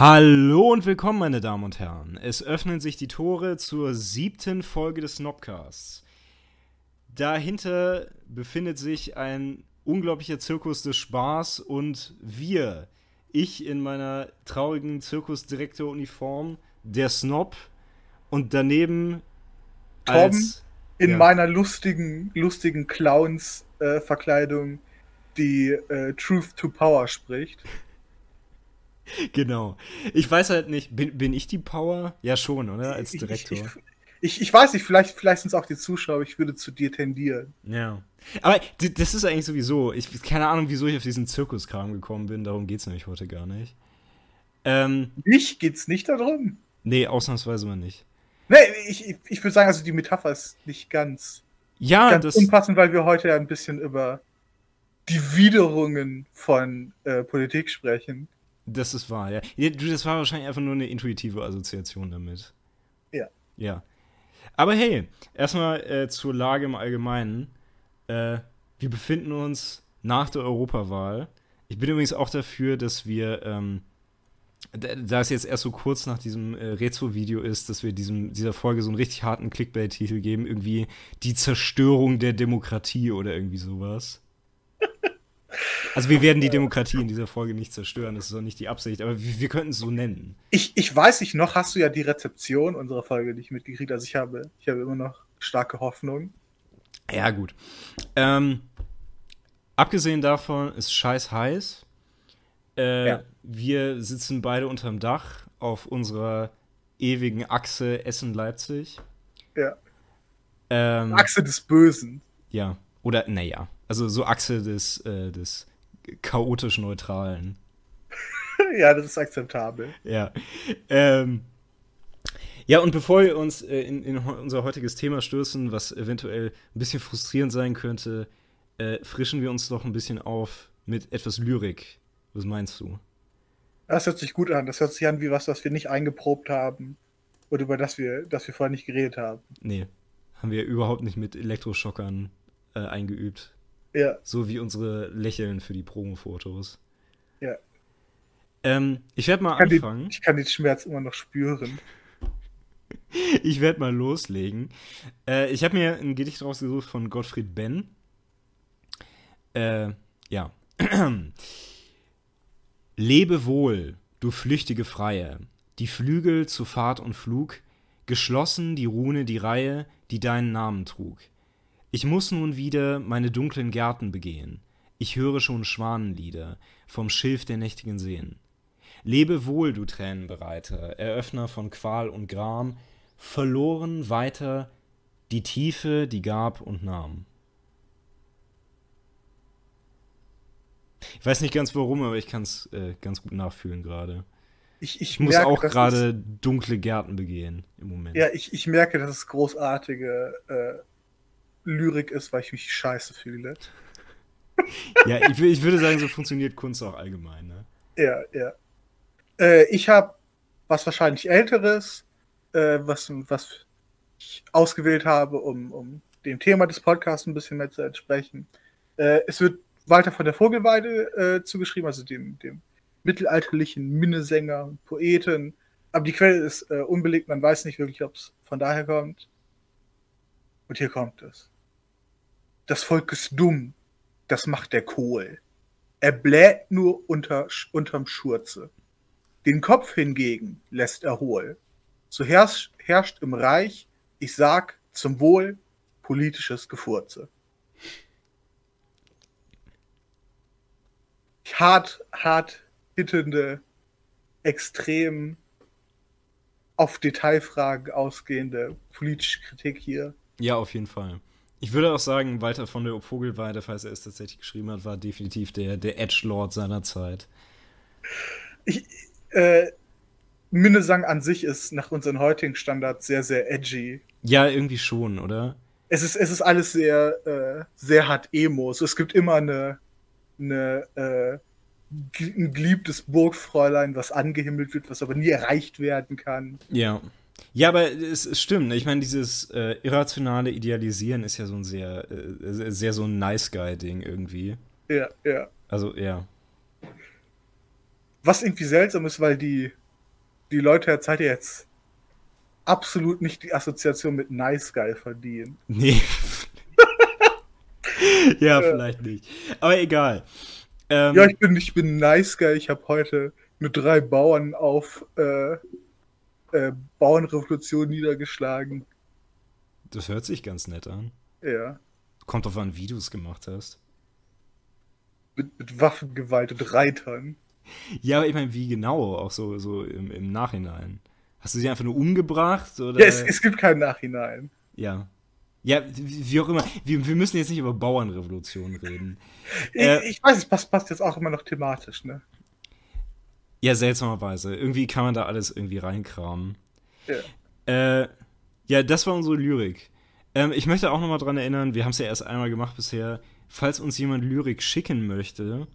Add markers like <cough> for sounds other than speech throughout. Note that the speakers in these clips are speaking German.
Hallo und willkommen, meine Damen und Herren. Es öffnen sich die Tore zur siebten Folge des Snobcasts. Dahinter befindet sich ein unglaublicher Zirkus des Spaß und wir, ich in meiner traurigen Zirkusdirektoruniform, der Snob und daneben Tom als, in ja. meiner lustigen, lustigen Clowns-Verkleidung, äh, die äh, Truth to Power spricht. <laughs> Genau. Ich weiß halt nicht, bin, bin ich die Power? Ja, schon, oder? Als Direktor. Ich, ich, ich, ich weiß nicht, vielleicht, vielleicht sind es auch die Zuschauer, ich würde zu dir tendieren. Ja. Aber das ist eigentlich sowieso, ich keine Ahnung, wieso ich auf diesen Zirkuskram gekommen bin, darum geht es nämlich heute gar nicht. Ähm, nicht? Geht's nicht darum? Nee, ausnahmsweise mal nicht. Nee, ich, ich, ich würde sagen, also die Metapher ist nicht ganz, ja, ganz das unpassend, weil wir heute ja ein bisschen über die Widerungen von äh, Politik sprechen. Das ist wahr, ja. Das war wahrscheinlich einfach nur eine intuitive Assoziation damit. Ja. Ja. Aber hey, erstmal äh, zur Lage im Allgemeinen. Äh, wir befinden uns nach der Europawahl. Ich bin übrigens auch dafür, dass wir, ähm, da es jetzt erst so kurz nach diesem äh, Rezo-Video ist, dass wir diesem, dieser Folge so einen richtig harten Clickbait-Titel geben, irgendwie die Zerstörung der Demokratie oder irgendwie sowas. Also wir werden die Demokratie in dieser Folge nicht zerstören, das ist auch nicht die Absicht, aber wir, wir könnten es so nennen. Ich, ich weiß nicht, noch hast du ja die Rezeption unserer Folge nicht mitgekriegt, also ich habe, ich habe immer noch starke Hoffnung. Ja, gut. Ähm, abgesehen davon ist scheiß heiß. Äh, ja. Wir sitzen beide unterm Dach auf unserer ewigen Achse Essen-Leipzig. Ja. Ähm, Achse des Bösen. Ja. Oder, naja. Also so Achse des, äh, des chaotisch Neutralen. <laughs> ja, das ist akzeptabel. Ja. Ähm, ja, und bevor wir uns äh, in, in, unser heutiges Thema stürzen, was eventuell ein bisschen frustrierend sein könnte, äh, frischen wir uns doch ein bisschen auf mit etwas Lyrik. Was meinst du? Das hört sich gut an. Das hört sich an wie was, was wir nicht eingeprobt haben. Oder über das wir, das wir vorher nicht geredet haben. Nee. Haben wir überhaupt nicht mit Elektroschockern äh, eingeübt. Ja. So wie unsere Lächeln für die Promo-Fotos. Ja. Ähm, ich werde mal ich anfangen. Den, ich kann den Schmerz immer noch spüren. <laughs> ich werde mal loslegen. Äh, ich habe mir ein Gedicht rausgesucht von Gottfried Benn. Äh, ja. <clears throat> Lebe wohl, du flüchtige Freie, die Flügel zu Fahrt und Flug, geschlossen die Rune die Reihe, die deinen Namen trug. Ich muss nun wieder meine dunklen Gärten begehen. Ich höre schon Schwanenlieder vom Schilf der nächtigen Seen. Lebe wohl, du Tränenbereiter, Eröffner von Qual und Gram, verloren weiter die Tiefe, die gab und nahm. Ich weiß nicht ganz warum, aber ich kann es äh, ganz gut nachfühlen gerade. Ich, ich, ich muss merke, auch gerade dunkle Gärten begehen im Moment. Ja, ich, ich merke, dass es großartige äh, Lyrik ist, weil ich mich scheiße fühle. ja, ich, ich, würde sagen, so funktioniert Kunst auch allgemein. Ne? Ja, ja. Äh, ich habe was wahrscheinlich Älteres, äh, was, was ich ausgewählt habe, um, um dem Thema des Podcasts ein bisschen mehr zu entsprechen. Äh, es wird Walter von der Vogelweide äh, zugeschrieben, also dem, dem mittelalterlichen Minnesänger und Poeten. Aber die Quelle ist äh, unbelegt, man weiß nicht wirklich, ob es von daher kommt. Und hier kommt es. Das Volk ist dumm, das macht der Kohl. Er bläht nur unter, unterm Schurze. Den Kopf hingegen lässt er hohl. So herrscht, herrscht im Reich, ich sag zum Wohl, politisches Gefurze. Hart, hart hittende, extrem auf Detailfragen ausgehende politische Kritik hier. Ja, auf jeden Fall. Ich würde auch sagen, Walter von der Vogelweide, falls er es tatsächlich geschrieben hat, war definitiv der, der Edgelord seiner Zeit. Ich, äh, Minnesang an sich ist nach unseren heutigen Standards sehr, sehr edgy. Ja, irgendwie schon, oder? Es ist, es ist alles sehr, äh, sehr hart Emo. So, es gibt immer eine, eine, äh, ein geliebtes Burgfräulein, was angehimmelt wird, was aber nie erreicht werden kann. Ja. Ja, aber es, es stimmt. Ne? Ich meine, dieses äh, irrationale Idealisieren ist ja so ein sehr, äh, sehr so ein Nice Guy-Ding irgendwie. Ja, ja. Also, ja. Was irgendwie seltsam ist, weil die die Leute der Zeit jetzt absolut nicht die Assoziation mit Nice Guy verdienen. <laughs> Nee. <laughs> ja, vielleicht nicht. Aber egal. Ähm, ja, ich bin, ich bin Nice Guy. Ich habe heute mit drei Bauern auf äh, äh, Bauernrevolution niedergeschlagen. Das hört sich ganz nett an. Ja. Kommt auf an, wie du es gemacht hast. Mit, mit Waffengewalt und Reitern. Ja, aber ich meine, wie genau? Auch so, so im, im Nachhinein. Hast du sie einfach nur umgebracht? Oder? Ja, es, es gibt kein Nachhinein. Ja. Ja, wie auch immer. Wir, wir müssen jetzt nicht über Bauernrevolution reden. <laughs> ich, äh, ich weiß, es passt, passt jetzt auch immer noch thematisch, ne? Ja, seltsamerweise. Irgendwie kann man da alles irgendwie reinkramen. Ja. Äh, ja, das war unsere Lyrik. Ähm, ich möchte auch nochmal dran erinnern, wir haben es ja erst einmal gemacht bisher. Falls uns jemand Lyrik schicken möchte,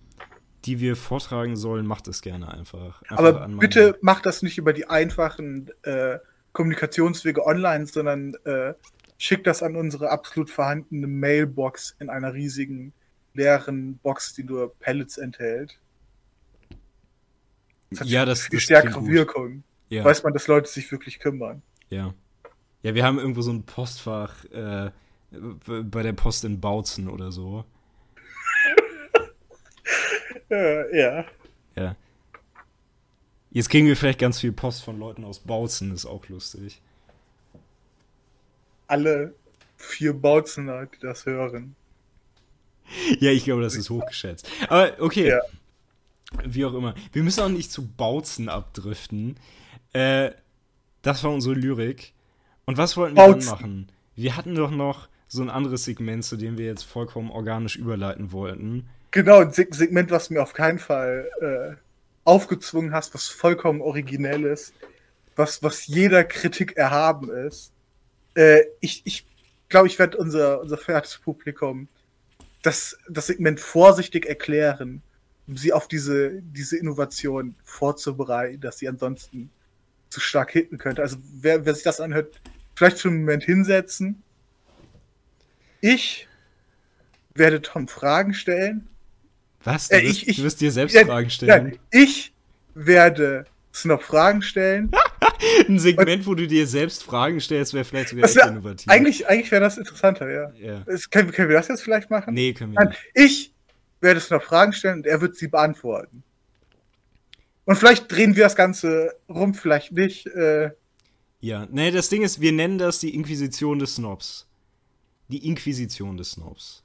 die wir vortragen sollen, macht es gerne einfach. einfach Aber bitte macht das nicht über die einfachen äh, Kommunikationswege online, sondern äh, schickt das an unsere absolut vorhandene Mailbox in einer riesigen leeren Box, die nur Pellets enthält. Das ja, das, die stärkere Wirkung. Ja. Weiß man, dass Leute sich wirklich kümmern. Ja. Ja, wir haben irgendwo so ein Postfach äh, bei der Post in Bautzen oder so. <laughs> äh, ja. Ja. Jetzt kriegen wir vielleicht ganz viel Post von Leuten aus Bautzen, ist auch lustig. Alle vier Bautzener, die das hören. Ja, ich glaube, das ist hochgeschätzt. Aber okay. Ja. Wie auch immer. Wir müssen auch nicht zu Bautzen abdriften. Äh, das war unsere Lyrik. Und was wollten wir Bautzen. dann machen? Wir hatten doch noch so ein anderes Segment, zu dem wir jetzt vollkommen organisch überleiten wollten. Genau, ein Segment, was mir auf keinen Fall äh, aufgezwungen hast, was vollkommen originell ist, was, was jeder Kritik erhaben ist. Äh, ich ich glaube, ich werde unser, unser Publikum das, das Segment vorsichtig erklären um sie auf diese, diese Innovation vorzubereiten, dass sie ansonsten zu stark hitten könnte. Also wer, wer sich das anhört, vielleicht für einen Moment hinsetzen. Ich werde Tom Fragen stellen. Was? Du, äh, wirst, ich, du wirst dir selbst äh, Fragen stellen? Ja, ich werde Snob Fragen stellen. <laughs> Ein Segment, Und, wo du dir selbst Fragen stellst, wäre vielleicht sogar echt wär, innovativ. Eigentlich, eigentlich wäre das interessanter, ja. ja. können, können, wir das jetzt vielleicht machen? Nee, können wir nicht. Ich werde es noch Fragen stellen und er wird sie beantworten. Und vielleicht drehen wir das Ganze rum, vielleicht nicht. Äh ja, nee, das Ding ist, wir nennen das die Inquisition des Snobs. Die Inquisition des Snobs.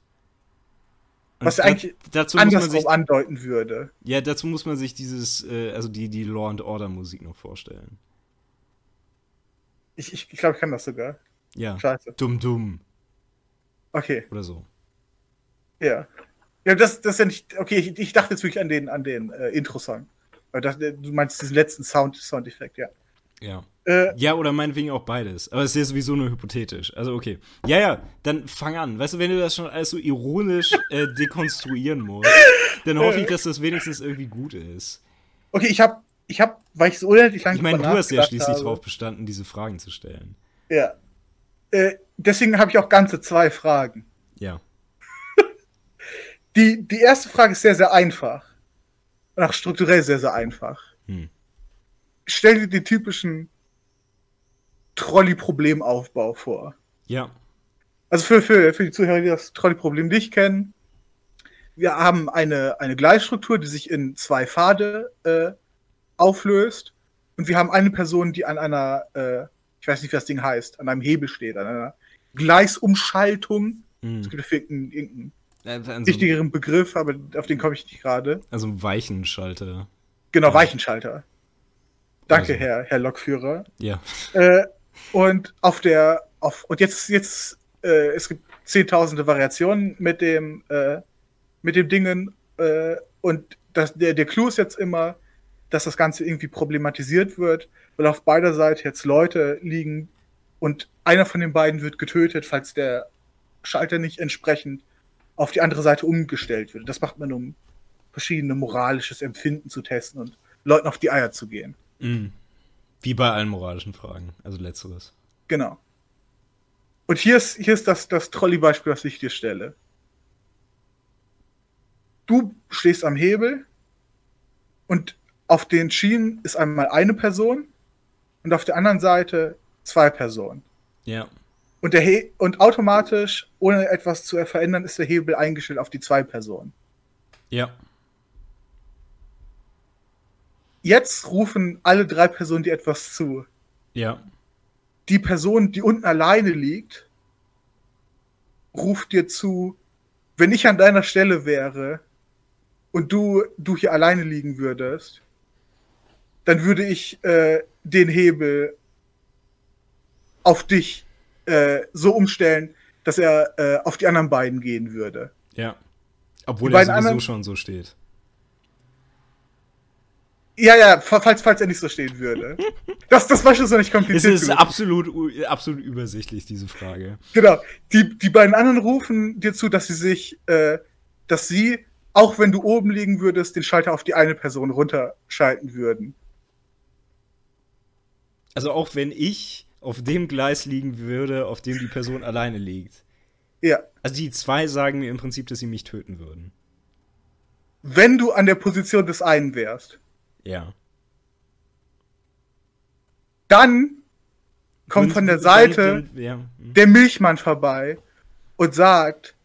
Und Was eigentlich dazu andersrum sich, andeuten würde. Ja, dazu muss man sich dieses, äh, also die, die Law and Order Musik noch vorstellen. Ich, ich, ich glaube, ich kann das sogar. Ja. Scheiße. Dumm, dumm. Okay. Oder so. Ja. Ja, das, das ist ja nicht. Okay, ich, ich dachte jetzt wirklich an den, an den äh, Intro-Song. Du meinst diesen letzten Sound, Soundeffekt, ja. Ja. Äh, ja, oder meinetwegen auch beides. Aber es ist ja sowieso nur hypothetisch. Also, okay. Ja, ja, dann fang an. Weißt du, wenn du das schon alles so ironisch äh, <laughs> dekonstruieren musst, dann hoffe ich, dass das wenigstens irgendwie gut ist. Okay, ich hab, ich hab, weil ich so unendlich lange Ich meine, du hast ja schließlich habe. drauf bestanden, diese Fragen zu stellen. Ja. Äh, deswegen habe ich auch ganze zwei Fragen. Ja. Die, die erste Frage ist sehr, sehr einfach. Und auch strukturell sehr, sehr einfach. Hm. Stell dir den typischen Trolley-Problemaufbau vor. Ja. Also für, für, für die Zuhörer, die das Trolley-Problem nicht kennen, wir haben eine, eine Gleisstruktur, die sich in zwei Pfade äh, auflöst. Und wir haben eine Person, die an einer, äh, ich weiß nicht, wie das Ding heißt, an einem Hebel steht, an einer Gleisumschaltung. Mhm. Es gibt irgendeinen, irgendeinen also, wichtigeren Begriff, aber auf den komme ich nicht gerade. Also Weichenschalter. Genau, ja. Weichenschalter. Danke, also. Herr, Herr Lokführer. Ja. Äh, und auf der, auf, und jetzt, jetzt, äh, es gibt zehntausende Variationen mit dem, äh, mit dem Dingen, äh, und das, der, der Clou ist jetzt immer, dass das Ganze irgendwie problematisiert wird, weil auf beider Seite jetzt Leute liegen und einer von den beiden wird getötet, falls der Schalter nicht entsprechend auf die andere Seite umgestellt wird. Das macht man, um verschiedene moralisches Empfinden zu testen und Leuten auf die Eier zu gehen. Mhm. Wie bei allen moralischen Fragen, also letzteres. Genau. Und hier ist, hier ist das, das Trolley-Beispiel, was ich dir stelle. Du stehst am Hebel und auf den Schienen ist einmal eine Person und auf der anderen Seite zwei Personen. Ja. Und, der He und automatisch, ohne etwas zu verändern, ist der Hebel eingestellt auf die zwei Personen. Ja. Jetzt rufen alle drei Personen dir etwas zu. Ja. Die Person, die unten alleine liegt, ruft dir zu, wenn ich an deiner Stelle wäre und du, du hier alleine liegen würdest, dann würde ich äh, den Hebel auf dich äh, so umstellen, dass er äh, auf die anderen beiden gehen würde. Ja. Obwohl er sowieso anderen- schon so steht. Ja, ja, fa- falls, falls er nicht so stehen würde. <laughs> Das, das war schon so nicht Es kompliziert. ist genug. absolut, absolut übersichtlich, diese Frage. Genau. Die, die beiden anderen rufen dir zu, dass sie sich, äh, dass sie, auch wenn du oben liegen würdest, den Schalter auf die eine Person runterschalten würden. Also auch wenn ich auf dem Gleis liegen würde, auf dem die Person alleine liegt. Ja. Also die zwei sagen mir im Prinzip, dass sie mich töten würden. Wenn du an der Position des einen wärst, Ja. dann kommt Und von der Seite dann- ja. hm. der Milchmann vorbei und sagt,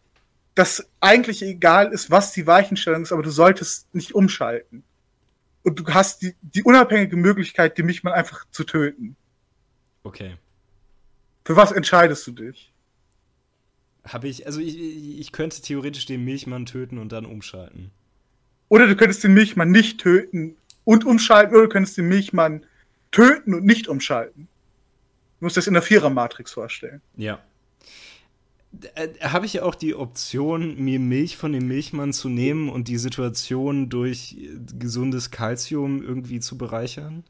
dass eigentlich egal ist, was die Weichenstellung ist, aber du solltest nicht umschalten. Und du hast die, die unabhängige Möglichkeit, den Milchmann einfach zu töten. Okay. Für was entscheidest du dich? Habe ich, also ich, ich könnte theoretisch den Milchmann töten und dann umschalten. Oder du könntest den Milchmann nicht töten und umschalten, oder du könntest den Milchmann töten und nicht umschalten. Du musst das in der Vierer-Matrix vorstellen. Ja. Äh, Habe ich auch die Option, mir Milch von dem Milchmann zu nehmen und die Situation durch äh, gesundes Kalzium irgendwie zu bereichern?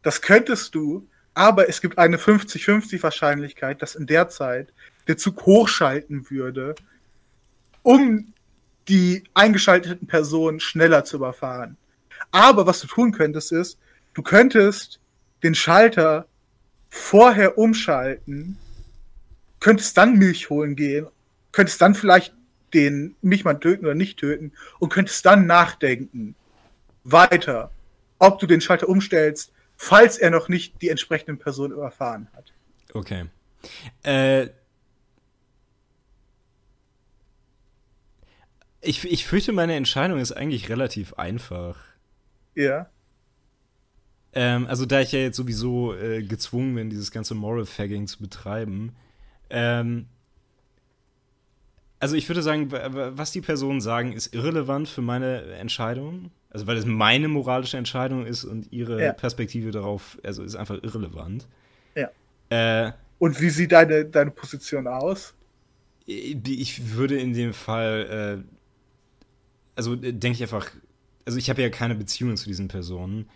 Das könntest du, aber es gibt eine 50-50 Wahrscheinlichkeit, dass in der Zeit der Zug hochschalten würde, um die eingeschalteten Personen schneller zu überfahren. Aber was du tun könntest, ist, du könntest den Schalter vorher umschalten, könntest dann Milch holen gehen, könntest dann vielleicht den Milchmann töten oder nicht töten und könntest dann nachdenken weiter, ob du den Schalter umstellst, falls er noch nicht die entsprechenden Personen überfahren hat. Okay. Äh, ich, ich fürchte, meine Entscheidung ist eigentlich relativ einfach. Ja. Ähm, also da ich ja jetzt sowieso äh, gezwungen bin, dieses ganze Moral Fagging zu betreiben. Ähm, also ich würde sagen, wa- wa- was die Personen sagen, ist irrelevant für meine Entscheidung. Also weil es meine moralische Entscheidung ist und ihre Ja. Perspektive darauf, also ist einfach irrelevant. Ja. Äh, Und wie sieht deine, deine Position aus? ich würde in dem Fall, äh, also äh, denke ich einfach, also ich habe ja keine Beziehungen zu diesen Personen.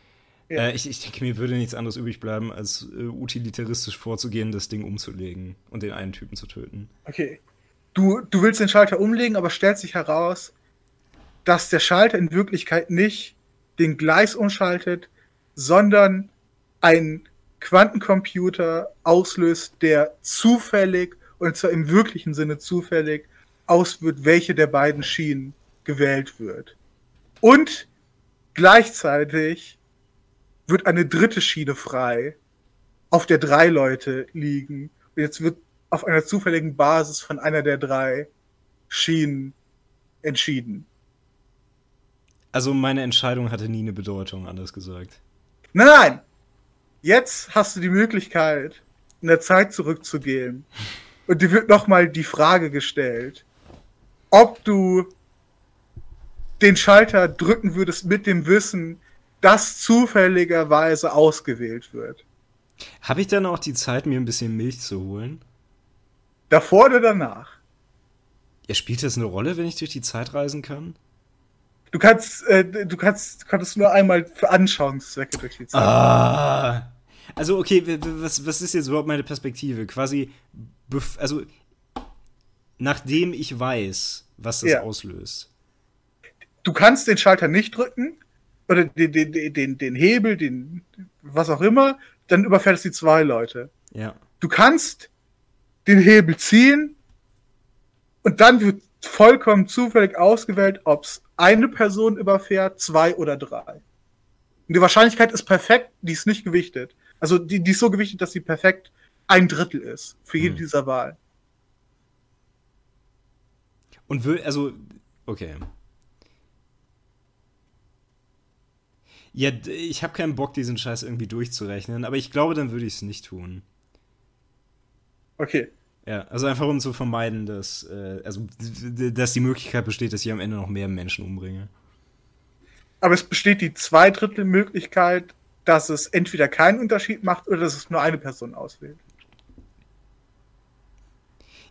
Ja. Äh, ich, ich denke, mir würde nichts anderes übrig bleiben, als äh, utilitaristisch vorzugehen, das Ding umzulegen und den einen Typen zu töten. Okay. Du, du willst den Schalter umlegen, aber stellt sich heraus, dass der Schalter in Wirklichkeit nicht den Gleis umschaltet, sondern einen Quantencomputer auslöst, der zufällig, und zwar im wirklichen Sinne zufällig, auswirkt, welche der beiden Schienen gewählt wird. Und gleichzeitig wird eine dritte Schiene frei, auf der drei Leute liegen. Und jetzt wird auf einer zufälligen Basis von einer der drei Schienen entschieden. Also meine Entscheidung hatte nie eine Bedeutung, anders gesagt. Nein, nein! Jetzt hast du die Möglichkeit, in der Zeit zurückzugehen. Und dir wird nochmal die Frage gestellt, ob du den Schalter drücken würdest mit dem Wissen, dass zufälligerweise ausgewählt wird. Habe ich dann auch die Zeit, mir ein bisschen Milch zu holen? Davor oder danach? Ja, spielt das eine Rolle, wenn ich durch die Zeit reisen kann? Du kannst, äh, du kannst, du kannst nur einmal für Anschauungszwecke durch die Zeit. Ah. Also, okay, was, was ist jetzt überhaupt meine Perspektive? Quasi, also, nachdem ich weiß, was das Ja. auslöst. Du kannst den Schalter nicht drücken oder den, den, den, den, Hebel, den was auch immer, dann überfährt es die zwei Leute. Ja. Du kannst den Hebel ziehen und dann wird vollkommen zufällig ausgewählt, ob es eine Person überfährt, zwei oder drei. Und die Wahrscheinlichkeit ist perfekt, die ist nicht gewichtet. Also die, die ist so gewichtet, dass sie perfekt ein Drittel ist für jede Hm. dieser Wahlen. Und will, also, okay. Ja, ich habe keinen Bock, diesen Scheiß irgendwie durchzurechnen, aber ich glaube, dann würde ich es nicht tun. Okay. Ja, also einfach um zu vermeiden, dass, äh, also, dass die Möglichkeit besteht, dass ich am Ende noch mehr Menschen umbringe. Aber es besteht die Zweidrittel-Möglichkeit, dass es entweder keinen Unterschied macht oder dass es nur eine Person auswählt.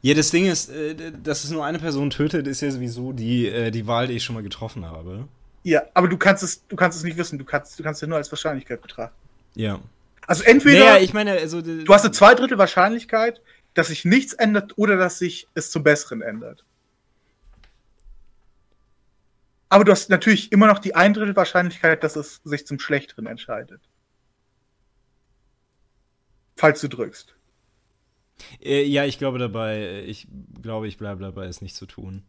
Ja, das Ding ist, äh, dass es nur eine Person tötet, ist ja sowieso die, äh, die Wahl, die ich schon mal getroffen habe. Ja, aber du kannst es, du kannst es nicht wissen, du kannst, du kannst es nur als Wahrscheinlichkeit betrachten. Ja. Also entweder Naja, ich meine, also. du hast eine Zweidrittel Wahrscheinlichkeit, dass sich nichts ändert oder dass sich es zum Besseren ändert. Aber du hast natürlich immer noch die ein Drittel Wahrscheinlichkeit, dass es sich zum Schlechteren entscheidet. Falls du drückst. Äh, ja, ich glaube dabei, ich glaube, ich bleibe dabei, es nicht zu tun.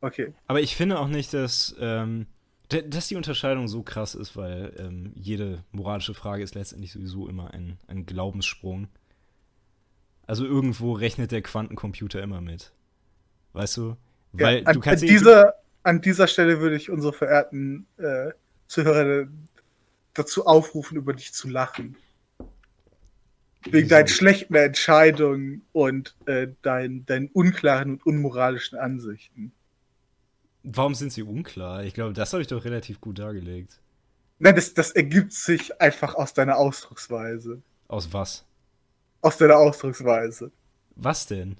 Okay. Aber ich finde auch nicht, dass, ähm, dass die Unterscheidung so krass ist, weil ähm, jede moralische Frage ist letztendlich sowieso immer ein, ein Glaubenssprung. Also irgendwo rechnet der Quantencomputer immer mit. Weißt du? Weil ja, an, du kannst an, dieser, an dieser Stelle würde ich unsere verehrten äh, Zuhörer dazu aufrufen, über dich zu lachen. Wegen deinen schlechten Entscheidungen und äh, deinen, deinen unklaren und unmoralischen Ansichten. Warum sind sie unklar? Ich glaube, das habe ich doch relativ gut dargelegt. Nein, das, das ergibt sich einfach aus deiner Ausdrucksweise. Aus was? Aus deiner Ausdrucksweise. Was denn?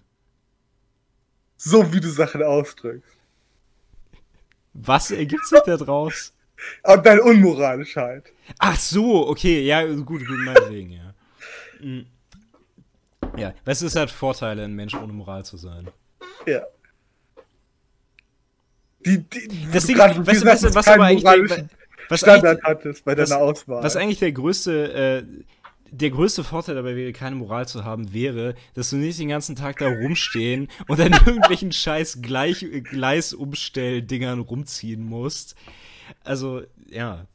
So wie du Sachen ausdrückst. Was ergibt sich da draus? Und deine Unmoralischheit. Ach so, okay, ja, gut, gut, meinetwegen, ja. Mm. Ja, weißt du, es hat Vorteile, ein Mensch ohne Moral zu sein. Ja. Die, die, Das Ding, weißt du, weißt du, was aber eigentlich der, was Standard eigentlich, hattest bei was- deiner Auswahl. was eigentlich der größte, äh, der größte Vorteil dabei wäre, keine Moral zu haben, wäre, dass du nicht den ganzen Tag da rumstehen <laughs> und an irgendwelchen scheiß Gleich Gleisumstelldingern rumziehen musst. Also, ja.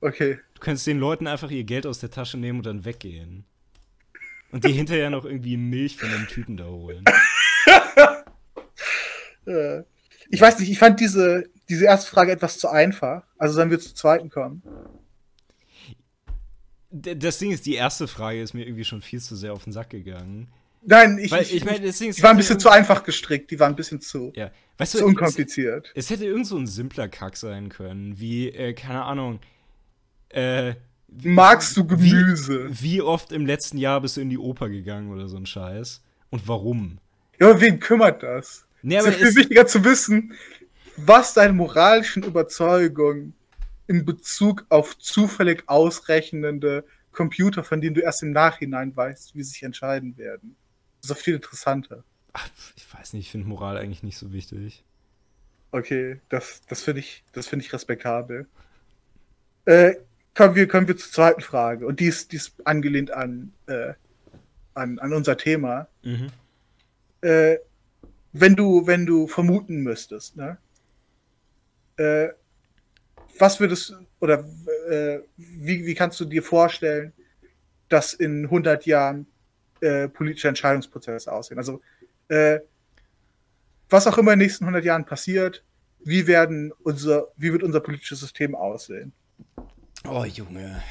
okay. Du könntest den Leuten einfach ihr Geld aus der Tasche nehmen und dann weggehen. Und dir hinterher noch irgendwie Milch von dem Typen da holen. <laughs> Ich weiß nicht, ich fand diese, diese erste Frage etwas zu einfach. Also sollen wir zur zweiten kommen. Das Ding ist, die erste Frage ist mir irgendwie schon viel zu sehr auf den Sack gegangen. Nein, ich, Weil ich, ich meine, die war ein es bisschen zu einfach gestrickt, die war ein bisschen zu, Ja. Weißt zu du, es, unkompliziert. es hätte irgend so ein simpler Kack sein können, wie, äh, keine Ahnung, äh, Magst du Gemüse? Wie, wie oft im letzten Jahr bist du in die Oper gegangen oder so ein Scheiß? Und warum? Ja, aber wen kümmert das? Nee, es aber ist viel es, wichtiger zu wissen, was deine moralischen Überzeugungen in Bezug auf zufällig ausrechnende Computer, von denen du erst im Nachhinein weißt, wie sie sich entscheiden werden. Das ist doch viel interessanter. ach, ich weiß nicht, ich finde Moral eigentlich nicht so wichtig. Okay, das, das finde ich, das finde ich respektabel. Äh, kommen wir, kommen wir zur zweiten Frage. Und die ist, die ist angelehnt an, äh, an, an unser Thema. Mhm. Äh, wenn du, wenn du vermuten müsstest, ne? Was würdest oder äh, wie, wie kannst du dir vorstellen, dass in 100 Jahren äh, politische Entscheidungsprozesse aussehen? Also, äh, was auch immer in den nächsten 100 Jahren passiert, wie werden unser, wie wird unser politisches System aussehen? Oh, Junge.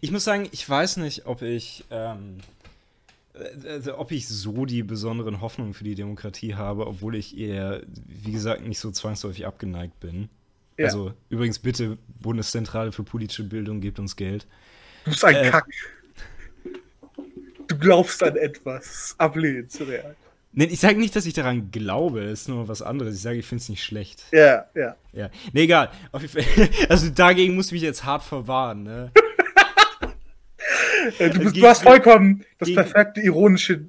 Ich muss sagen, ich weiß nicht, ob ich, ähm, äh, ob ich so die besonderen Hoffnungen für die Demokratie habe, obwohl ich eher, wie gesagt, nicht so zwangsläufig abgeneigt bin. Ja. Also übrigens bitte Bundeszentrale für politische Bildung gebt uns Geld. Du bist ein Äh. Kack. Du glaubst an etwas ablehnenswert. Nee, ich sage nicht, dass ich daran glaube, es ist nur was anderes. Ich sage, ich finde es nicht schlecht. Ja, ja. Ja. Nee, egal. <laughs> Also dagegen muss ich mich jetzt hart verwahren, ne? Äh, Du, bist, Gegen- du hast vollkommen das perfekte ironische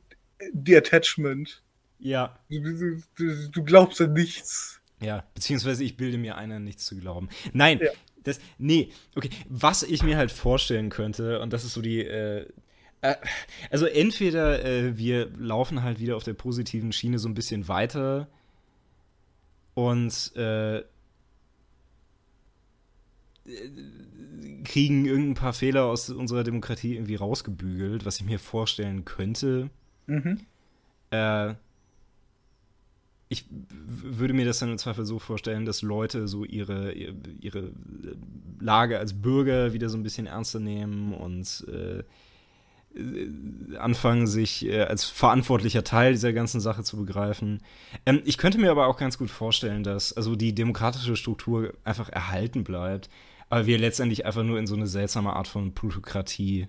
Detachment. Ja. Du, du, du, du glaubst an nichts. Ja, beziehungsweise ich bilde mir ein, an nichts zu glauben. Nein, Ja. das, nee, okay, was ich mir halt vorstellen könnte, und das ist so die, äh, äh, also entweder äh, wir laufen halt wieder auf der positiven Schiene so ein bisschen weiter und äh, kriegen irgendein paar Fehler aus unserer Demokratie irgendwie rausgebügelt, was ich mir vorstellen könnte. Mhm. Äh, ich würde mir das dann im Zweifel so vorstellen, dass Leute so ihre, ihre Lage als Bürger wieder so ein bisschen ernster nehmen und äh, anfangen, sich äh, als verantwortlicher Teil dieser ganzen Sache zu begreifen. Ähm, ich könnte mir aber auch ganz gut vorstellen, dass also die demokratische Struktur einfach erhalten bleibt, aber wir letztendlich einfach nur in so eine seltsame Art von Plutokratie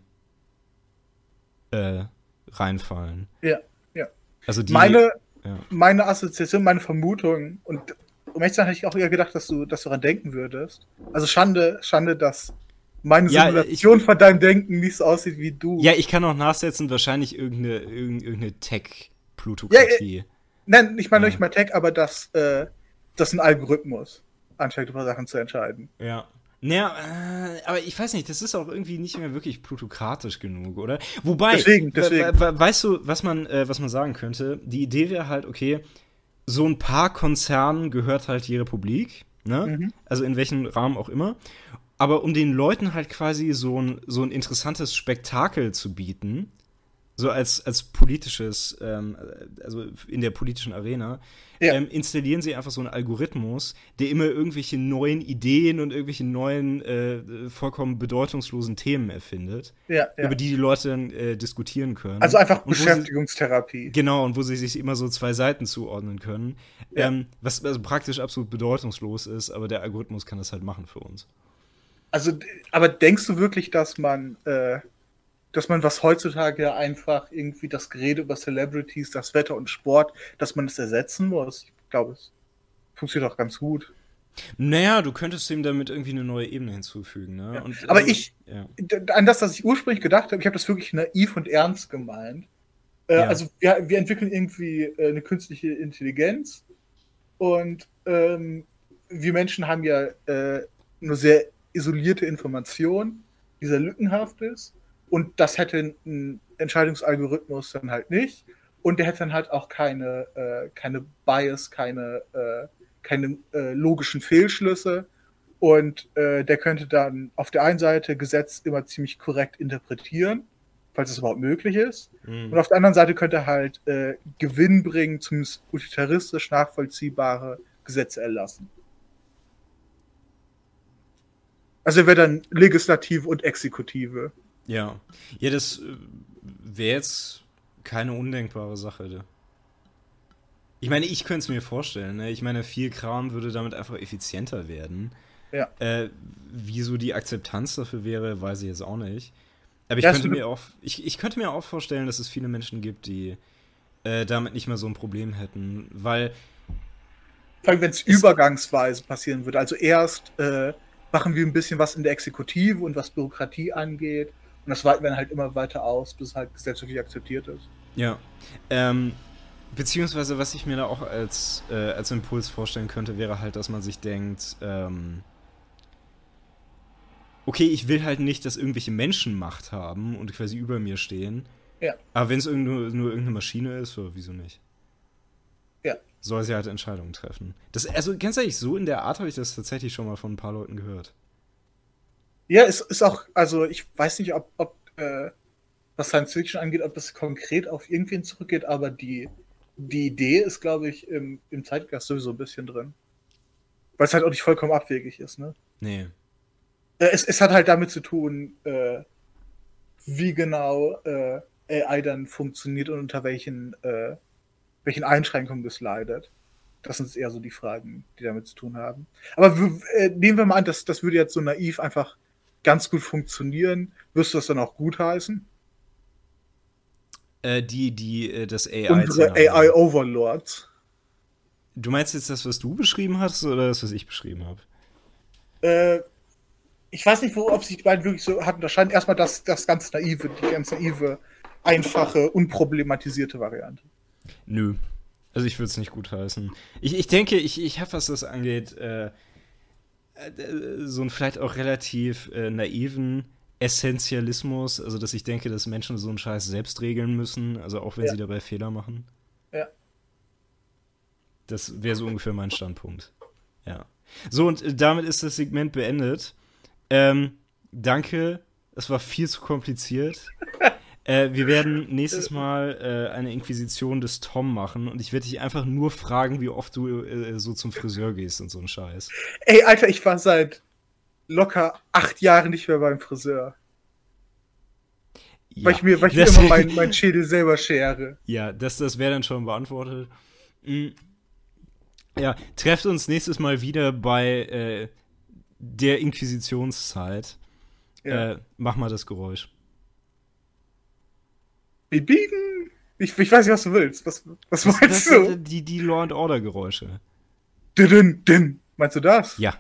äh, reinfallen. Ja, ja. Also die, meine, ja. meine Assoziation, meine Vermutung, und um ehrlich zu sein, hätte ich auch eher gedacht, dass du, dass du daran denken würdest. Also Schande, Schande, dass meine ja, Simulation ich, von deinem Denken nicht so aussieht wie du. Ja, ich kann auch nachsetzen, wahrscheinlich irgendeine, irgendeine Tech-Plutokratie. Ja, nein, ich meine ja. nicht mal Tech, aber das, äh, das ist ein Algorithmus, anstatt über Sachen zu entscheiden. Ja. Naja, äh, aber ich weiß nicht, das ist auch irgendwie nicht mehr wirklich plutokratisch genug, oder? Wobei, deswegen, deswegen. weißt du, was man, äh, was man sagen könnte? Die Idee wäre halt, okay, so ein paar Konzernen gehört halt die Republik, ne? Mhm. Also in welchem Rahmen auch immer aber um den Leuten halt quasi so ein, so ein interessantes Spektakel zu bieten, so als, als politisches, ähm, also in der politischen Arena, ja. ähm, installieren sie einfach so einen Algorithmus, der immer irgendwelche neuen Ideen und irgendwelche neuen, äh, vollkommen bedeutungslosen Themen erfindet, ja, ja. über die die Leute dann äh, diskutieren können. Also einfach Beschäftigungstherapie. Sie, genau, und wo sie sich immer so zwei Seiten zuordnen können, ähm, was also praktisch absolut bedeutungslos ist, aber der Algorithmus kann das halt machen für uns. Also, aber denkst du wirklich, dass man, äh, dass man was heutzutage ja einfach irgendwie das Gerede über Celebrities, das Wetter und Sport, dass man es ersetzen muss? Ich glaube, es funktioniert auch ganz gut. Naja, du könntest ihm damit irgendwie eine neue Ebene hinzufügen. Ne? Ja. Und, aber also, ich, ja. an das, was ich ursprünglich gedacht habe, ich habe das wirklich naiv und ernst gemeint. Äh, ja. Also wir, wir, entwickeln irgendwie äh, eine künstliche Intelligenz und ähm, wir Menschen haben ja äh, nur sehr isolierte Information, die sehr lückenhaft ist. Und das hätte ein Entscheidungsalgorithmus dann halt nicht. Und der hätte dann halt auch keine, äh, keine Bias, keine, äh, keine äh, logischen Fehlschlüsse. Und äh, der könnte dann auf der einen Seite Gesetz immer ziemlich korrekt interpretieren, falls es überhaupt möglich ist. Mhm. Und auf der anderen Seite könnte er halt äh, Gewinn bringen, zumindest utilitaristisch nachvollziehbare Gesetze erlassen. Also er wäre dann Legislative und Exekutive. Ja. Ja, das äh, wäre jetzt keine undenkbare Sache. Ich meine, ich könnte es mir vorstellen. Ne? Ich meine, viel Kram würde damit einfach effizienter werden. Ja. Äh, wieso die Akzeptanz dafür wäre, weiß ich jetzt auch nicht. Aber ich, könnte, mir auch, ich, ich könnte mir auch vorstellen, dass es viele Menschen gibt, die äh, damit nicht mehr so ein Problem hätten. Weil. Vor allem, wenn es übergangsweise passieren würde. Also erst äh, machen wir ein bisschen was in der Exekutive und was Bürokratie angeht. Und das weiten wir dann halt immer weiter aus, bis es halt gesellschaftlich akzeptiert ist. Ja. Ähm, beziehungsweise, was ich mir da auch als, äh, als Impuls vorstellen könnte, wäre halt, dass man sich denkt, ähm, okay, ich will halt nicht, dass irgendwelche Menschen Macht haben und quasi über mir stehen. Ja. Aber wenn es nur, nur irgendeine Maschine ist, so, wieso nicht? Ja soll sie halt Entscheidungen treffen. Das, also ganz ehrlich, so in der Art habe ich das tatsächlich schon mal von ein paar Leuten gehört. Ja, es ist auch, also ich weiß nicht, ob, ob äh, was Science Fiction angeht, ob das konkret auf irgendwen zurückgeht, aber die, die Idee ist, glaube ich, im, im Zeitgeist sowieso ein bisschen drin. Weil es halt auch nicht vollkommen abwegig ist, ne? Nee. Äh, es, es hat halt damit zu tun, äh, wie genau äh, AI dann funktioniert und unter welchen äh, welchen Einschränkungen das leidet. Das sind eher so die Fragen, die damit zu tun haben. Aber äh, nehmen wir mal an, das, das würde jetzt so naiv einfach ganz gut funktionieren. Wirst du das dann auch gut heißen? Äh, die, die, äh, das AI. Unsere AI-Overlords. Du meinst jetzt das, was du beschrieben hast, oder das, was ich beschrieben habe? Äh, ich weiß nicht, wo, ob sich die beiden wirklich so hatten. Da scheint erstmal das, das ganz naive, die ganz naive, einfache, unproblematisierte Variante. Nö. Also ich würde es nicht gut heißen. Ich, ich denke, ich, ich habe, was das angeht, äh, so einen vielleicht auch relativ äh, naiven Essentialismus, also dass ich denke, dass Menschen so einen Scheiß selbst regeln müssen, also auch wenn ja. sie dabei Fehler machen. Ja. Das wäre so ungefähr mein Standpunkt. Ja. So, und damit ist das Segment beendet. Ähm, danke. Es war viel zu kompliziert. <laughs> äh, wir werden nächstes Mal äh, eine Inquisition des Tom machen und ich werde dich einfach nur fragen, wie oft du äh, so zum Friseur gehst und so ein Scheiß. Ey, Alter, ich war seit locker acht Jahren nicht mehr beim Friseur. Ja, weil ich mir, weil ich mir immer meinen mein Schädel selber schere. Ja, das, das wäre dann schon beantwortet. Mhm. Ja, trefft uns nächstes Mal wieder bei äh, der Inquisitionszeit. Ja. Äh, mach mal das Geräusch. Wir biegen. Ich, ich weiß nicht, was du willst. Was, was das, meinst das, du? Die, die Law and Order Geräusche. Din, din. Meinst du das? Ja.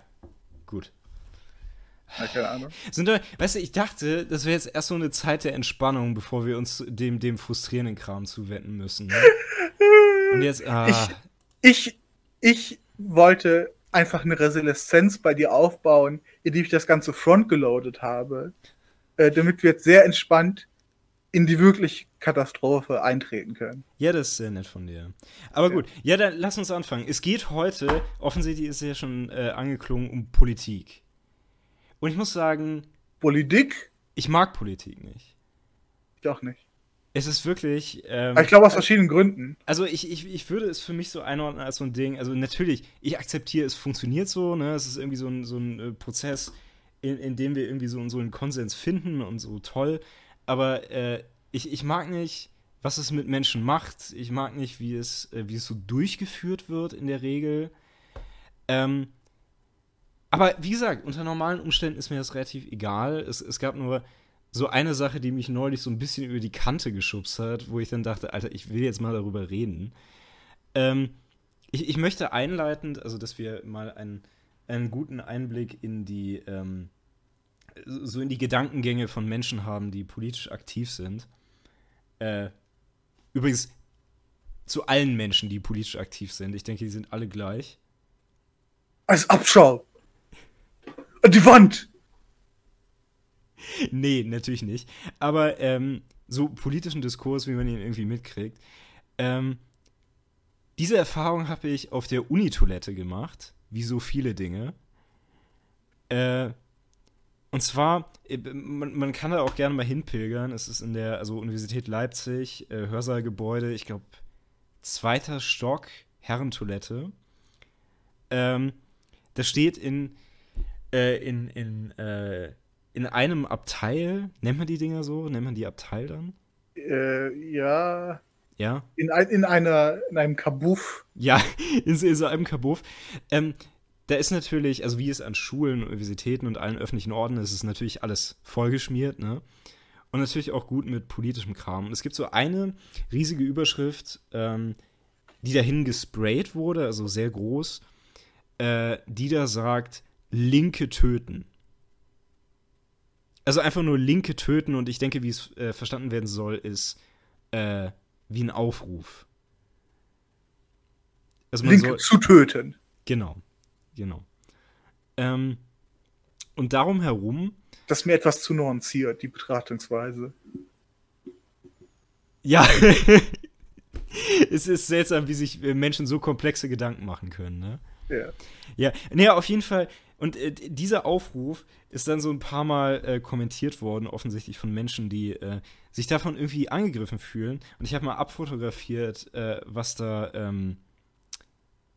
Gut. Ja, keine Ahnung. Sind da, weißt du, ich dachte, das wäre jetzt erst so eine Zeit der Entspannung, bevor wir uns dem, dem frustrierenden Kram zuwenden müssen. Ne? <laughs> Und jetzt, ah. Ich, ich, ich wollte einfach eine Resilienz bei dir aufbauen, indem ich das Ganze frontgeloadet habe, äh, damit wir jetzt sehr entspannt in die wirkliche Katastrophe eintreten können. Ja, das ist sehr nett von dir. Aber ja. gut, ja, dann lass uns anfangen. Es geht heute, offensichtlich ist es ja schon äh, angeklungen, um Politik. Und ich muss sagen. Politik? Ich mag Politik nicht. Ich auch nicht. Es ist wirklich. Ähm, ich glaube aus verschiedenen Gründen. Also ich, ich, ich würde es für mich so einordnen als so ein Ding. Also natürlich, ich akzeptiere, es funktioniert so, ne? Es ist irgendwie so ein, so ein äh, Prozess, in, in dem wir irgendwie so, so einen Konsens finden und so toll. Aber äh, ich, ich mag nicht, was es mit Menschen macht. Ich mag nicht, wie es, äh, wie es so durchgeführt wird in der Regel. Ähm, aber wie gesagt, unter normalen Umständen ist mir das relativ egal. Es, es gab nur so eine Sache, die mich neulich so ein bisschen über die Kante geschubst hat, wo ich dann dachte, Alter, ich will jetzt mal darüber reden. Ähm, ich, ich möchte einleitend, also dass wir mal einen, einen guten Einblick in die, ähm, so in die Gedankengänge von Menschen haben, die politisch aktiv sind. Äh, übrigens, zu allen Menschen, die politisch aktiv sind. Ich denke, die sind alle gleich. Als Abschau. An die Wand! <laughs> nee, natürlich nicht. Aber ähm, so politischen Diskurs, wie man ihn irgendwie mitkriegt. Ähm, diese Erfahrung habe ich auf der Unitoilette gemacht, wie so viele Dinge. Äh, und zwar, äh, man, man, kann da auch gerne mal hinpilgern. Es ist in der also Universität Leipzig, äh, Hörsaalgebäude, ich glaube, zweiter Stock, Herrentoilette. Ähm, das steht in, äh, in, in äh, in einem Abteil, nennt man die Dinger so? Nennt man die Abteil dann? Äh, ja. Ja. In, ein, in, einer, in einem Kabuff. Ja, <laughs> in, in so einem Kabuff. Ähm, da ist natürlich, also wie es an Schulen, Universitäten und allen öffentlichen Orten ist, ist natürlich alles vollgeschmiert, ne? Und natürlich auch gut mit politischem Kram. Und es gibt so eine riesige Überschrift, ähm, die dahin gesprayt wurde, also sehr groß, äh, die da sagt, Linke töten. Also einfach nur Linke töten und ich denke, wie es äh, verstanden werden soll, ist äh, wie ein Aufruf. Also Linke soll, zu töten. Genau, genau. Ähm, und darum herum. Das ist mir etwas zu nuanciert, die Betrachtungsweise. Ja. <laughs> es ist seltsam, wie sich äh, Menschen so komplexe Gedanken machen können, ne? Ja. Ja, naja, auf jeden Fall und äh, dieser Aufruf ist dann so ein paar Mal äh, kommentiert worden, offensichtlich von Menschen, die äh, sich davon irgendwie angegriffen fühlen. Und ich habe mal abfotografiert, äh, was da ähm,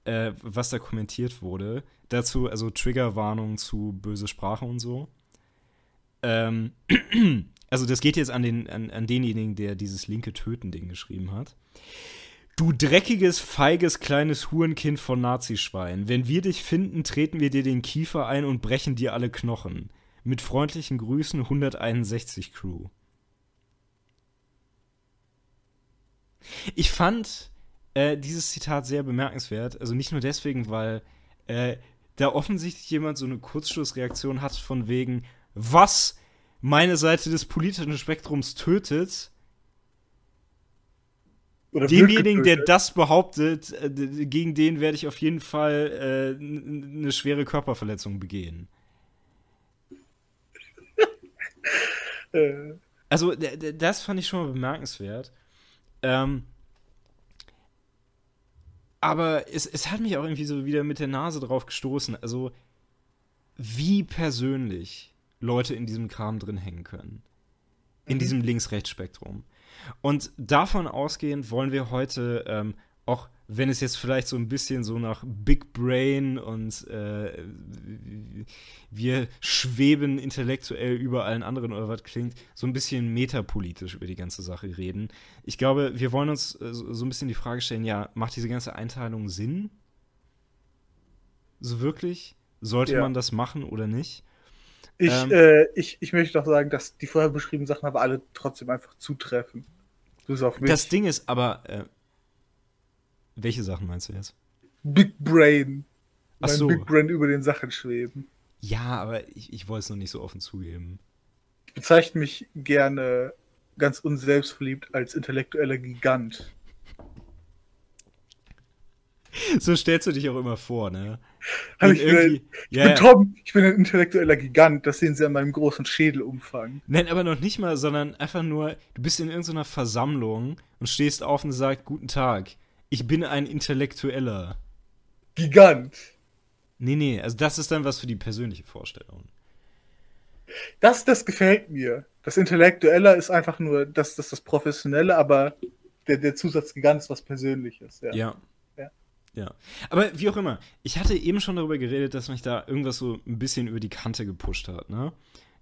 äh, was da kommentiert wurde. Dazu, also Triggerwarnung zu böse Sprache und so. Ähm, <clears throat> also das geht jetzt an, den, an, an denjenigen, der dieses linke Töten-Ding geschrieben hat. Du dreckiges, feiges, kleines Hurenkind von Nazischwein. Wenn wir dich finden, treten wir dir den Kiefer ein und brechen dir alle Knochen. Mit freundlichen Grüßen 161 Crew. Ich fand äh, dieses Zitat sehr bemerkenswert. Also nicht nur deswegen, weil äh, da offensichtlich jemand so eine Kurzschlussreaktion hat von wegen, was meine Seite des politischen Spektrums tötet, oder Demjenigen, der das behauptet, äh, gegen den werde ich auf jeden Fall äh, eine schwere Körperverletzung begehen. <laughs> Also, das fand ich schon mal bemerkenswert. Ähm, aber es, es hat mich auch irgendwie so wieder mit der Nase drauf gestoßen. Also, wie persönlich Leute in diesem Kram drin hängen können. In Mhm. diesem Links-Rechts-Spektrum. Und davon ausgehend wollen wir heute ähm, auch, wenn es jetzt vielleicht so ein bisschen so nach Big Brain und äh, wir schweben intellektuell über allen anderen oder was klingt, so ein bisschen metapolitisch über die ganze Sache reden. Ich glaube, wir wollen uns äh, so ein bisschen die Frage stellen, ja, macht diese ganze Einteilung Sinn? So wirklich? Sollte Ja. man das machen oder nicht? Ich, Ähm. äh, ich, ich möchte doch sagen, dass die vorher beschriebenen Sachen aber alle trotzdem einfach zutreffen. Das Ding ist aber, äh, welche Sachen meinst du jetzt? Big Brain. Ach Mein so. Big Brain über den Sachen schweben. Ja, aber ich, ich wollte es noch nicht so offen zugeben. Ich bezeichne mich gerne ganz unselbstverliebt als intellektueller Gigant. <laughs> So stellst du dich auch immer vor, ne? In ich bin, ich ja, bin. Tom, ich bin ein intellektueller Gigant. Das sehen Sie an meinem großen Schädelumfang. Nein, aber noch nicht mal, sondern einfach nur, du bist in irgendeiner Versammlung und stehst auf und sagst, guten Tag, ich bin ein Intellektueller. Gigant. Nee, nee, also das ist dann was für die persönliche Vorstellung. Das, das gefällt mir. Das Intellektuelle ist einfach nur das, das, das Professionelle, aber der, der Zusatz Gigant ist was Persönliches. Ja. Ja. Ja. Ja. Aber wie auch immer, ich hatte eben schon darüber geredet, dass mich da irgendwas so ein bisschen über die Kante gepusht hat, ne?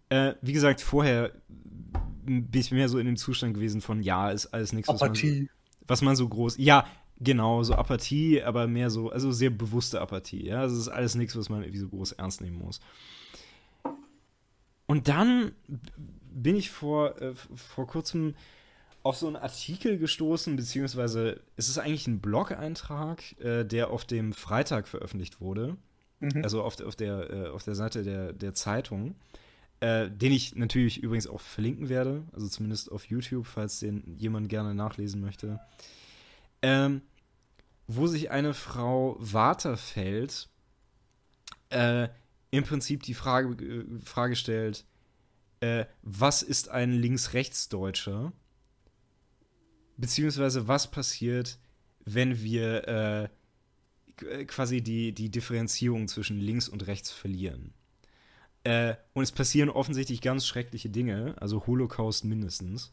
Äh, wie gesagt, vorher bin ich mehr so in dem Zustand gewesen von, ja, ist alles nichts, was man, so, Apathie. was man so groß. Ja, genau, so Apathie, aber mehr so, also sehr bewusste Apathie, ja. Also es ist alles nichts, was man irgendwie so groß ernst nehmen muss. Und dann bin ich vor, äh, vor kurzem auf so einen Artikel gestoßen, beziehungsweise es ist eigentlich ein Blog-Eintrag, äh, der auf dem Freitag veröffentlicht wurde, Mhm. also auf, der- auf, der, äh, auf der Seite der, der Zeitung, äh, den ich natürlich übrigens auch verlinken werde, also zumindest auf YouTube, falls den jemand gerne nachlesen möchte, ähm, wo sich eine Frau Waterfeld äh, im Prinzip die Frage, äh, Frage stellt, äh, was ist ein Links-Rechts-Deutscher? Beziehungsweise was passiert, wenn wir äh, qu- quasi die, die Differenzierung zwischen links und rechts verlieren? Äh, und es passieren offensichtlich ganz schreckliche Dinge, also Holocaust mindestens.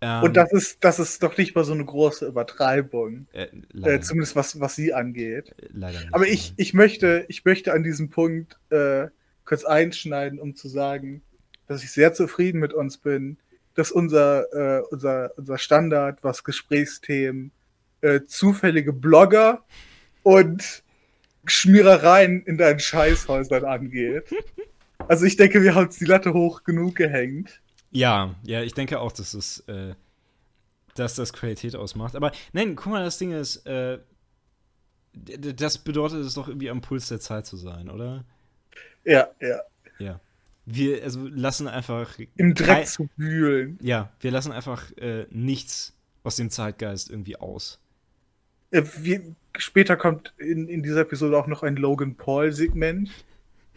Ähm, Und das ist, das ist doch nicht mal so eine große Übertreibung. äh, Äh, zumindest was, was sie angeht. leider nicht. Aber ich, ich, möchte, ich möchte an diesem Punkt äh, kurz einschneiden, um zu sagen, dass ich sehr zufrieden mit uns bin, dass unser, äh, unser, unser Standard, was Gesprächsthemen, äh, zufällige Blogger und Schmierereien in deinen Scheißhäusern angeht. <laughs> Also ich denke, wir haben uns die Latte hoch genug gehängt. Ja, ja, ich denke auch, dass es, äh, dass das Qualität ausmacht. Aber nein, guck mal, das Ding ist, äh, das bedeutet es doch irgendwie am Puls der Zeit zu sein, oder? Ja, ja. Ja. Wir also lassen einfach Im Dreck kei- zu wühlen. Ja, wir lassen einfach äh, nichts aus dem Zeitgeist irgendwie aus. Äh, wie, später kommt in, in dieser Episode auch noch ein Logan Paul-Segment.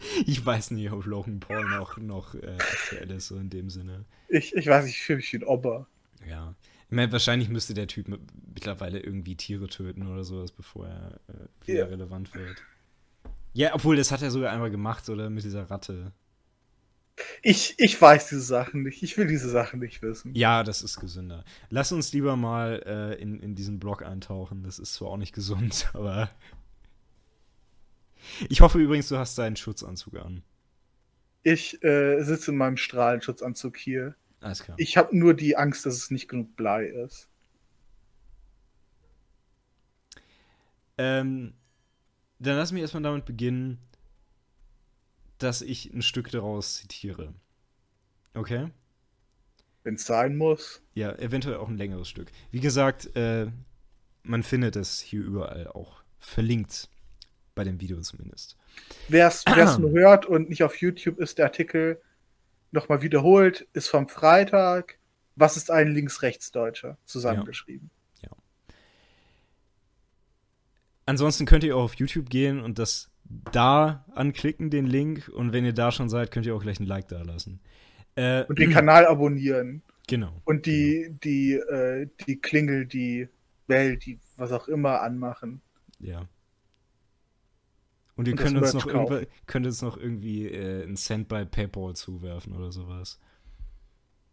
<laughs> Ich weiß nicht, ob Logan Paul noch, noch äh, aktuell ist, so in dem Sinne. Ich, ich weiß nicht, ich fühle mich wie ein Ober. Ja. Ich meine, wahrscheinlich müsste der Typ mit- mittlerweile irgendwie Tiere töten oder sowas, bevor er äh, wieder Ja. relevant wird. Ja, obwohl, das hat er sogar einmal gemacht, oder? Mit dieser Ratte. Ich, ich weiß diese Sachen nicht. Ich will diese Sachen nicht wissen. Ja, das ist gesünder. Lass uns lieber mal äh, in, in diesen Blog eintauchen. Das ist zwar auch nicht gesund, <laughs> aber. Ich hoffe übrigens, du hast deinen Schutzanzug an. Ich äh, sitze in meinem Strahlenschutzanzug hier. Alles klar. Ich habe nur die Angst, dass es nicht genug Blei ist. Ähm, dann lass mich erstmal damit beginnen, dass ich ein Stück daraus zitiere. Okay? Wenn es sein muss. Ja, eventuell auch ein längeres Stück. Wie gesagt, äh, man findet es hier überall auch verlinkt. Bei dem Video zumindest. Wer es <clears throat> nur hört und nicht auf YouTube ist, der Artikel nochmal wiederholt, ist vom Freitag. Was ist ein Links-Rechts-Deutscher? Zusammengeschrieben. Ansonsten könnt ihr auch auf YouTube gehen und das da anklicken, den Link. Und wenn ihr da schon seid, könnt ihr auch gleich ein Like da lassen. Äh, Und den Kanal abonnieren. Genau. Und die, die, äh, die Klingel, die Bell, die was auch immer anmachen. Ja. Und ihr Und könnt uns, noch könnt uns noch irgendwie äh, einen Cent bei PayPal zuwerfen oder sowas.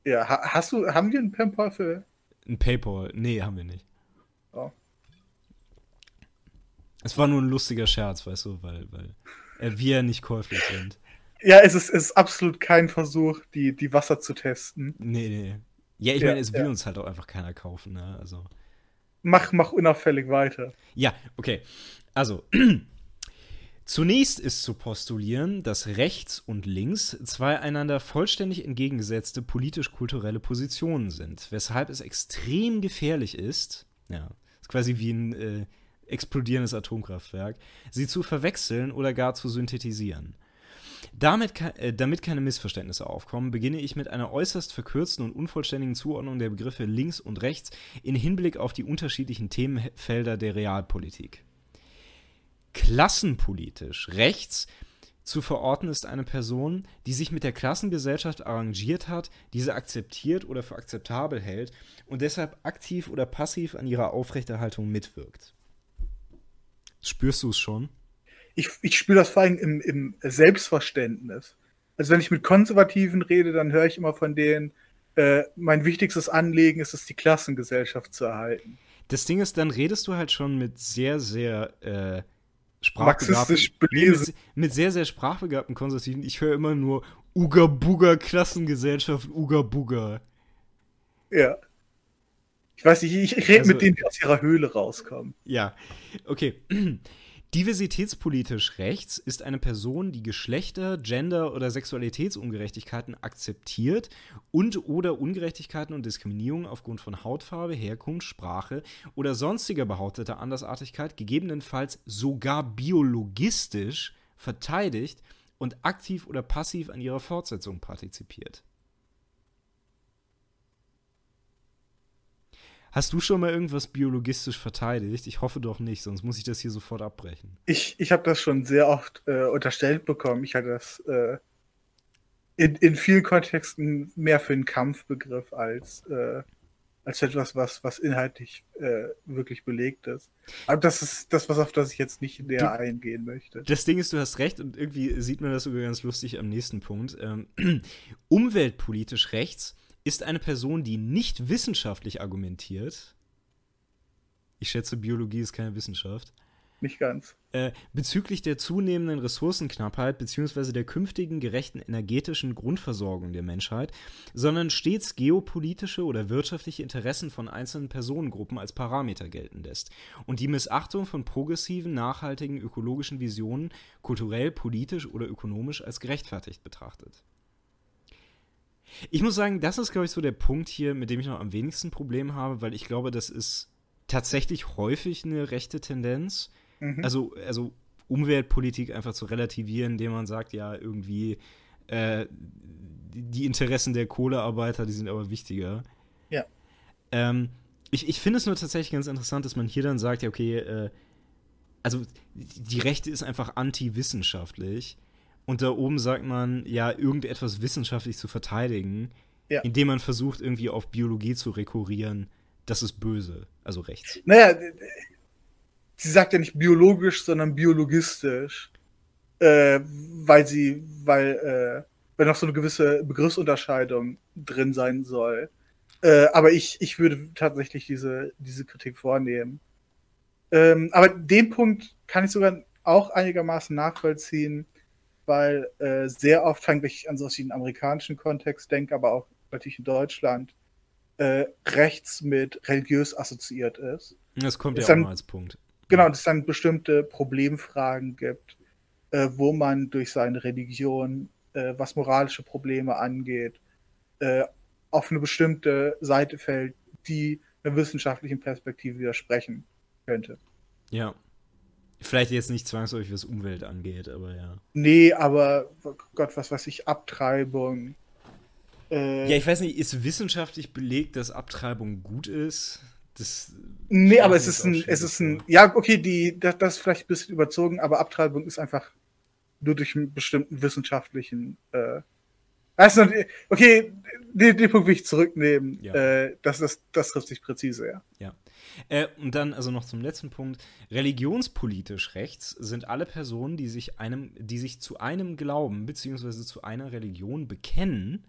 Ja, ha hast du, haben wir einen PayPal für? Ein PayPal? Nee, haben wir nicht. Oh. Es war nur ein lustiger Scherz, weißt du, weil, weil äh, wir nicht käuflich sind. Ja, es ist, es ist absolut kein Versuch, die, die Wasser zu testen. Nee, nee. Ja, ich Ja, meine, es will ja. uns halt auch einfach keiner kaufen, ne? Also. Mach, mach unauffällig weiter. Ja, okay. Also, <clears throat> zunächst ist zu postulieren, dass rechts und links zwei einander vollständig entgegengesetzte politisch-kulturelle Positionen sind, weshalb es extrem gefährlich ist, ja, ist quasi wie ein äh, explodierendes Atomkraftwerk, sie zu verwechseln oder gar zu synthetisieren. Damit, äh, damit keine Missverständnisse aufkommen, beginne ich mit einer äußerst verkürzten und unvollständigen Zuordnung der Begriffe links und rechts in Hinblick auf die unterschiedlichen Themenfelder der Realpolitik. Klassenpolitisch rechts zu verorten ist eine Person, die sich mit der Klassengesellschaft arrangiert hat, diese akzeptiert oder für akzeptabel hält und deshalb aktiv oder passiv an ihrer Aufrechterhaltung mitwirkt. Spürst du es schon? Ich, ich spüre das vor allem im, im Selbstverständnis. Also wenn ich mit Konservativen rede, dann höre ich immer von denen, äh, mein wichtigstes Anliegen ist es, die Klassengesellschaft zu erhalten. Das Ding ist, dann redest du halt schon mit sehr, sehr äh, Marxistisch nee, belesen. mit, mit sehr, sehr sprachbegabten Konservativen. Ich höre immer nur Uga Buga Klassengesellschaft, Uga Buga. Ja. Ich weiß nicht, ich, ich rede Also- mit denen, die aus ihrer Höhle rauskommen. Ja, okay. Diversitätspolitisch rechts ist eine Person, die Geschlechter, Gender oder Sexualitätsungerechtigkeiten akzeptiert und oder Ungerechtigkeiten und Diskriminierung aufgrund von Hautfarbe, Herkunft, Sprache oder sonstiger behaupteter Andersartigkeit gegebenenfalls sogar biologistisch verteidigt und aktiv oder passiv an ihrer Fortsetzung partizipiert. Hast du schon mal irgendwas biologistisch verteidigt? Ich hoffe doch nicht, sonst muss ich das hier sofort abbrechen. Ich, ich habe das schon sehr oft äh, unterstellt bekommen. Ich hatte das äh, in, in vielen Kontexten mehr für einen Kampfbegriff als, äh, als etwas, was, was inhaltlich äh, wirklich belegt ist. Aber das ist das, was auf das ich jetzt nicht näher Du- eingehen möchte. Das Ding ist, du hast recht und irgendwie sieht man das sogar ganz lustig am nächsten Punkt. Ähm, <clears throat> umweltpolitisch rechts ist eine Person, die nicht wissenschaftlich argumentiert. Ich schätze, Biologie ist keine Wissenschaft. Nicht ganz. Äh, bezüglich der zunehmenden Ressourcenknappheit bzw. der künftigen gerechten energetischen Grundversorgung der Menschheit, sondern stets geopolitische oder wirtschaftliche Interessen von einzelnen Personengruppen als Parameter gelten lässt und die Missachtung von progressiven, nachhaltigen, ökologischen Visionen kulturell, politisch oder ökonomisch als gerechtfertigt betrachtet. Ich muss sagen, das ist, glaube ich, so der Punkt hier, mit dem ich noch am wenigsten Problem habe, weil ich glaube, das ist tatsächlich häufig eine rechte Tendenz Mhm. also, also Umweltpolitik einfach zu relativieren, indem man sagt, ja, irgendwie äh, die Interessen der Kohlearbeiter, die sind aber wichtiger. Ja. Ähm, ich, ich finde es nur tatsächlich ganz interessant, dass man hier dann sagt, ja, okay, äh, also die Rechte ist einfach anti-wissenschaftlich und da oben sagt man, ja, irgendetwas wissenschaftlich zu verteidigen, Ja. indem man versucht, irgendwie auf Biologie zu rekurrieren, das ist böse, also rechts. Naja, sie sagt ja nicht biologisch, sondern biologistisch. Äh, weil sie, weil, äh, weil noch so eine gewisse Begriffsunterscheidung drin sein soll. Äh, aber ich, ich würde tatsächlich diese, diese Kritik vornehmen. Ähm, aber den Punkt kann ich sogar auch einigermaßen nachvollziehen, weil äh, sehr oft, wenn ich an so den amerikanischen Kontext denke, aber auch natürlich in Deutschland, äh, rechts mit religiös assoziiert ist. Das kommt ja auch dann- mal als Punkt. Genau, dass es dann bestimmte Problemfragen gibt, äh, wo man durch seine Religion, äh, was moralische Probleme angeht, äh, auf eine bestimmte Seite fällt, die einer wissenschaftlichen Perspektive widersprechen könnte. Ja. Vielleicht jetzt nicht zwangsläufig, was Umwelt angeht, aber ja. Nee, aber oh Gott, was weiß ich, Abtreibung. Äh, Ja, ich weiß nicht, ist wissenschaftlich belegt, dass Abtreibung gut ist? Das nee, aber es ist ein, es ist ein, ja, okay, die, das, das ist vielleicht ein bisschen überzogen, aber Abtreibung ist einfach nur durch einen bestimmten wissenschaftlichen äh, Also, okay, den, den Punkt will ich zurücknehmen. Ja. Äh, das, das, das trifft sich präzise, ja. Ja. Äh, und dann also noch zum letzten Punkt. Religionspolitisch rechts sind alle Personen, die sich einem, die sich zu einem Glauben bzw. zu einer Religion bekennen,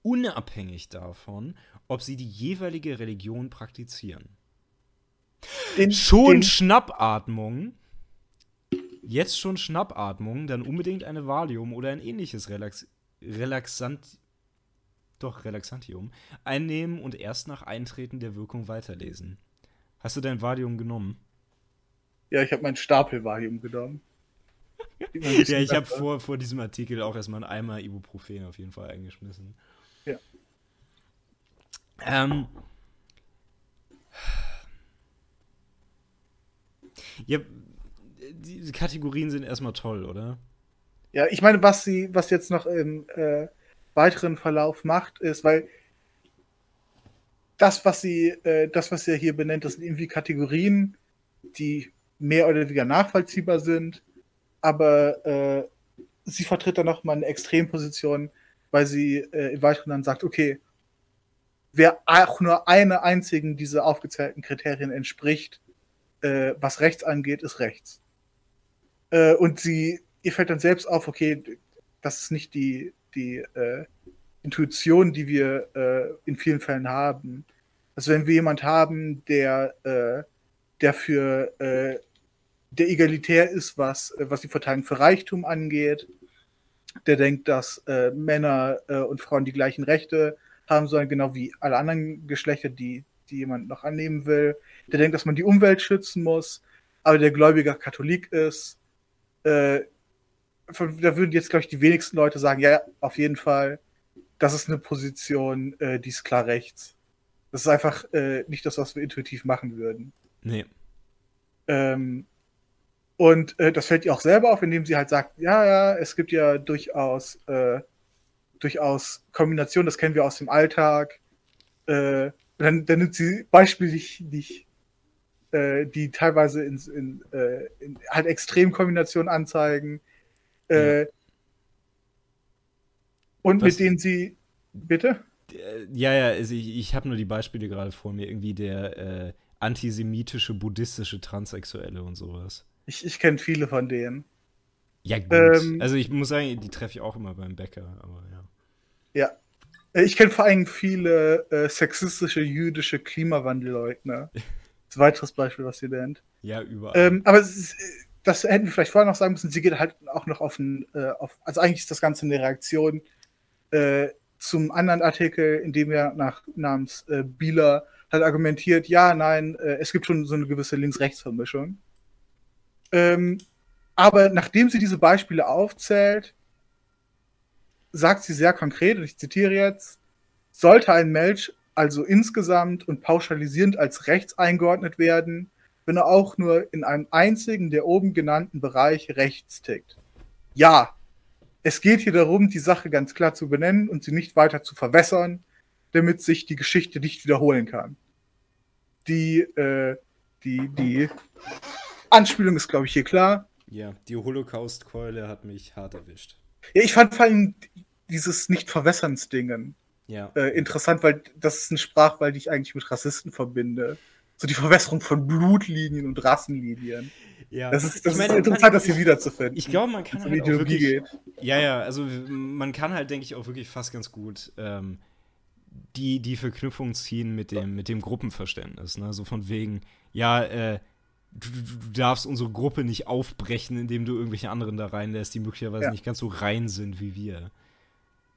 unabhängig davon, ob sie die jeweilige Religion praktizieren. Den, Schon den, Schnappatmung. Jetzt schon Schnappatmung, dann unbedingt eine Valium oder ein ähnliches Relax Relaxant doch Relaxantium einnehmen und erst nach Eintreten der Wirkung weiterlesen. Hast du dein Valium genommen? ja, ich habe meinen Stapel Valium genommen. <laughs> Ja, ich habe vor, vor diesem Artikel auch erstmal einen Eimer Ibuprofen auf jeden Fall eingeschmissen. Ja. Ähm. Ja, die Kategorien sind erstmal toll, oder? Ja, ich meine, was sie, was jetzt noch im äh, weiteren Verlauf macht, ist, weil das, was sie, äh, das, was sie hier benennt, das sind irgendwie Kategorien, die mehr oder weniger nachvollziehbar sind, aber äh, sie vertritt dann nochmal eine Extremposition, weil sie äh, im Weiteren dann sagt, okay, wer auch nur einer einzigen dieser aufgezählten Kriterien entspricht, äh, was rechts angeht, ist rechts. Äh, und sie, ihr fällt dann selbst auf, okay, das ist nicht die, die äh, Intuition, die wir äh, in vielen Fällen haben. Also wenn wir jemand haben, der, äh, der für äh, der egalitär ist, was, was die Verteilung für Reichtum angeht, der denkt, dass äh, Männer äh, und Frauen die gleichen Rechte haben sollen, genau wie alle anderen Geschlechter, die, die jemand noch annehmen will. Der denkt, dass man die Umwelt schützen muss, aber der gläubiger Katholik ist. Äh, da würden jetzt, glaube ich, die wenigsten Leute sagen, ja, auf jeden Fall, das ist eine Position, äh, die ist klar rechts. Das ist einfach äh, nicht das, was wir intuitiv machen würden. Nee. Ähm, und äh, das fällt ihr auch selber auf, indem sie halt sagt, ja, ja, es gibt ja durchaus, äh, durchaus Kombinationen, das kennen wir aus dem Alltag. Äh, dann, dann nimmt sie Beispiele, die, ich- die, ich, äh, die teilweise in, in, äh, in halt Extremkombinationen anzeigen. Äh, Und Was- mit denen sie, bitte? Äh, Ja, ja, also ich, ich habe nur die Beispiele gerade vor mir. Irgendwie der äh, antisemitische, buddhistische Transsexuelle und sowas. Ich, ich kenne viele von denen. Ja, gut. Ähm, also ich muss sagen, die treffe ich auch immer beim Bäcker, aber ja. Ja. Äh, Ich kenne vor allem viele äh, sexistische jüdische Klimawandelleugner. <laughs> Das ist ein weiteres Beispiel, was sie nennt. Ja, überall. Ähm, aber es ist, äh, das hätten wir vielleicht vorher noch sagen müssen. Sie geht halt auch noch auf ein, äh, auf, also eigentlich ist das Ganze eine Reaktion äh, zum anderen Artikel, in dem er nach namens äh, Bieler halt argumentiert, ja, nein, äh, es gibt schon so eine gewisse Links-Rechts-Vermischung. Ähm, aber nachdem sie diese Beispiele aufzählt, sagt sie sehr konkret, und ich zitiere jetzt, sollte ein Mensch also insgesamt und pauschalisierend als rechts eingeordnet werden, wenn er auch nur in einem einzigen der oben genannten Bereiche rechts tickt. Ja, es geht hier darum, die Sache ganz klar zu benennen und sie nicht weiter zu verwässern, damit sich die Geschichte nicht wiederholen kann. Die, äh, die, die Anspielung ist, glaube ich, hier klar. ja, die Holocaust-Keule hat mich hart erwischt. Ja, ich fand vor allem dieses Nicht-Verwässerns-Dingen Ja. äh, interessant, weil das ist eine Sprachwahl, die ich eigentlich mit Rassisten verbinde. So die Verwässerung von Blutlinien und Rassenlinien. ja. Das ist, das Ich meine, ist interessant, das hier wiederzufinden. Ich glaube, man kann halt auch wirklich, geht. Ja, ja, also man kann halt, denke ich, auch wirklich fast ganz gut ähm, die, die Verknüpfung ziehen mit dem, mit dem Gruppenverständnis. Ne? So von wegen, ja, äh, du, du darfst unsere Gruppe nicht aufbrechen, indem du irgendwelche anderen da reinlässt, die möglicherweise Ja. nicht ganz so rein sind wie wir.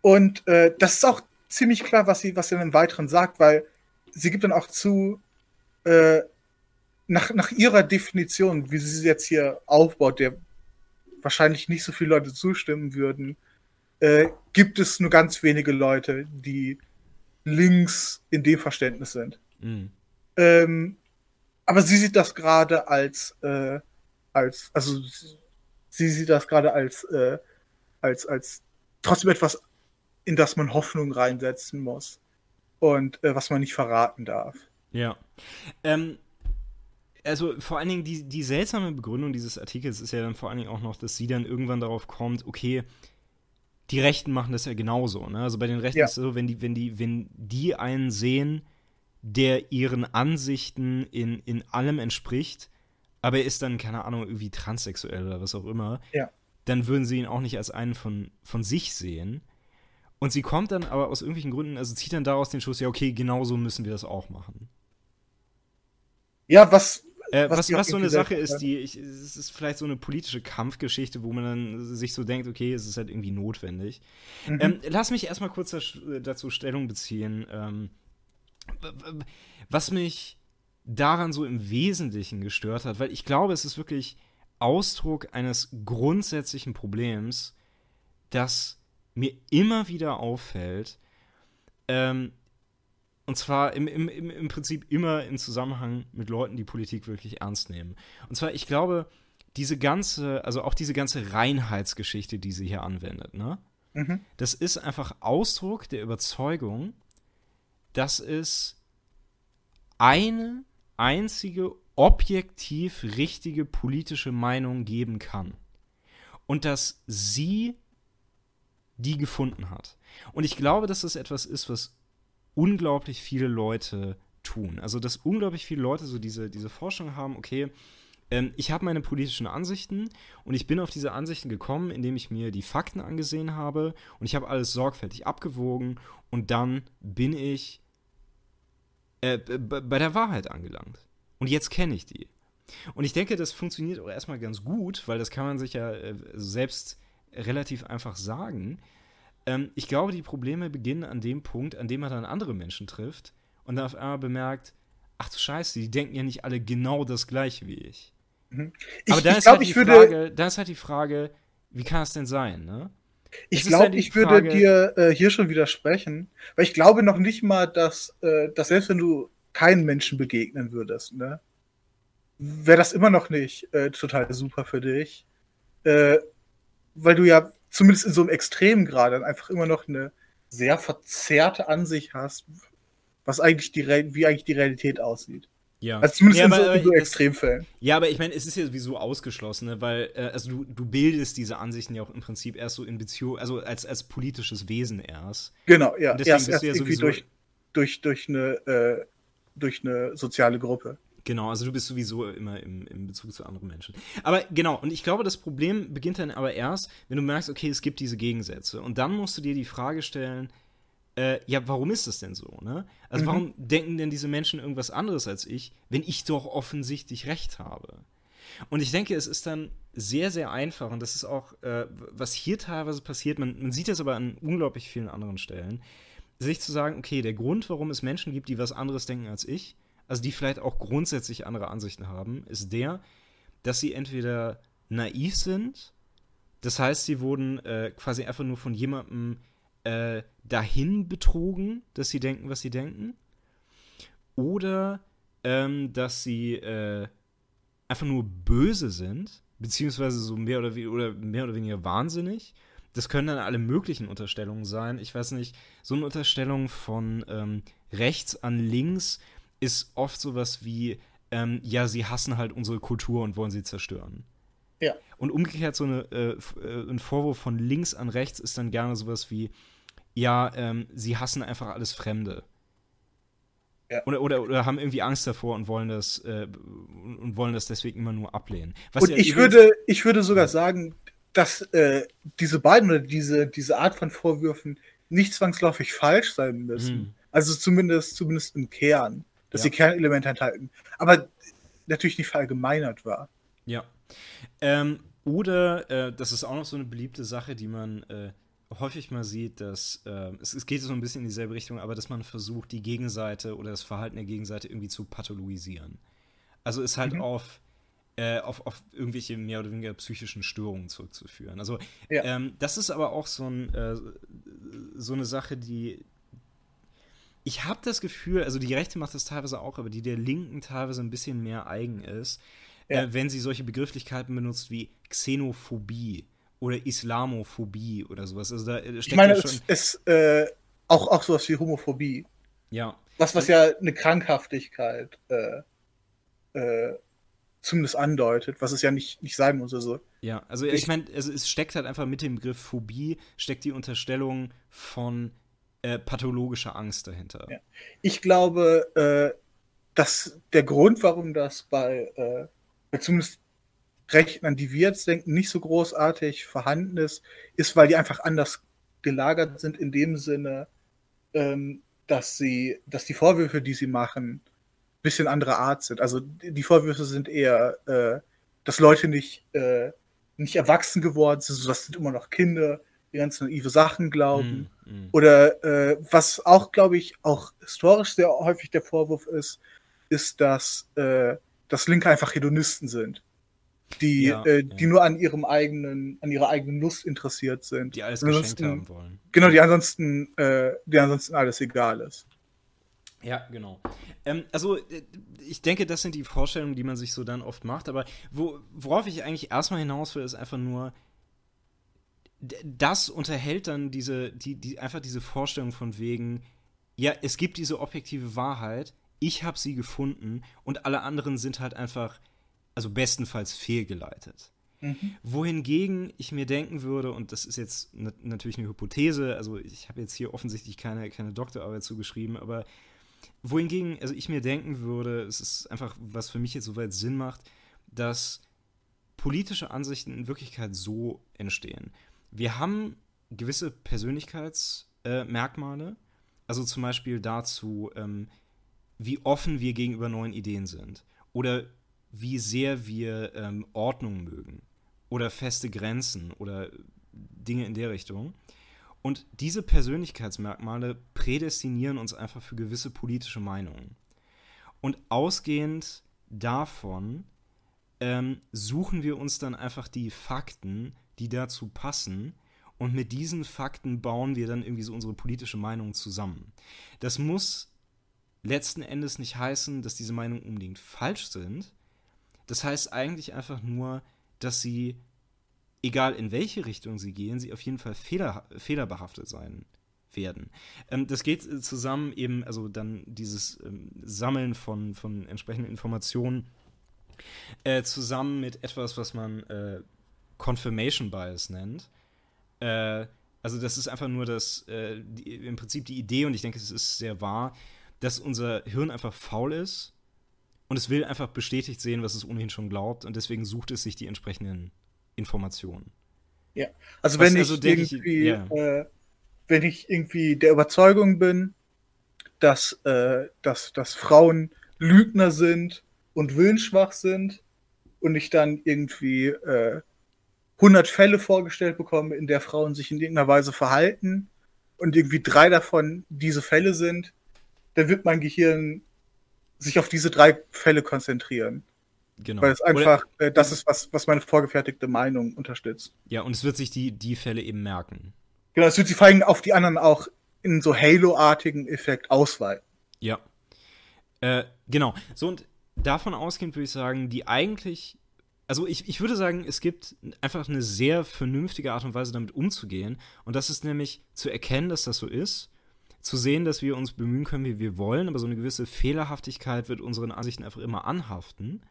Und äh, das ist auch ziemlich klar, was sie, was sie im Weiteren sagt, weil sie gibt dann auch zu, äh, nach, nach ihrer Definition, wie sie sie jetzt hier aufbaut, der wahrscheinlich nicht so viele Leute zustimmen würden, äh, gibt es nur ganz wenige Leute, die links in dem Verständnis sind. Mhm. Ähm, aber sie sieht das gerade als, äh, als, also sie sieht das gerade als, äh, als, als trotzdem etwas, in das man Hoffnung reinsetzen muss und äh, was man nicht verraten darf. Ja. Ähm, also vor allen Dingen die, die seltsame Begründung dieses Artikels ist ja dann vor allen Dingen auch noch, dass sie dann irgendwann darauf kommt, okay, die Rechten machen das ja genauso. Ne? Also bei den Rechten Ja. ist es so, wenn die, wenn die, wenn die einen sehen, der ihren Ansichten in, in allem entspricht, aber er ist dann, keine Ahnung, irgendwie transsexuell oder was auch immer, Ja. dann würden sie ihn auch nicht als einen von, von sich sehen. Und sie kommt dann aber aus irgendwelchen Gründen, also zieht dann daraus den Schluss, ja, okay, genauso müssen wir das auch machen. Ja, was. Äh, Was was, was, so eine Sache ist, die, ich, es ist vielleicht so eine politische Kampfgeschichte, wo man dann sich so denkt, okay, es ist halt irgendwie notwendig. Mhm. Ähm, lass mich erstmal kurz das- dazu Stellung beziehen. Ähm, was mich daran so im Wesentlichen gestört hat, weil ich glaube, es ist wirklich Ausdruck eines grundsätzlichen Problems, das mir immer wieder auffällt. Ähm, und zwar im, im, im, im Prinzip immer im Zusammenhang mit Leuten, die Politik wirklich ernst nehmen. Und zwar, ich glaube, diese ganze, also auch diese ganze Reinheitsgeschichte, die sie hier anwendet, ne? Mhm. Das ist einfach Ausdruck der Überzeugung, dass es eine einzige objektiv richtige politische Meinung geben kann. Und dass sie die gefunden hat. Und ich glaube, dass das etwas ist, was unglaublich viele Leute tun. Also, dass unglaublich viele Leute so diese, diese Forschung haben, okay, ähm, ich habe meine politischen Ansichten und ich bin auf diese Ansichten gekommen, indem ich mir die Fakten angesehen habe und ich habe alles sorgfältig abgewogen und dann bin ich äh, bei der Wahrheit angelangt. Und jetzt kenne ich die. Und ich denke, das funktioniert auch erstmal ganz gut, weil das kann man sich ja äh, selbst relativ einfach sagen. Ähm, ich glaube, die Probleme beginnen an dem Punkt, an dem man dann andere Menschen trifft und dann auf einmal bemerkt, ach du Scheiße, die denken ja nicht alle genau das gleiche wie ich. Ich, Aber da ich ist, halt die ich würde, Frage, da ist halt die Frage, wie kann es denn sein, ne? ich glaube, halt ich würde Frage- dir äh, hier schon widersprechen, weil ich glaube noch nicht mal, dass, äh, dass selbst wenn du keinen Menschen begegnen würdest, ne, wäre das immer noch nicht äh, total super für dich, äh, weil du ja zumindest in so einem extremen Grad dann einfach immer noch eine sehr verzerrte Ansicht hast, was eigentlich die Re wie eigentlich die Realität aussieht. Ja. Also zumindest ja, in aber, so, in so aber Extremfällen. Ja, aber ich meine, es ist ja sowieso ausgeschlossen, ne? weil, äh, also du, du bildest diese Ansichten ja auch im Prinzip erst so in Beziehung, also als, als politisches Wesen erst. Genau, ja. Und deswegen Erst, bist erst du ja sowieso- durch, durch, durch, eine, äh, durch eine soziale Gruppe. Genau, also du bist sowieso immer im, im Bezug zu anderen Menschen. Aber genau, und ich glaube, das Problem beginnt dann aber erst, wenn du merkst, okay, es gibt diese Gegensätze. Und dann musst du dir die Frage stellen, äh, ja, warum ist das denn so, ne? Also Mhm. warum denken denn diese Menschen irgendwas anderes als ich, wenn ich doch offensichtlich recht habe? Und ich denke, es ist dann sehr, sehr einfach, und das ist auch, äh, was hier teilweise passiert, man, man sieht das aber an unglaublich vielen anderen Stellen, sich zu sagen, okay, der Grund, warum es Menschen gibt, die was anderes denken als ich, also die vielleicht auch grundsätzlich andere Ansichten haben, ist der, dass sie entweder naiv sind, das heißt, sie wurden äh, quasi einfach nur von jemandem äh, dahin betrogen, dass sie denken, was sie denken, oder ähm, dass sie äh, einfach nur böse sind, beziehungsweise so mehr oder, oder mehr oder weniger wahnsinnig. Das können dann alle möglichen Unterstellungen sein. Ich weiß nicht, so eine Unterstellung von ähm, rechts an links ist oft sowas wie, ähm, ja, sie hassen halt unsere Kultur und wollen sie zerstören. Ja. Und umgekehrt so eine, äh, äh, ein Vorwurf von links an rechts ist dann gerne sowas wie, ja, ähm, sie hassen einfach alles Fremde. Ja. Oder, oder, oder haben irgendwie Angst davor und wollen das äh, und wollen das deswegen immer nur ablehnen. Was Und ja ich würde, ich würde sogar sagen, dass äh, diese beiden oder diese, diese Art von Vorwürfen nicht zwangsläufig falsch sein müssen. Mhm. Also zumindest, zumindest im Kern, dass Ja. sie Kernelemente enthalten. Aber natürlich nicht verallgemeinert war. Ja. Ähm, oder, äh, das ist auch noch so eine beliebte Sache, die man äh, häufig mal sieht, dass äh, es, es geht so ein bisschen in dieselbe Richtung, aber dass man versucht, die Gegenseite oder das Verhalten der Gegenseite irgendwie zu pathologisieren. Also ist halt Mhm. auf, äh, auf, auf irgendwelche mehr oder weniger psychischen Störungen zurückzuführen. Also Ja. ähm, das ist aber auch so, ein, äh, so eine Sache, die ich habe das Gefühl, also die Rechte macht das teilweise auch, aber die der Linken teilweise ein bisschen mehr eigen ist, Ja. äh, wenn sie solche Begrifflichkeiten benutzt wie Xenophobie oder Islamophobie oder sowas. Also da äh, steckt Ich meine, ja schon. es ist äh, auch, auch sowas wie Homophobie. Ja, Was, was ja eine Krankhaftigkeit äh, äh, zumindest andeutet, was es ja nicht, nicht sein muss. Also, ja, also ich, ich meine, also es steckt halt einfach mit dem Begriff Phobie, steckt die Unterstellung von äh, pathologischer Angst dahinter. Ja. Ich glaube, äh, dass der Grund, warum das bei, äh, zumindest Rechten, an die wir jetzt denken, nicht so großartig vorhanden ist, ist, weil die einfach anders gelagert sind in dem Sinne, ähm, dass sie, dass die Vorwürfe, die sie machen, ein bisschen andere Art sind. Also die Vorwürfe sind eher, äh, dass Leute nicht, äh, nicht erwachsen geworden sind, das sind immer noch Kinder, die ganz naive Sachen glauben. Mm, mm. Oder äh, was auch, glaube ich, auch historisch sehr häufig der Vorwurf ist, ist, dass, äh, dass Linke einfach Hedonisten sind die, ja, äh, die ja. nur an ihrem eigenen, an ihrer eigenen Lust interessiert sind. Die alles geschenkt haben wollen. Genau, die ansonsten, äh, die ansonsten alles egal ist. Ja, genau. Ähm, also, äh, ich denke, das sind die Vorstellungen, die man sich so dann oft macht, aber wo, worauf ich eigentlich erstmal hinaus will, ist einfach nur, das unterhält dann diese, die, die, einfach diese Vorstellung von wegen, ja, es gibt diese objektive Wahrheit, ich habe sie gefunden und alle anderen sind halt einfach also bestenfalls fehlgeleitet. Mhm. Wohingegen ich mir denken würde, und das ist jetzt natürlich eine Hypothese, also ich habe jetzt hier offensichtlich keine, keine Doktorarbeit zugeschrieben, aber wohingegen, also ich mir denken würde, es ist einfach, was für mich jetzt soweit Sinn macht, dass politische Ansichten in Wirklichkeit so entstehen. Wir haben gewisse Persönlichkeitsmerkmale, äh, also zum Beispiel dazu, ähm, wie offen wir gegenüber neuen Ideen sind oder wie sehr wir ähm, Ordnung mögen oder feste Grenzen oder Dinge in der Richtung. Und diese Persönlichkeitsmerkmale prädestinieren uns einfach für gewisse politische Meinungen. Und ausgehend davon ähm, suchen wir uns dann einfach die Fakten, die dazu passen. Und mit diesen Fakten bauen wir dann irgendwie so unsere politische Meinung zusammen. Das muss letzten Endes nicht heißen, dass diese Meinungen unbedingt falsch sind, das heißt eigentlich einfach nur, dass sie, egal in welche Richtung sie gehen, sie auf jeden Fall fehler, fehlerbehaftet sein werden. Ähm, das geht zusammen eben, also dann dieses ähm, Sammeln von, von entsprechenden Informationen äh, zusammen mit etwas, was man äh, Confirmation Bias nennt. Äh, also das ist einfach nur das, äh, die, im Prinzip die Idee, und ich denke, es ist sehr wahr, dass unser Hirn einfach faul ist und es will einfach bestätigt sehen, was es ohnehin schon glaubt und deswegen sucht es sich die entsprechenden Informationen. Ja, also was, wenn ich also irgendwie, ich, ja. äh, wenn ich irgendwie der Überzeugung bin, dass, äh, dass, dass Frauen Lügner sind und willensschwach sind und ich dann irgendwie äh, 100 Fälle vorgestellt bekomme, in der Frauen sich in irgendeiner Weise verhalten und irgendwie drei davon diese Fälle sind, dann wird mein Gehirn sich auf diese drei Fälle konzentrieren. Genau. Weil es einfach, Oder, äh, das ist, was, was meine vorgefertigte Meinung unterstützt. Ja, und es wird sich die, die Fälle eben merken. Genau, es wird sich vor allem auf die anderen auch in so Halo-artigen Effekt ausweiten. Ja. Äh, genau. So, und davon ausgehend würde ich sagen, die eigentlich also ich, ich würde sagen, es gibt einfach eine sehr vernünftige Art und Weise, damit umzugehen. Und das ist nämlich zu erkennen, dass das so ist zu sehen, dass wir uns bemühen können, wie wir wollen, aber so eine gewisse Fehlerhaftigkeit wird unseren Ansichten einfach immer anhaften.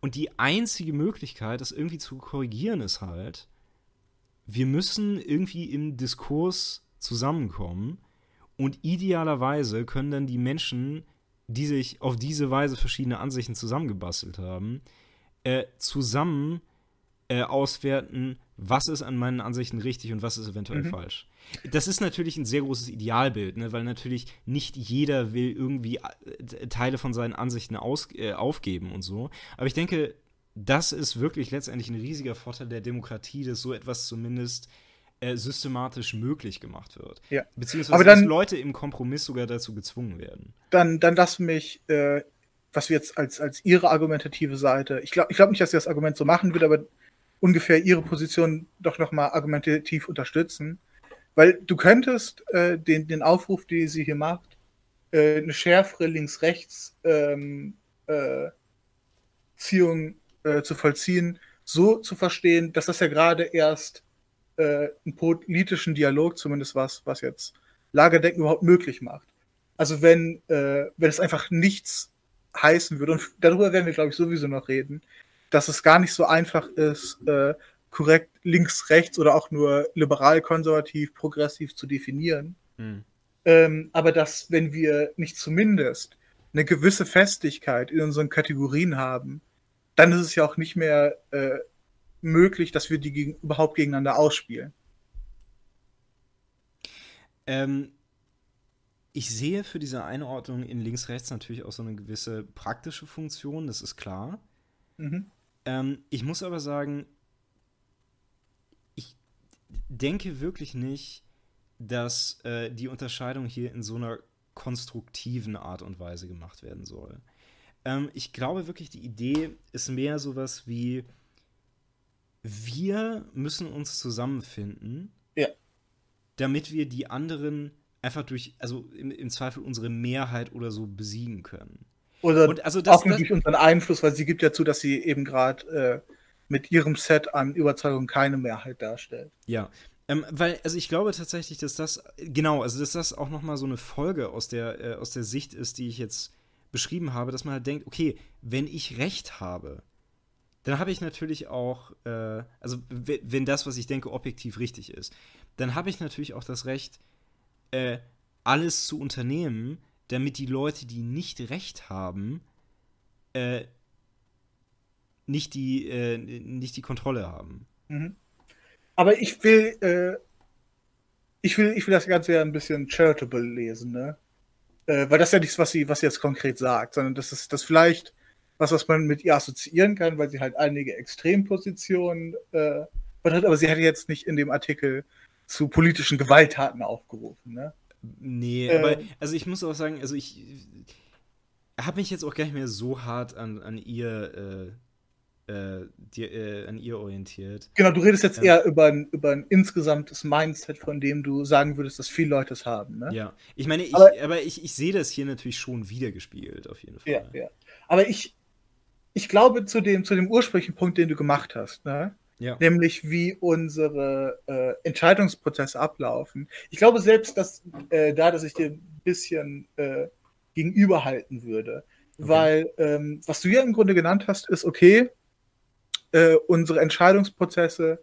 Und die einzige Möglichkeit, das irgendwie zu korrigieren, ist halt, wir müssen irgendwie im Diskurs zusammenkommen und idealerweise können dann die Menschen, die sich auf diese Weise verschiedene Ansichten zusammengebastelt haben, äh, zusammen äh, auswerten, was ist an meinen Ansichten richtig und was ist eventuell mhm. falsch. Das ist natürlich ein sehr großes Idealbild, ne? weil natürlich nicht jeder will irgendwie äh, Teile von seinen Ansichten aus, äh, aufgeben und so. Aber ich denke, das ist wirklich letztendlich ein riesiger Vorteil der Demokratie, dass so etwas zumindest äh, systematisch möglich gemacht wird. Ja. Beziehungsweise, dann, dass Leute im Kompromiss sogar dazu gezwungen werden. Dann, dann lass mich, äh, was wir jetzt als, als ihre argumentative Seite, ich glaube ich glaub nicht, dass sie das Argument so machen wird, aber ungefähr ihre Position doch nochmal argumentativ unterstützen. Weil du könntest äh, den, den Aufruf, den sie hier macht, äh, eine schärfere Links-Rechts ähm, äh, äh, zu vollziehen, so zu verstehen, dass das ja gerade erst äh, einen politischen Dialog, zumindest was, was jetzt Lagerdenken überhaupt möglich macht. Also wenn, äh, wenn es einfach nichts heißen würde, und darüber werden wir, glaube ich, sowieso noch reden, dass es gar nicht so einfach ist, äh, korrekt links, rechts oder auch nur liberal, konservativ, progressiv zu definieren. Mhm. Ähm, aber dass, wenn wir nicht zumindest eine gewisse Festigkeit in unseren Kategorien haben, dann ist es ja auch nicht mehr äh, möglich, dass wir die gegen, überhaupt gegeneinander ausspielen. Ähm, ich sehe für diese Einordnung in links-rechts natürlich auch so eine gewisse praktische Funktion, das ist klar. Mhm. Ähm, ich muss aber sagen, ich denke wirklich nicht, dass äh, die Unterscheidung hier in so einer konstruktiven Art und Weise gemacht werden soll. Ähm, ich glaube wirklich, die Idee ist mehr sowas wie, wir müssen uns zusammenfinden, ja. damit wir die anderen einfach durch, also im, im, Zweifel unsere Mehrheit oder so besiegen können. Oder und also das, auch das, durch unseren Einfluss, weil sie gibt ja zu, dass sie eben gerade äh, mit ihrem Set an Überzeugung keine Mehrheit darstellt. Ja, ähm, weil, also ich glaube tatsächlich, dass das, genau, also dass das auch nochmal so eine Folge aus der, äh, aus der Sicht ist, die ich jetzt beschrieben habe, dass man halt denkt, okay, wenn ich Recht habe, dann habe ich natürlich auch, äh, also wenn das, was ich denke, objektiv richtig ist, dann habe ich natürlich auch das Recht, äh, alles zu unternehmen, damit die Leute, die nicht Recht haben, äh, nicht, die, äh, nicht die Kontrolle haben. Mhm. Aber ich will, äh, ich will, ich will das Ganze ja ein bisschen charitable lesen, ne? Äh, weil das ist ja nichts, was sie, was sie jetzt konkret sagt, sondern das ist das vielleicht was, was man mit ihr assoziieren kann, weil sie halt einige Extrempositionen äh, hat, aber sie hat jetzt nicht in dem Artikel zu politischen Gewalttaten aufgerufen, ne? Nee, äh, aber also ich muss auch sagen, also ich habe mich jetzt auch gar nicht mehr so hart an, an ihr äh, äh, die, äh, an ihr orientiert. Genau, du redest jetzt ähm, eher über ein, über ein insgesamtes Mindset, von dem du sagen würdest, dass viele Leute es haben. Ne? Ja, ich meine, ich, aber, aber ich, ich sehe das hier natürlich schon wiedergespiegelt, auf jeden Fall. Ja, ja. Aber ich, ich glaube zu dem, zu dem ursprünglichen Punkt, den du gemacht hast, ne? Ja. nämlich wie unsere äh, Entscheidungsprozesse ablaufen. Ich glaube selbst, dass äh, da, dass ich dir ein bisschen äh, gegenüberhalten würde, okay. weil ähm, was du ja im Grunde genannt hast, ist okay, äh, unsere Entscheidungsprozesse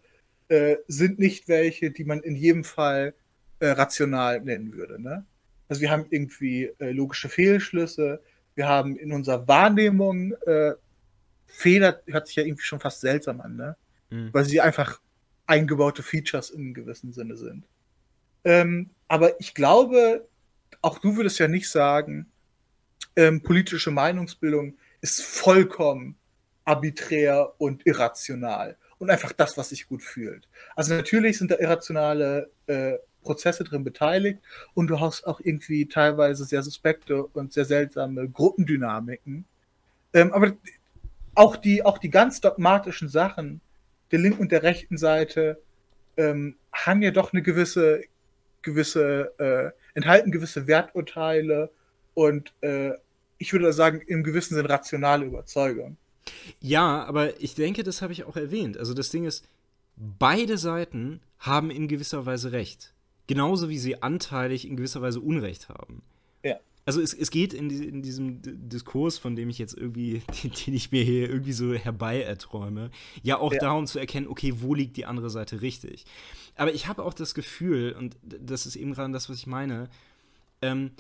äh, sind nicht welche, die man in jedem Fall äh, rational nennen würde. Ne? Also wir haben irgendwie logische Fehlschlüsse, wir haben in unserer Wahrnehmung Fehler, hört sich ja irgendwie schon fast seltsam an, ne? Mhm. weil sie einfach eingebaute Features in gewissem Sinne sind. Ähm, aber ich glaube, auch du würdest ja nicht sagen, ähm, politische Meinungsbildung ist vollkommen arbiträr und irrational und einfach das, was sich gut fühlt. Also natürlich sind da irrationale äh, Prozesse drin beteiligt und du hast auch irgendwie teilweise sehr suspekte und sehr seltsame Gruppendynamiken. Ähm, aber auch die, auch die ganz dogmatischen Sachen der linken und der rechten Seite ähm, haben ja doch eine gewisse, gewisse, äh, enthalten gewisse Werturteile und äh, ich würde sagen, im gewissen Sinn rationale Überzeugung. Ja, aber ich denke, das habe ich auch erwähnt. Also das Ding ist, beide Seiten haben in gewisser Weise recht. Genauso wie sie anteilig in gewisser Weise Unrecht haben. Also es, es geht in, die, in diesem Diskurs, von dem ich jetzt irgendwie, <laughs> den, den ich mir hier irgendwie so herbei erträume, ja auch ja. darum zu erkennen, okay, wo liegt die andere Seite richtig. Aber ich habe auch das Gefühl, und das ist eben gerade das, was ich meine, ähm,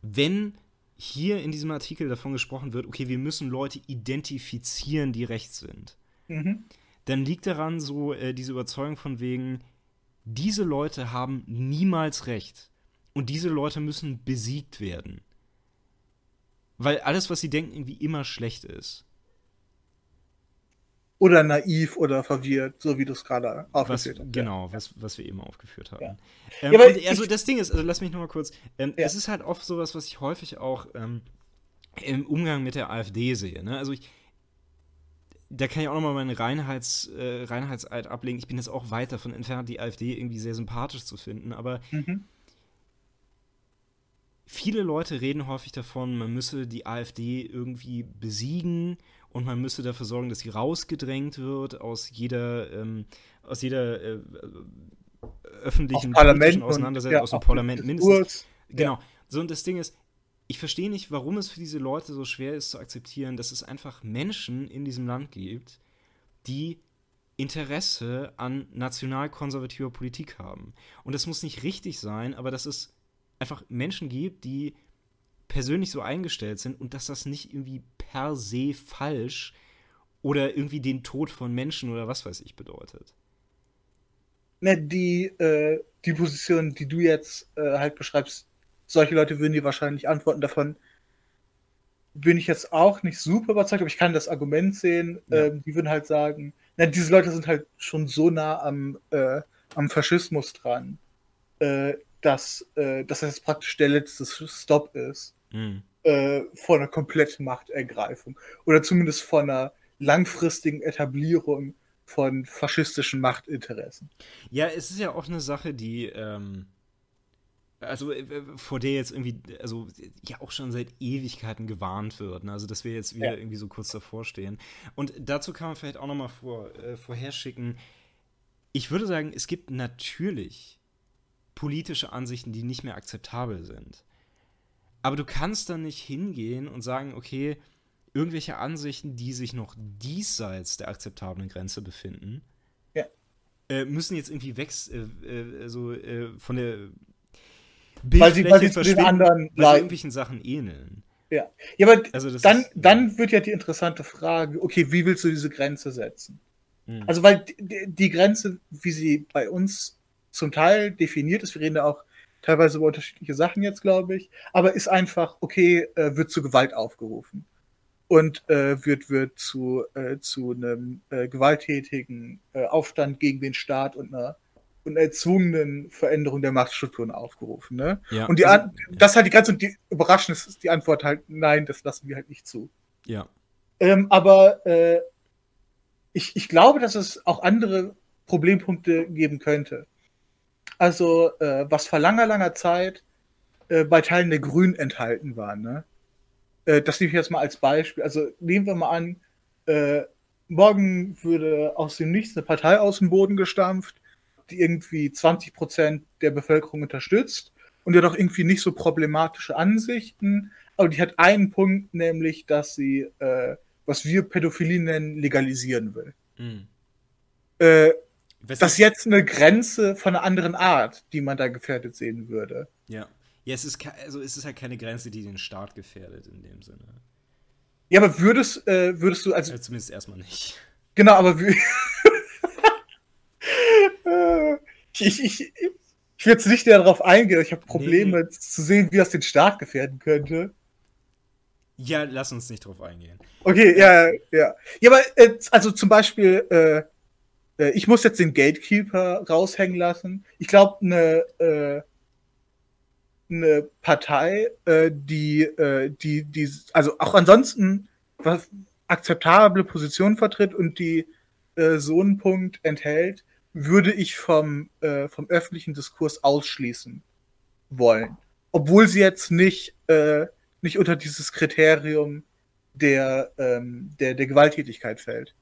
wenn hier in diesem Artikel davon gesprochen wird, okay, wir müssen Leute identifizieren, die rechts sind, mhm. dann liegt daran so äh, diese Überzeugung von wegen, diese Leute haben niemals recht und diese Leute müssen besiegt werden. Weil alles, was sie denken, irgendwie immer schlecht ist oder naiv oder verwirrt, so wie du es gerade aufgeführt hast. Genau, ja. was, was wir eben aufgeführt haben. Ja. Ähm, ja, also das Ding ist, also lass mich noch mal kurz, ähm, es ist halt oft sowas, was ich häufig auch ähm, im Umgang mit der AfD sehe. Ne? Also ich, da kann ich auch nochmal meinen Reinheits, äh, Reinheitseid ablegen. Ich bin jetzt auch weit davon entfernt, die AfD irgendwie sehr sympathisch zu finden, aber mhm. Viele Leute reden häufig davon, man müsse die AfD irgendwie besiegen und man müsste dafür sorgen, dass sie rausgedrängt wird aus jeder, ähm, aus jeder äh, öffentlichen politischen Auseinandersetzung, ja, aus dem Parlament mindestens. Genau. Ja. So, und das Ding ist, ich verstehe nicht, warum es für diese Leute so schwer ist zu akzeptieren, dass es einfach Menschen in diesem Land gibt, die Interesse an nationalkonservativer Politik haben. Und das muss nicht richtig sein, aber dass es einfach Menschen gibt, die persönlich so eingestellt sind und dass das nicht irgendwie per se falsch oder irgendwie den Tod von Menschen oder was weiß ich bedeutet. Ne, die, äh, die Position, die du jetzt äh, halt beschreibst, solche Leute würden dir wahrscheinlich antworten davon. Bin ich jetzt auch nicht super überzeugt, aber ich kann das Argument sehen. Ja. Ähm, die würden halt sagen, na, diese Leute sind halt schon so nah am, äh, am Faschismus dran, äh, dass, äh, dass das praktisch der letzte Stop ist mhm. äh, vor einer kompletten Machtergreifung. Oder zumindest vor einer langfristigen Etablierung von faschistischen Machtinteressen. Ja, es ist ja auch eine Sache, die, ähm, also äh, vor der jetzt irgendwie, also ja auch schon seit Ewigkeiten gewarnt wird. Ne? Also dass wir jetzt wieder ja. irgendwie so kurz davor stehen. Und dazu kann man vielleicht auch nochmal vor, äh, vorherschicken. Ich würde sagen, es gibt natürlich politische Ansichten, die nicht mehr akzeptabel sind. Aber du kannst dann nicht hingehen und sagen, okay, irgendwelche Ansichten, die sich noch diesseits der akzeptablen Grenze befinden, ja. äh, müssen jetzt irgendwie weg, äh, äh, so äh, von der Bildfläche weil sie, weil sie verschwinden, anderen weil sie irgendwelchen Sachen ähneln. Ja, ja aber also dann, ist, dann wird ja die interessante Frage, okay, wie willst du diese Grenze setzen? Hm. Also, weil die, die, Grenze, wie sie bei uns zum Teil definiert ist, wir reden da auch teilweise über unterschiedliche Sachen jetzt, glaube ich, aber ist einfach, okay, äh, wird zu Gewalt aufgerufen und äh, wird, wird zu, äh, zu einem äh, gewalttätigen äh, Aufstand gegen den Staat und einer, und einer erzwungenen Veränderung der Machtstrukturen aufgerufen. Ne? Ja. Und die also, An das ist halt die ganze und die überraschend ist die Antwort halt, nein, das lassen wir halt nicht zu. Ja. Ähm, aber äh, ich, ich glaube, dass es auch andere Problempunkte geben könnte. Also, äh, was vor langer, langer Zeit äh, bei Teilen der Grünen enthalten war, ne? Äh, das nehme ich jetzt mal als Beispiel. Also nehmen wir mal an, äh, morgen würde aus dem Nichts eine Partei aus dem Boden gestampft, die irgendwie 20 Prozent der Bevölkerung unterstützt und hat auch irgendwie nicht so problematische Ansichten, aber die hat einen Punkt, nämlich, dass sie, äh, was wir Pädophilie nennen, legalisieren will. Mhm. Äh, das ist jetzt eine Grenze von einer anderen Art, die man da gefährdet sehen würde. Ja. Ja, es ist, also es ist halt keine Grenze, die den Staat gefährdet in dem Sinne. Ja, aber würdest, äh, würdest du also. Ja, zumindest erstmal nicht. Genau, aber <laughs> ich, ich, ich will jetzt nicht darauf eingehen. Ich habe Probleme nee. zu sehen, wie das den Staat gefährden könnte. Ja, lass uns nicht drauf eingehen. Okay, ja, ja. Ja, aber äh, also zum Beispiel, äh, äh ich muss jetzt den Gatekeeper raushängen lassen. Ich glaube, eine äh, eine Partei, äh, die, äh, die, die, also auch ansonsten was akzeptable Positionen vertritt und die äh, so einen Punkt enthält, würde ich vom, äh, vom öffentlichen Diskurs ausschließen wollen. Obwohl sie jetzt nicht, äh, nicht unter dieses Kriterium der, ähm, der, der Gewalttätigkeit fällt.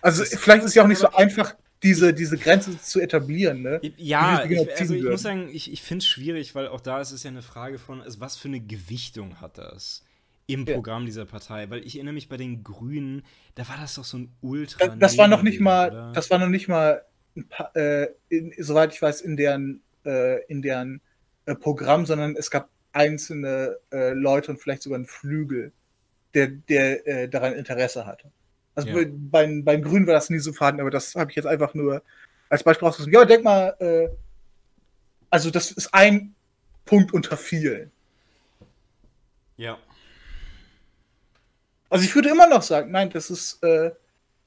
Also vielleicht ist es ja auch nicht so einfach, diese, diese Grenze zu etablieren. Ne? Ja, ich, also ich muss sagen, ich, ich finde es schwierig, weil auch da ist es ja eine Frage von, also was für eine Gewichtung hat das im Programm ja. dieser Partei? Weil ich erinnere mich bei den Grünen, da war das doch so ein Ultra. Das, das war noch nicht mal, oder? das war noch nicht mal, paar, äh, in, soweit ich weiß, in deren, äh, in deren äh, Programm, sondern es gab einzelne äh, Leute und vielleicht sogar einen Flügel, der, der äh, daran Interesse hatte. Also ja. beim, beim Grün war das nie so vorhanden, aber das habe ich jetzt einfach nur als Beispiel rausgesucht. Ja, denk mal, äh, also das ist ein Punkt unter vielen. Ja. Also ich würde immer noch sagen, nein, das ist, äh,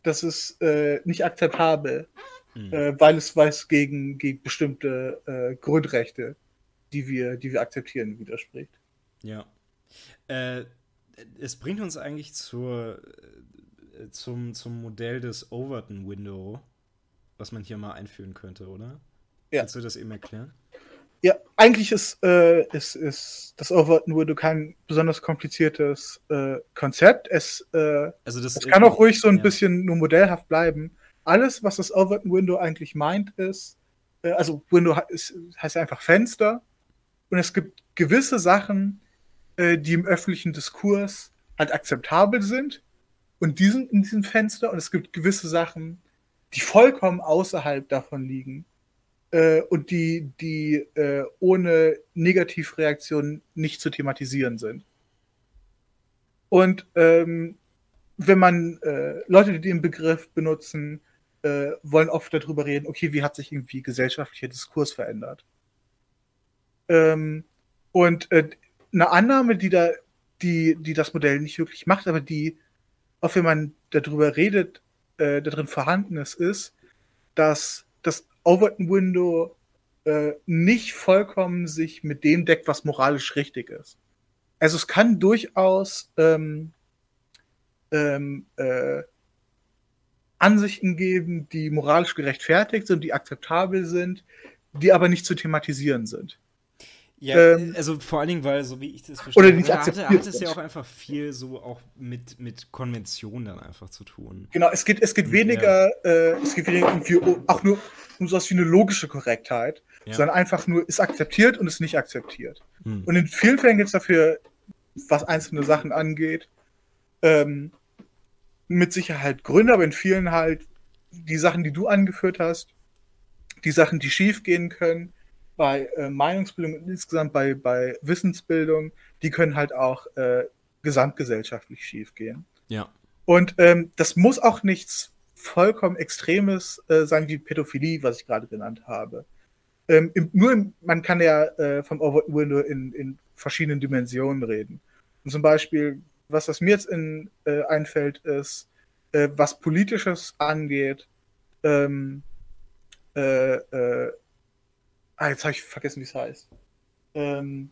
das ist äh, nicht akzeptabel, mhm. weil es weiß gegen, gegen bestimmte äh, Grundrechte, die wir, die wir akzeptieren, widerspricht. Ja. Äh, es bringt uns eigentlich zur zum, zum Modell des Overton Window, was man hier mal einführen könnte, oder? Ja. Kannst du das eben erklären? Ja, eigentlich ist, äh, ist, ist das Overton Window kein besonders kompliziertes äh, Konzept. Es, äh, also das es kann auch ruhig so ein ja. bisschen nur modellhaft bleiben. Alles, was das Overton Window eigentlich meint, ist, äh, also Window ist, heißt einfach Fenster. Und es gibt gewisse Sachen, äh, die im öffentlichen Diskurs halt akzeptabel sind und die sind in diesem Fenster und es gibt gewisse Sachen, die vollkommen außerhalb davon liegen äh, und die, die äh, ohne Negativreaktion nicht zu thematisieren sind. Und ähm, wenn man äh, Leute, die den Begriff benutzen, äh, wollen oft darüber reden, okay, wie hat sich irgendwie gesellschaftlicher Diskurs verändert? Ähm, und äh, eine Annahme, die da, die, die das Modell nicht wirklich macht, aber die, auch wenn man darüber redet, äh, da drin vorhanden ist, ist, dass das Overton Window äh, nicht vollkommen sich mit dem deckt, was moralisch richtig ist. Also es kann durchaus ähm, ähm, äh, Ansichten geben, die moralisch gerechtfertigt sind, die akzeptabel sind, die aber nicht zu thematisieren sind. Ja, ähm, also vor allen Dingen, weil, so wie ich das verstehe, oder nicht hat, hat es ja auch einfach viel so auch mit, mit Konventionen dann einfach zu tun. Genau, es geht, es geht weniger, ja. äh, es geht weniger irgendwie auch nur um sowas wie eine logische Korrektheit, ja. sondern einfach nur ist akzeptiert und ist nicht akzeptiert. Hm. Und in vielen Fällen gibt es dafür, was einzelne Sachen angeht, ähm, mit Sicherheit Gründe, aber in vielen halt die Sachen, die du angeführt hast, die Sachen, die schief gehen können, bei äh, Meinungsbildung und insgesamt bei, bei Wissensbildung, die können halt auch äh, gesamtgesellschaftlich schief gehen. Ja. Und ähm, das muss auch nichts vollkommen Extremes äh, sein wie Pädophilie, was ich gerade genannt habe. Ähm, im, nur im, man kann ja äh, vom Overton Window in, in verschiedenen Dimensionen reden. Und zum Beispiel, was das mir jetzt in, äh, einfällt, ist, äh, was Politisches angeht, ähm, äh, äh, ah, jetzt habe ich vergessen, wie es heißt. Ähm,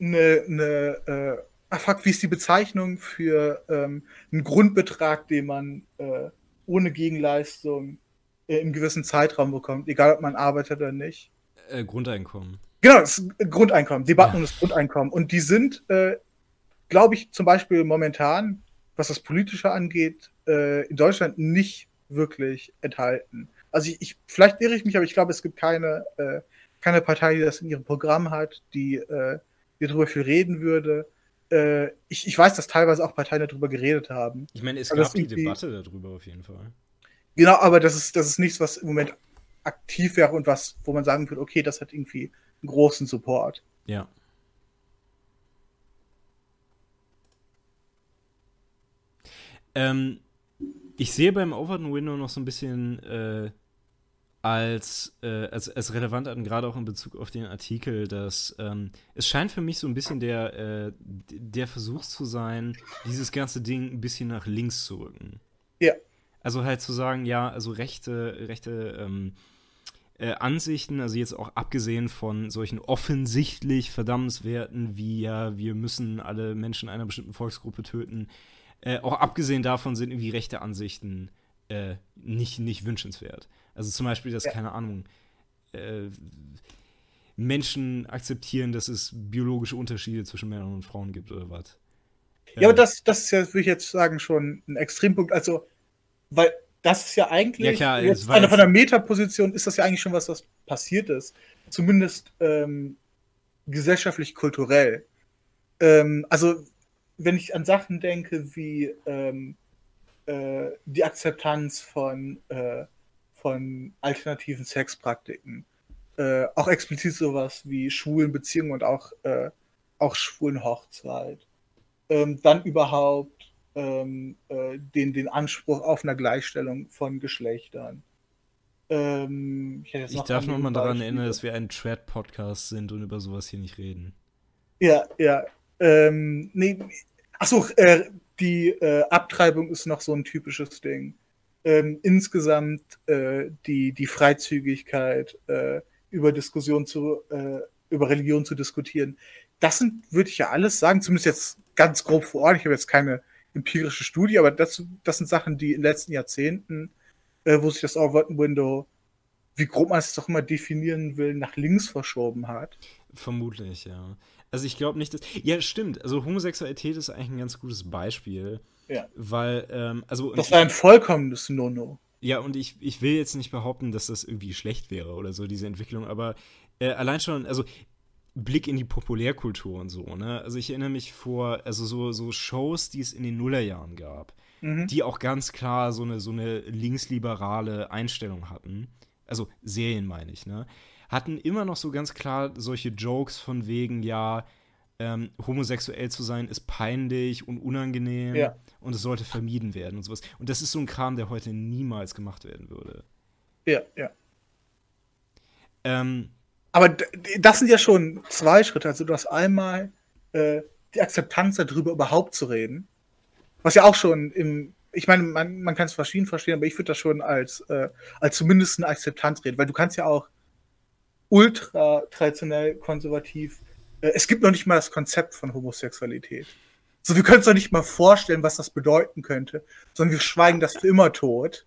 eine, eine äh, ah fuck, wie ist die Bezeichnung für ähm, einen Grundbetrag, den man äh, ohne Gegenleistung äh, im gewissen Zeitraum bekommt, egal ob man arbeitet oder nicht? Äh, Grundeinkommen. Genau, das Grundeinkommen, Debatten ja. um das Grundeinkommen. Und die sind, äh, glaube ich, zum Beispiel momentan, was das Politische angeht, äh, in Deutschland nicht wirklich enthalten. Also ich, ich vielleicht irre ich mich, aber ich glaube, es gibt keine, äh, keine Partei, die das in ihrem Programm hat, die, äh, die darüber viel reden würde. Äh, ich, ich weiß, dass teilweise auch Parteien darüber geredet haben. Ich meine, es gab die Debatte darüber auf jeden Fall. Genau, aber das ist, das ist nichts, was im Moment aktiv wäre und was, wo man sagen würde, okay, das hat irgendwie einen großen Support. Ja. Ähm, ich sehe beim Overton Window noch so ein bisschen äh, als, äh, als, als relevant an, gerade auch in Bezug auf den Artikel, dass ähm, es scheint für mich so ein bisschen der, äh, der Versuch zu sein, dieses ganze Ding ein bisschen nach links zu rücken. Ja. Also halt zu sagen, ja, also rechte, rechte ähm, äh, Ansichten, also jetzt auch abgesehen von solchen offensichtlich verdammenswerten wie ja, wir müssen alle Menschen einer bestimmten Volksgruppe töten, äh, auch abgesehen davon sind irgendwie rechte Ansichten äh, nicht, nicht wünschenswert. Also zum Beispiel, dass, ja. keine Ahnung, äh, Menschen akzeptieren, dass es biologische Unterschiede zwischen Männern und Frauen gibt oder was. Ja, aber das, das ist ja, würde ich jetzt sagen, schon ein Extrempunkt. Also, weil das ist ja eigentlich, ja, klar, jetzt von, der, von der Metaposition ist das ja eigentlich schon was, was passiert ist. Zumindest ähm, gesellschaftlich, kulturell. Ähm, also, wenn ich an Sachen denke wie ähm, äh, die Akzeptanz von, äh, von alternativen Sexpraktiken, äh, auch explizit sowas wie schwulen Beziehungen und auch, äh, auch schwulen Hochzeit, ähm, dann überhaupt ähm, äh, den, den Anspruch auf eine Gleichstellung von Geschlechtern. Ähm, ich, ich darf nochmal daran erinnern, dass wir ein Trad-Podcast sind und über sowas hier nicht reden. Ja, ja. Ähm, nee, achso, äh, die äh, Abtreibung ist noch so ein typisches Ding. Ähm, insgesamt äh, die, die Freizügigkeit, äh, über Diskussion zu, äh, über Religion zu diskutieren. Das sind, würde ich ja alles sagen, zumindest jetzt ganz grob vor Ort. Ich habe jetzt keine empirische Studie, aber das, das sind Sachen, die in den letzten Jahrzehnten, äh, wo sich das Overton Window, wie grob man es doch immer definieren will, nach links verschoben hat. Vermutlich, ja. Also ich glaube nicht, dass. Ja, stimmt. Also Homosexualität ist eigentlich ein ganz gutes Beispiel. Ja. Weil, ähm, also. Das war ein vollkommenes No-No. Ja, und ich, ich will jetzt nicht behaupten, dass das irgendwie schlecht wäre oder so, diese Entwicklung, aber äh, allein schon, also Blick in die Populärkultur und so, ne? Also ich erinnere mich vor, also so, so Shows, die es in den Nullerjahren gab, mhm. die auch ganz klar so eine, so eine linksliberale Einstellung hatten. Also Serien meine ich, ne? Hatten immer noch so ganz klar solche Jokes von wegen, ja, ähm, homosexuell zu sein ist peinlich und unangenehm ja. und es sollte vermieden werden und sowas. Und das ist so ein Kram, der heute niemals gemacht werden würde. Ja, ja. Ähm, Aber das sind ja schon zwei Schritte. Also du hast einmal äh, die Akzeptanz darüber überhaupt zu reden, was ja auch schon im ich meine, man, man kann es verschieden verstehen, aber ich würde das schon als, äh, als zumindest eine Akzeptanz reden, weil du kannst ja auch ultra traditionell konservativ äh, es gibt noch nicht mal das Konzept von Homosexualität. So, wir können uns doch nicht mal vorstellen, was das bedeuten könnte, sondern wir schweigen das für immer tot.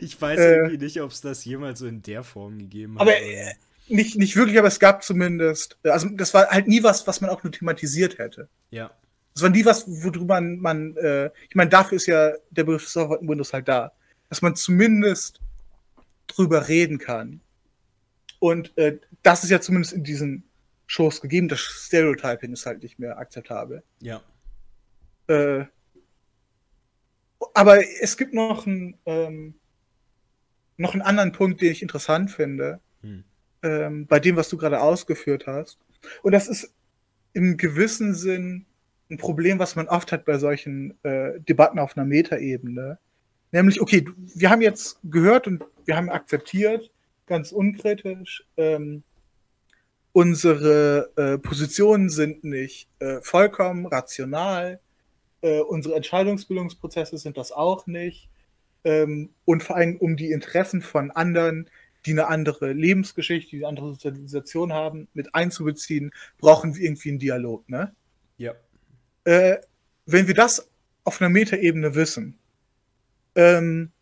Ich weiß äh, irgendwie nicht, ob es das jemals so in der Form gegeben hat. Aber äh, nicht, nicht wirklich, aber es gab zumindest, also das war halt nie was, was man auch nur thematisiert hätte. Ja. Das war nie was, worüber man, man äh, ich meine, dafür ist ja der Begriff Software in Windows halt da, dass man zumindest drüber reden kann. Und äh, das ist ja zumindest in diesen Shows gegeben. Das Stereotyping ist halt nicht mehr akzeptabel. Ja. Äh, aber es gibt noch, ein, ähm, noch einen anderen Punkt, den ich interessant finde, hm. ähm, bei dem, was du gerade ausgeführt hast. Und das ist im gewissen Sinn ein Problem, was man oft hat bei solchen äh, Debatten auf einer Metaebene. Nämlich, okay, wir haben jetzt gehört und wir haben akzeptiert, ganz unkritisch, ähm, unsere äh, Positionen sind nicht äh, vollkommen rational, äh, unsere Entscheidungsbildungsprozesse sind das auch nicht. Ähm, und vor allem um die Interessen von anderen, die eine andere Lebensgeschichte, die eine andere Sozialisation haben, mit einzubeziehen, brauchen wir irgendwie einen Dialog, ne? Ja. Äh, wenn wir das auf einer Metaebene wissen, ähm,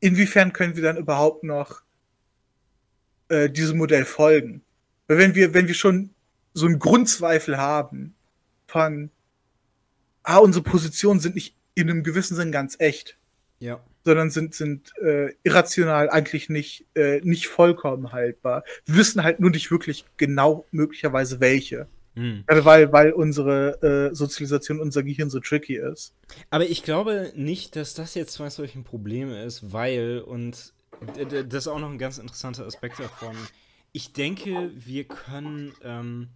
inwiefern können wir dann überhaupt noch äh, diesem Modell folgen? Weil wenn wir, wenn wir schon so einen Grundzweifel haben von, ah, unsere Positionen sind nicht in einem gewissen Sinn ganz echt. Ja. Sondern sind, sind äh, irrational eigentlich nicht, äh, nicht vollkommen haltbar. Wir wissen halt nur nicht wirklich genau möglicherweise welche. Mhm. Weil, weil unsere äh, Sozialisation, unser Gehirn so tricky ist. Aber ich glaube nicht, dass das jetzt zwangsläufig ein Problem ist, weil, und das ist auch noch ein ganz interessanter Aspekt davon, ich denke, wir können ähm,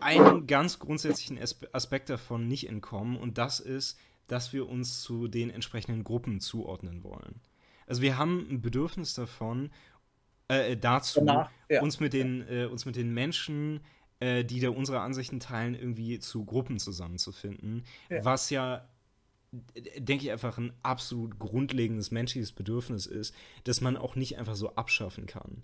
einen ganz grundsätzlichen Aspekt davon nicht entkommen und das ist, dass wir uns zu den entsprechenden Gruppen zuordnen wollen. Also wir haben ein Bedürfnis davon, äh, dazu, Danach, ja. uns, mit den, äh, uns mit den Menschen, äh, die da unsere Ansichten teilen, irgendwie zu Gruppen zusammenzufinden, ja. was ja denke ich, einfach ein absolut grundlegendes menschliches Bedürfnis ist, das man auch nicht einfach so abschaffen kann.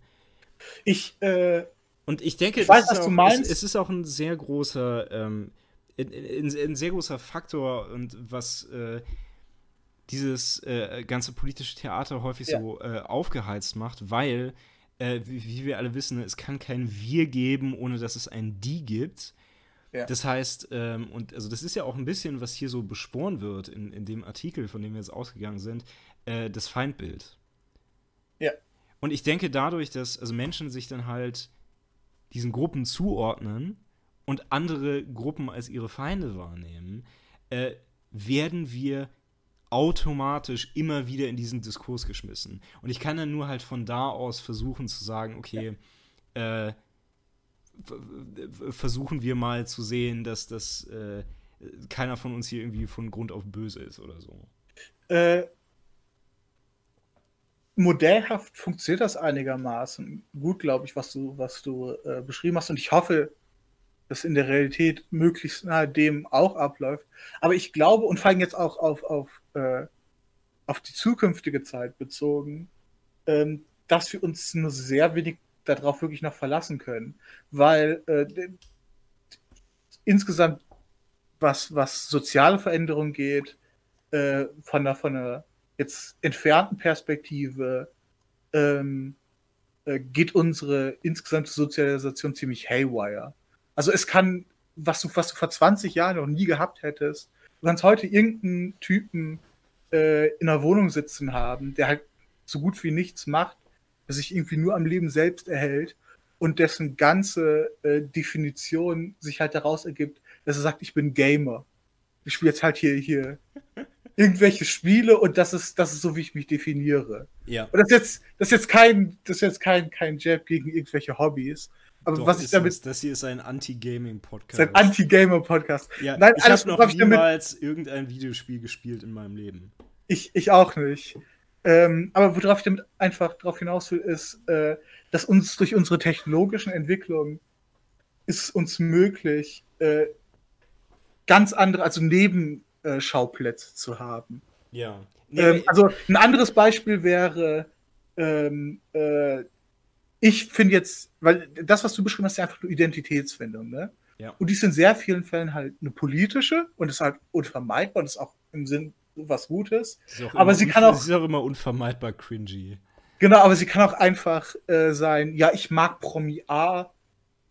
Ich, äh, und ich denke, ich weiß, was auch, du meinst. Es, es, ist auch ein sehr großer, ähm, ein, ein, ein, sehr großer Faktor und was äh, dieses äh, ganze politische Theater häufig ja. so äh, aufgeheizt macht, weil, äh, wie, wie, wir alle wissen, es kann kein Wir geben, ohne dass es ein Die gibt. Ja. Das heißt, ähm, und also das ist ja auch ein bisschen, was hier so besporen wird in, in dem Artikel, von dem wir jetzt ausgegangen sind, äh, das Feindbild. Ja. Und ich denke dadurch, dass also Menschen sich dann halt diesen Gruppen zuordnen und andere Gruppen als ihre Feinde wahrnehmen, äh, werden wir automatisch immer wieder in diesen Diskurs geschmissen. Und ich kann dann nur halt von da aus versuchen zu sagen, okay, äh, versuchen wir mal zu sehen, dass das äh, keiner von uns hier irgendwie von Grund auf böse ist oder so. Äh, modellhaft funktioniert das einigermaßen gut, glaube ich, was du, was du äh, beschrieben hast. Und ich hoffe, dass in der Realität möglichst nahe dem auch abläuft. Aber ich glaube, und vor allem jetzt auch auf, auf, äh, auf die zukünftige Zeit bezogen, ähm, dass wir uns nur sehr wenig darauf wirklich noch verlassen können. Weil äh, insgesamt, was, was soziale Veränderungen geht, äh, von der, von der jetzt entfernten Perspektive ähm, äh, geht unsere insgesamte Sozialisation ziemlich haywire. Also es kann, was du, was du vor 20 Jahren noch nie gehabt hättest, du kannst heute irgendeinen Typen äh, in einer Wohnung sitzen haben, der halt so gut wie nichts macht, der sich irgendwie nur am Leben selbst erhält und dessen ganze äh, Definition sich halt daraus ergibt, dass er sagt, ich bin Gamer. Ich spiele jetzt halt hier, hier <laughs> irgendwelche Spiele und das ist, das ist so, wie ich mich definiere. Ja. Und das ist jetzt, das ist jetzt kein, das ist jetzt kein, kein Jab gegen irgendwelche Hobbys. Aber Doch, was ich damit. Das hier ist ein Anti-Gaming-Podcast. Das ein Anti-Gamer-Podcast. ja, Nein, ich habe noch ich damit- niemals irgendein Videospiel gespielt in meinem Leben. Ich, ich auch nicht. Ähm, aber worauf ich damit einfach drauf hinaus will, ist, äh, dass uns durch unsere technologischen Entwicklungen ist es uns möglich, äh, ganz andere, also Nebenschauplätze zu haben. Ja. Ähm, also ein anderes Beispiel wäre, ähm, äh, ich finde jetzt, weil das, was du beschrieben hast, ist einfach nur Identitätsfindung, ne? Ja. Und die ist in sehr vielen Fällen halt eine politische und ist halt unvermeidbar und ist auch im Sinn was Gutes. aber sie kann auch- Es ist auch immer unvermeidbar cringy. Genau, aber sie kann auch einfach äh, sein, ja, ich mag Promi A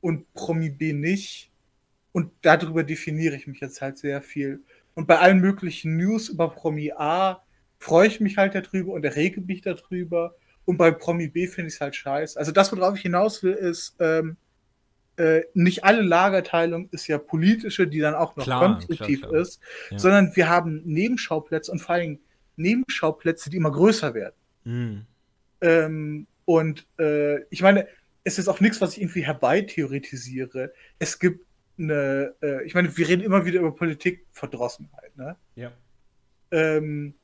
und Promi B nicht. Und darüber definiere ich mich jetzt halt sehr viel. Und bei allen möglichen News über Promi A freue ich mich halt darüber und errege mich darüber. Und bei Promi B finde ich es halt scheiße. Also das, worauf ich hinaus will, ist, ähm, äh, nicht alle Lagerteilung ist ja politische, die dann auch noch Klar, konstruktiv klar, klar. ist, Ja. sondern wir haben Nebenschauplätze und vor allem Nebenschauplätze, die immer größer werden. Mhm. Ähm, und äh, ich meine, es ist auch nichts, was ich irgendwie herbeitheoretisiere. Es gibt eine, äh, ich meine, wir reden immer wieder über Politikverdrossenheit, ne? Ja. Ähm,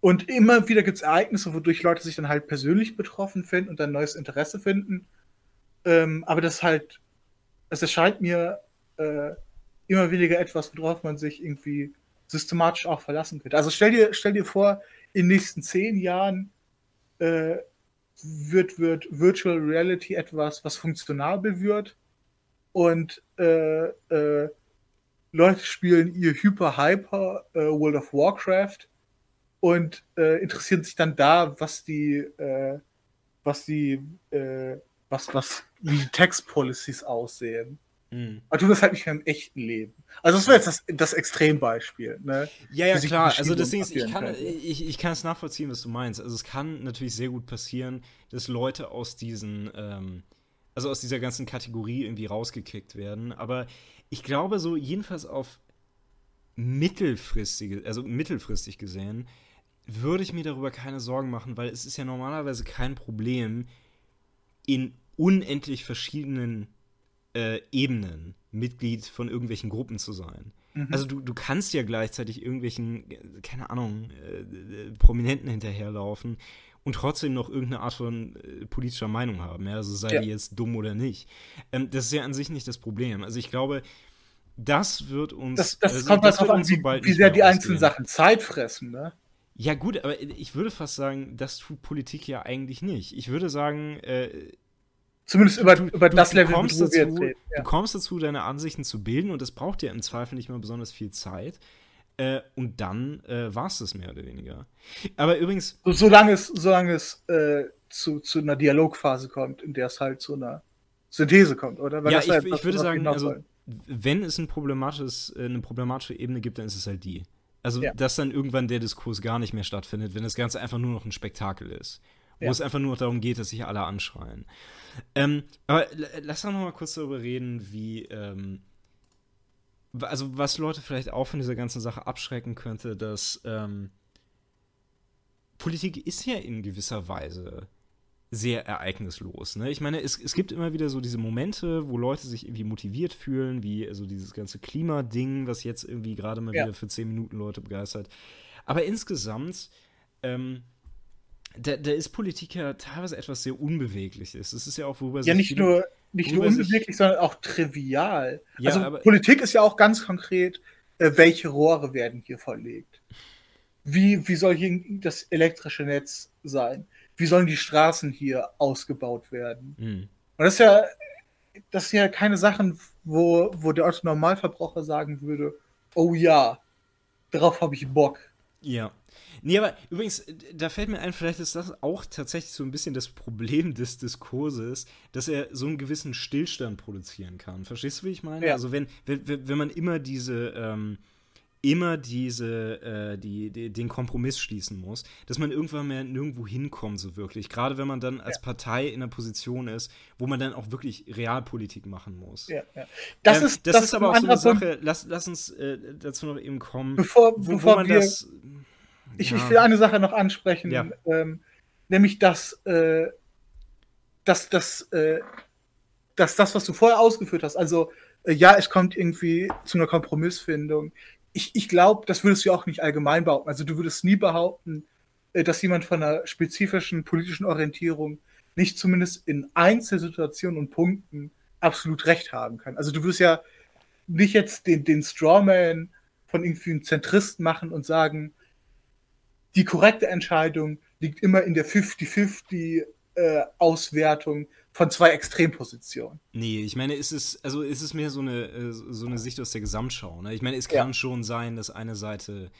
und immer wieder gibt es Ereignisse, wodurch Leute sich dann halt persönlich betroffen finden und dann neues Interesse finden. Ähm, aber das halt, es erscheint mir äh, immer weniger etwas, worauf man sich irgendwie systematisch auch verlassen könnte. Also stell dir, stell dir vor, in den nächsten zehn Jahren äh, wird, wird Virtual Reality etwas, was funktionabel wird und äh, äh, Leute spielen ihr Hyper-Hyper äh, World of Warcraft und äh, interessieren sich dann da, was die, äh, was die, äh, was, was, wie die Text-Policies aussehen. Mhm. Aber tun das halt nicht mehr im echten Leben. Also das wäre jetzt das, das Extrembeispiel, ne? Ja, ja, klar. Also Ding ist, ich kann, könnte. ich, ich kann es nachvollziehen, was du meinst. Also es kann natürlich sehr gut passieren, dass Leute aus diesen, ähm, also aus dieser ganzen Kategorie irgendwie rausgekickt werden. Aber ich glaube so, jedenfalls auf mittelfristige, also mittelfristig gesehen, würde ich mir darüber keine Sorgen machen, weil es ist ja normalerweise kein Problem, in unendlich verschiedenen äh, Ebenen Mitglied von irgendwelchen Gruppen zu sein. Mhm. Also du, du kannst ja gleichzeitig irgendwelchen, äh, keine Ahnung, äh, äh, Prominenten hinterherlaufen und trotzdem noch irgendeine Art von äh, politischer Meinung haben. Ja? Also sei Ja. die jetzt dumm oder nicht. Ähm, das ist ja an sich nicht das Problem. Also ich glaube, das wird uns. das, das also kommt halt wird drauf an, wie, wie sehr die einzelnen. Sachen Zeit fressen, ne? Ja, gut, aber ich würde fast sagen, das tut Politik ja eigentlich nicht. Ich würde sagen, äh, Zumindest über, du, über du, das du Level, kommst dazu, reden. Du Ja. kommst dazu, deine Ansichten zu bilden und das braucht ja im Zweifel nicht mal besonders viel Zeit. Äh, und dann äh, war es das mehr oder weniger. Aber übrigens, So, solange es, solange es äh, zu, zu einer Dialogphase kommt, in der es halt zu einer Synthese kommt, oder? Weil ja, ich, jetzt ich würde sagen, also, wenn es ein problematisches, äh, eine problematische Ebene gibt, dann ist es halt die. Also, Ja. dass dann irgendwann der Diskurs gar nicht mehr stattfindet, wenn das Ganze einfach nur noch ein Spektakel ist. Wo Ja. es einfach nur darum geht, dass sich alle anschreien. Ähm, aber lass doch noch mal kurz darüber reden, wie, ähm, also was Leute vielleicht auch von dieser ganzen Sache abschrecken könnte, dass ähm, Politik ist ja in gewisser Weise sehr ereignislos. Ne? Ich meine, es, es gibt immer wieder so diese Momente, wo Leute sich irgendwie motiviert fühlen, wie also dieses ganze Klimading, was jetzt irgendwie gerade mal Ja. wieder für zehn Minuten Leute begeistert. Aber insgesamt, ähm, da, da ist Politik ja teilweise etwas sehr Unbewegliches. Das ist ja auch, worüber Ja, sich nicht viele- nur, nicht nur unbeweglich, sondern auch trivial. Ja, also aber- Politik ist ja auch ganz konkret, äh, welche Rohre werden hier verlegt? Wie, wie soll hier das elektrische Netz sein? Wie sollen die Straßen hier ausgebaut werden? Hm. Und das ist ja, das ist ja keine Sachen, wo, wo der Otto Normalverbraucher sagen würde, oh ja, darauf habe ich Bock. Ja. Nee, aber übrigens, da fällt mir ein, vielleicht ist das auch tatsächlich so ein bisschen das Problem des Diskurses, dass er so einen gewissen Stillstand produzieren kann. Verstehst du, wie ich meine? Ja. Also wenn, wenn, wenn wenn man immer diese, ähm, immer diese, äh, die, die, den Kompromiss schließen muss, dass man irgendwann mehr nirgendwo hinkommt, so wirklich. Gerade wenn man dann als ja. Partei in einer Position ist, wo man dann auch wirklich Realpolitik machen muss. Ja, ja. Das, ähm, ist, das, das ist aber auch so eine Sache, lass, lass uns äh, dazu noch eben kommen, bevor, wo, bevor wo man wir, das. Ich, ich, will eine Sache noch ansprechen, ähm, nämlich dass, äh, dass, dass, äh, dass das, was du vorher ausgeführt hast, also äh, ja, es kommt irgendwie zu einer Kompromissfindung ich, ich glaube, das würdest du auch nicht allgemein behaupten. Also du würdest nie behaupten, äh, dass jemand von einer spezifischen politischen Orientierung nicht zumindest in Einzelsituationen und Punkten absolut recht haben kann. Also du wirst ja nicht jetzt den, den Strawman von irgendwie einem Zentristen machen und sagen, die korrekte Entscheidung liegt immer in der 50-50 äh, Auswertung von zwei Extrempositionen. Nee, ich meine, ist es, also ist es mehr so eine, äh, so eine Sicht aus der Gesamtschau. Ne? Ich meine, es kann ja. schon sein, dass eine Seite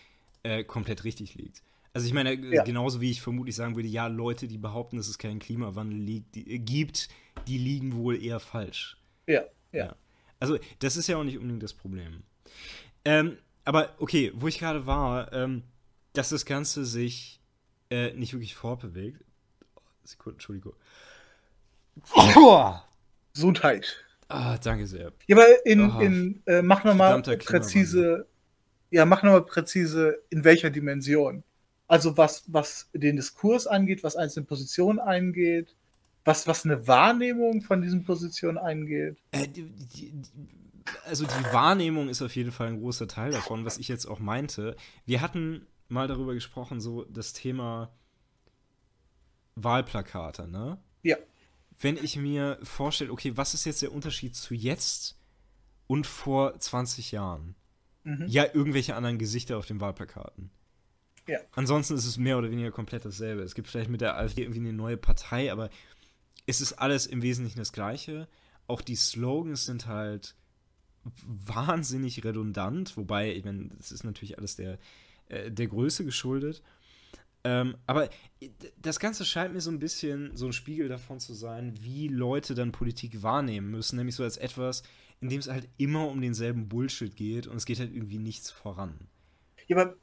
äh, komplett richtig liegt. Also ich meine, äh, ja. genauso wie ich vermutlich sagen würde, ja, Leute, die behaupten, dass es keinen Klimawandel liegt, die, äh, gibt, die liegen wohl eher falsch. Ja, ja, ja. Also das ist ja auch nicht unbedingt das Problem. Ähm, aber okay, wo ich gerade war, ähm, dass das Ganze sich äh, nicht wirklich fortbewegt. Sekunde, Entschuldigung. Gesundheit. Ah, danke sehr. Ja, aber in, oh, in äh, mach nochmal präzise, ja, mach nochmal präzise, in welcher Dimension. Also was, was den Diskurs angeht, was einzelne Positionen eingeht, was, was eine Wahrnehmung von diesen Positionen eingeht. Äh, die, die, also die Wahrnehmung ist auf jeden Fall ein großer Teil davon, was ich jetzt auch meinte. Wir hatten mal darüber gesprochen, so das Thema Wahlplakate, ne? Ja wenn ich mir vorstelle, okay, was ist jetzt der Unterschied zu jetzt und vor 20 Jahren? Mhm. Ja, irgendwelche anderen Gesichter auf den Wahlplakaten. Ja. Ansonsten ist es mehr oder weniger komplett dasselbe. Es gibt vielleicht mit der AfD irgendwie eine neue Partei, aber es ist alles im Wesentlichen das Gleiche. Auch die Slogans sind halt wahnsinnig redundant, wobei, ich meine, das ist natürlich alles der, äh, der Größe geschuldet. Ähm, aber das Ganze scheint mir so ein bisschen so ein Spiegel davon zu sein, wie Leute dann Politik wahrnehmen müssen, nämlich so als etwas, in dem es halt immer um denselben Bullshit geht und es geht halt irgendwie nichts voran. Ja, aber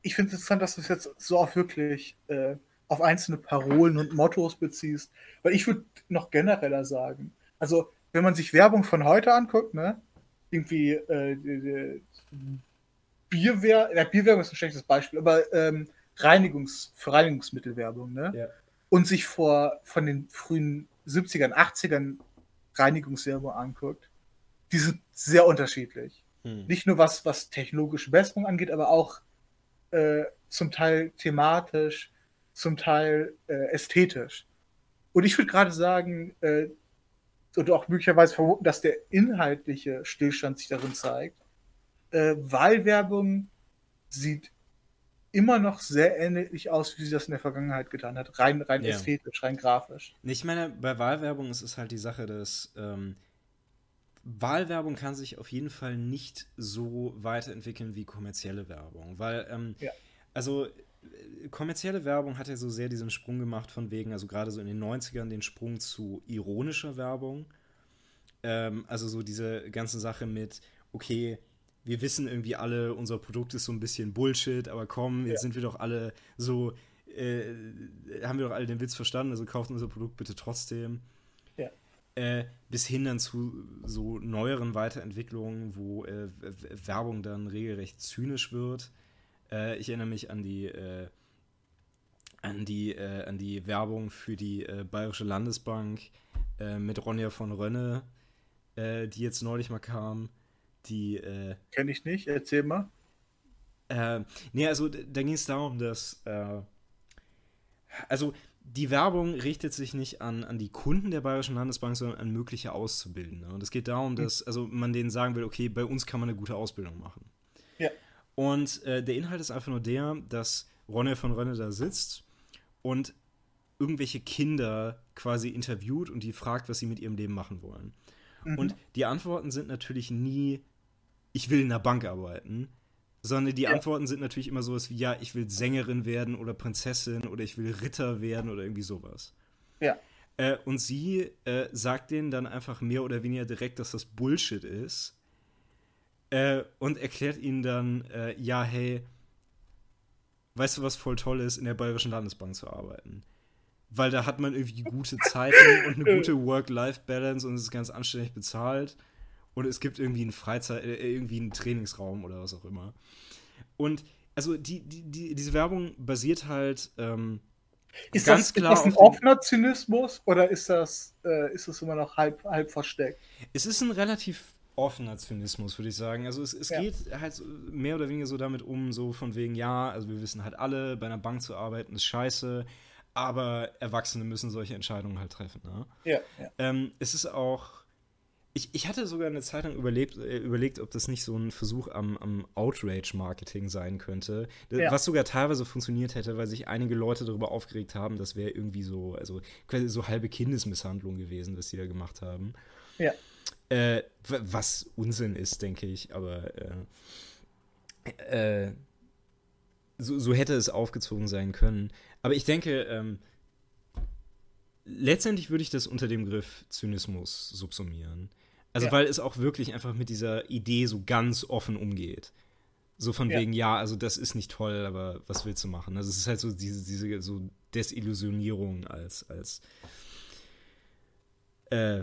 ich finde es interessant, dass du es jetzt so auch wirklich äh, auf einzelne Parolen und Mottos beziehst, weil ich würde noch genereller sagen, also wenn man sich Werbung von heute anguckt, ne, irgendwie äh, Bierwerbung, ja, Bierwerbung ist ein schlechtes Beispiel, aber ähm, Reinigungs, für Reinigungsmittelwerbung, ne? Ja. Und sich vor, von den frühen 70ern, 80ern Reinigungswerbung anguckt, die sind sehr unterschiedlich. Hm. Nicht nur was, was technologische Besserung angeht, aber auch äh, zum Teil thematisch, zum Teil äh, ästhetisch. Und ich würde gerade sagen, äh, und auch möglicherweise vermuten, dass der inhaltliche Stillstand sich darin zeigt. Äh, Wahlwerbung sieht immer noch sehr ähnlich aus, wie sie das in der Vergangenheit getan hat. Rein, rein ja. ästhetisch, rein grafisch. Ich meine, bei Wahlwerbung ist es halt die Sache, dass ähm, Wahlwerbung kann sich auf jeden Fall nicht so weiterentwickeln wie kommerzielle Werbung. Weil, ähm, ja. also äh, kommerzielle Werbung hat ja so sehr diesen Sprung gemacht von wegen, also gerade so in den 90ern den Sprung zu ironischer Werbung. Ähm, also so diese ganze Sache mit, okay, wir wissen irgendwie alle, unser Produkt ist so ein bisschen Bullshit, aber komm, jetzt ja. sind wir doch alle so, äh, haben wir doch alle den Witz verstanden, also kauft unser Produkt bitte trotzdem. Ja. Äh, bis hin dann zu so neueren Weiterentwicklungen, wo äh, Werbung dann regelrecht zynisch wird. Äh, ich erinnere mich an die äh, an die, äh, an die Werbung für die Bayerische Landesbank mit Ronja von Rönne, die jetzt neulich mal kam die. Äh, Kenne ich nicht, erzähl mal. Äh, nee, also da ging es darum, dass. Äh, also die Werbung richtet sich nicht an, an die Kunden der Bayerischen Landesbank, sondern an mögliche Auszubildende. Und es geht darum, hm. dass also man denen sagen will, okay, bei uns kann man eine gute Ausbildung machen. Ja. Und äh, der Inhalt ist einfach nur der, dass Ronne von Rönne da sitzt und irgendwelche Kinder quasi interviewt und die fragt, was sie mit ihrem Leben machen wollen. Mhm. Und die Antworten sind natürlich nie ich will in der Bank arbeiten, sondern die ja. Antworten sind natürlich immer sowas wie, ja, ich will Sängerin werden oder Prinzessin oder ich will Ritter werden oder irgendwie sowas. Ja. Äh, und sie äh, sagt denen dann einfach mehr oder weniger direkt, dass das Bullshit ist. äh, und erklärt ihnen dann, äh, ja, hey, weißt du, was voll toll ist, in der Bayerischen Landesbank zu arbeiten? Weil da hat man irgendwie gute Zeiten und eine <laughs> gute Work-Life-Balance und es ist ganz anständig bezahlt. Und es gibt irgendwie einen Freizeit, äh, irgendwie einen Trainingsraum oder was auch immer. Und also die, die, die diese Werbung basiert halt ähm, ist ganz das, klar. Ist das ein offener Zynismus oder ist das, äh, ist das immer noch halb, halb versteckt? Es ist ein relativ offener Zynismus, würde ich sagen. Also es, es ja. geht halt mehr oder weniger so damit um, so von wegen, ja, also wir wissen halt alle, bei einer Bank zu arbeiten ist scheiße, aber Erwachsene müssen solche Entscheidungen halt treffen. Ne? Ja, ja. Ähm, es ist auch ich, ich hatte sogar eine Zeit lang überlebt, äh, überlegt, ob das nicht so ein Versuch am, am Outrage-Marketing sein könnte. Ja. Was sogar teilweise funktioniert hätte, weil sich einige Leute darüber aufgeregt haben, das wäre irgendwie so, also quasi so halbe Kindesmisshandlung gewesen, was die da gemacht haben. Ja. Äh, was Unsinn ist, denke ich, aber äh, äh, so, so, hätte es aufgezogen sein können. Aber ich denke, ähm, letztendlich würde ich das unter dem Begriff Zynismus subsumieren. Also, ja. weil es auch wirklich einfach mit dieser Idee so ganz offen umgeht. So von ja. wegen, ja, also das ist nicht toll, aber was willst du machen? Also es ist halt so diese, diese so Desillusionierung als, als, äh,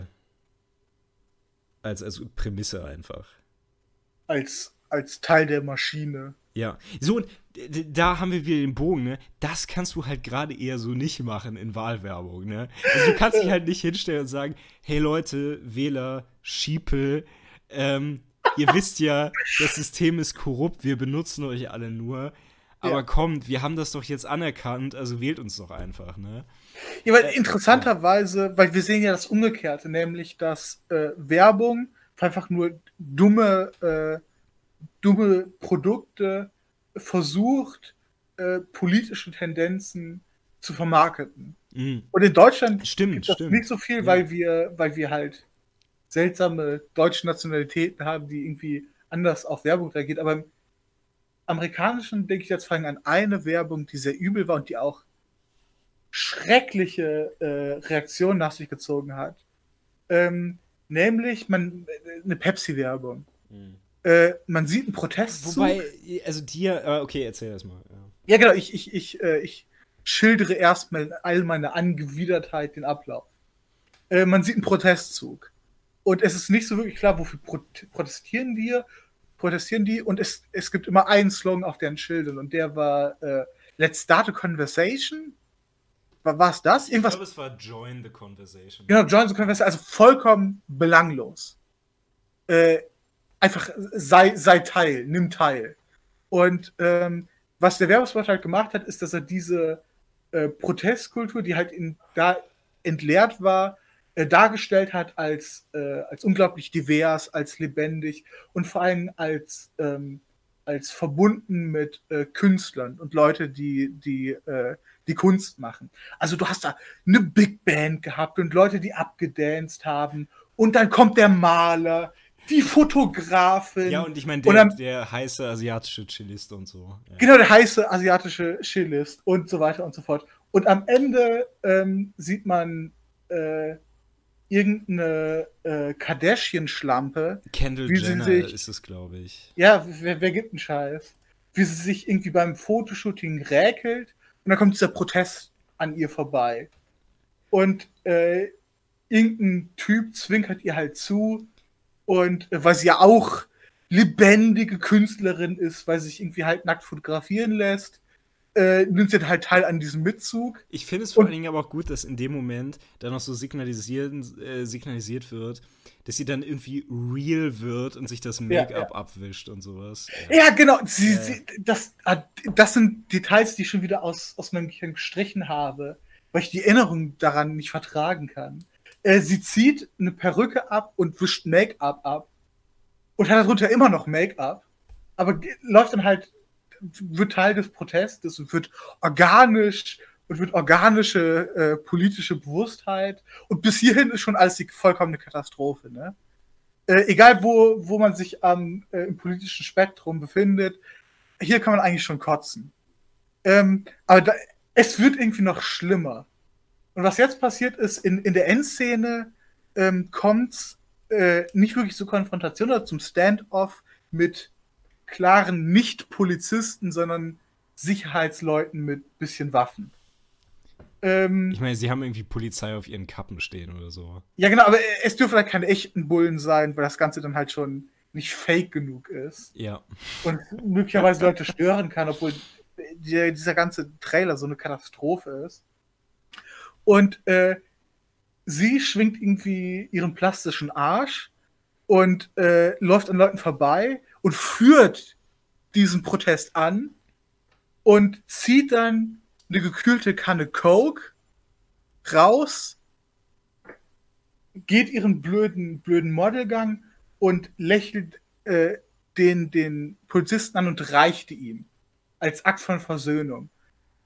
als, als Prämisse einfach. Als, als Teil der Maschine. Ja, so und da haben wir wieder den Bogen, ne? Das kannst du halt gerade eher so nicht machen in Wahlwerbung, ne? Also du kannst dich <laughs> halt nicht hinstellen und sagen, hey Leute, Wähler, Schiepel, ähm, ihr wisst ja, das System ist korrupt, wir benutzen euch alle nur. Aber ja. kommt, wir haben das doch jetzt anerkannt, also wählt uns doch einfach, ne? Ja, weil interessanterweise, weil wir sehen ja das Umgekehrte, nämlich dass äh, Werbung einfach nur dumme äh, dumme Produkte versucht, äh, politische Tendenzen zu vermarkten. Mhm. Und in Deutschland stimmt, stimmt. nicht so viel, ja. weil wir, weil wir halt seltsame deutsche Nationalitäten haben, die irgendwie anders auf Werbung reagiert. Aber im amerikanischen denke ich jetzt vor allem an eine Werbung, die sehr übel war und die auch schreckliche äh, Reaktionen nach sich gezogen hat. Ähm, nämlich man, eine Pepsi-Werbung. Mhm. Äh, man sieht einen Protestzug. Wobei, also dir, äh, okay, erzähl das mal. Ja, ja genau, ich, ich, ich, äh, ich schildere erstmal all meine Angewidertheit den Ablauf. Äh, man sieht einen Protestzug. Und es ist nicht so wirklich klar, wofür protestieren die, protestieren die. Und es, es gibt immer einen Slogan auf deren Schildern und der war äh, Let's start a conversation. War es das? Irgendwas? Ich glaube, es war Join the Conversation. Genau, Join the Conversation. Also vollkommen belanglos. Äh, einfach sei, sei Teil, nimm teil. Und ähm, was der Werbespot halt gemacht hat, ist, dass er diese äh, Protestkultur, die halt in, da entleert war, äh, dargestellt hat als, äh, als unglaublich divers, als lebendig und vor allem als, ähm, als verbunden mit äh, Künstlern und Leute, die, die, äh, die Kunst machen. Also du hast da eine Big Band gehabt und Leute, die abgedanced haben und dann kommt der Maler, die Fotografin. Ja, und ich meine, der, der, heiße asiatische Chillist und so. Ja. Genau, der heiße asiatische Chillist und so weiter und so fort. Und am Ende ähm, sieht man äh, irgendeine äh, Kardashian-Schlampe. Kendall Jenner sich, ist es, glaube ich. Ja, wer, wer gibt einen Scheiß? Wie sie sich irgendwie beim Fotoshooting räkelt und dann kommt dieser Protest an ihr vorbei. Und äh, irgendein Typ zwinkert ihr halt zu, und äh, weil sie ja auch lebendige Künstlerin ist, weil sie sich irgendwie halt nackt fotografieren lässt, äh, nimmt sie halt teil an diesem Mitzug. Ich finde es vor allen Dingen aber auch gut, dass in dem Moment dann noch so signalisieren, äh, signalisiert wird, dass sie dann irgendwie real wird und sich das Make-up ja, ja. abwischt und sowas. Ja, ja genau. Sie, sie, das, das sind Details, die ich schon wieder aus, aus meinem Gehirn gestrichen habe, weil ich die Erinnerung daran nicht vertragen kann. Äh, sie zieht eine Perücke ab und wischt Make-up ab und hat darunter immer noch Make-up, aber läuft dann halt, wird Teil des Protestes und wird organisch und wird organische äh, politische Bewusstheit und bis hierhin ist schon alles die vollkommene Katastrophe. Ne? Äh, egal wo, wo man sich am, äh, im politischen Spektrum befindet, hier kann man eigentlich schon kotzen. Ähm, aber da, es wird irgendwie noch schlimmer. Und was jetzt passiert ist, in, in der Endszene ähm, kommt äh, nicht wirklich zur Konfrontation oder zum Standoff mit klaren Nicht-Polizisten, sondern Sicherheitsleuten mit bisschen Waffen. Ähm, ich meine, sie haben irgendwie Polizei auf ihren Kappen stehen oder so. Ja, genau, aber es dürfen halt keine echten Bullen sein, weil das Ganze dann halt schon nicht fake genug ist. Ja. Und möglicherweise Leute stören kann, obwohl die, dieser ganze Trailer so eine Katastrophe ist. Und äh, sie schwingt irgendwie ihren plastischen Arsch und äh, läuft an Leuten vorbei und führt diesen Protest an und zieht dann eine gekühlte Kanne Coke raus, geht ihren blöden, blöden Modelgang und lächelt äh, den, den Polizisten an und reichte ihm als Akt von Versöhnung.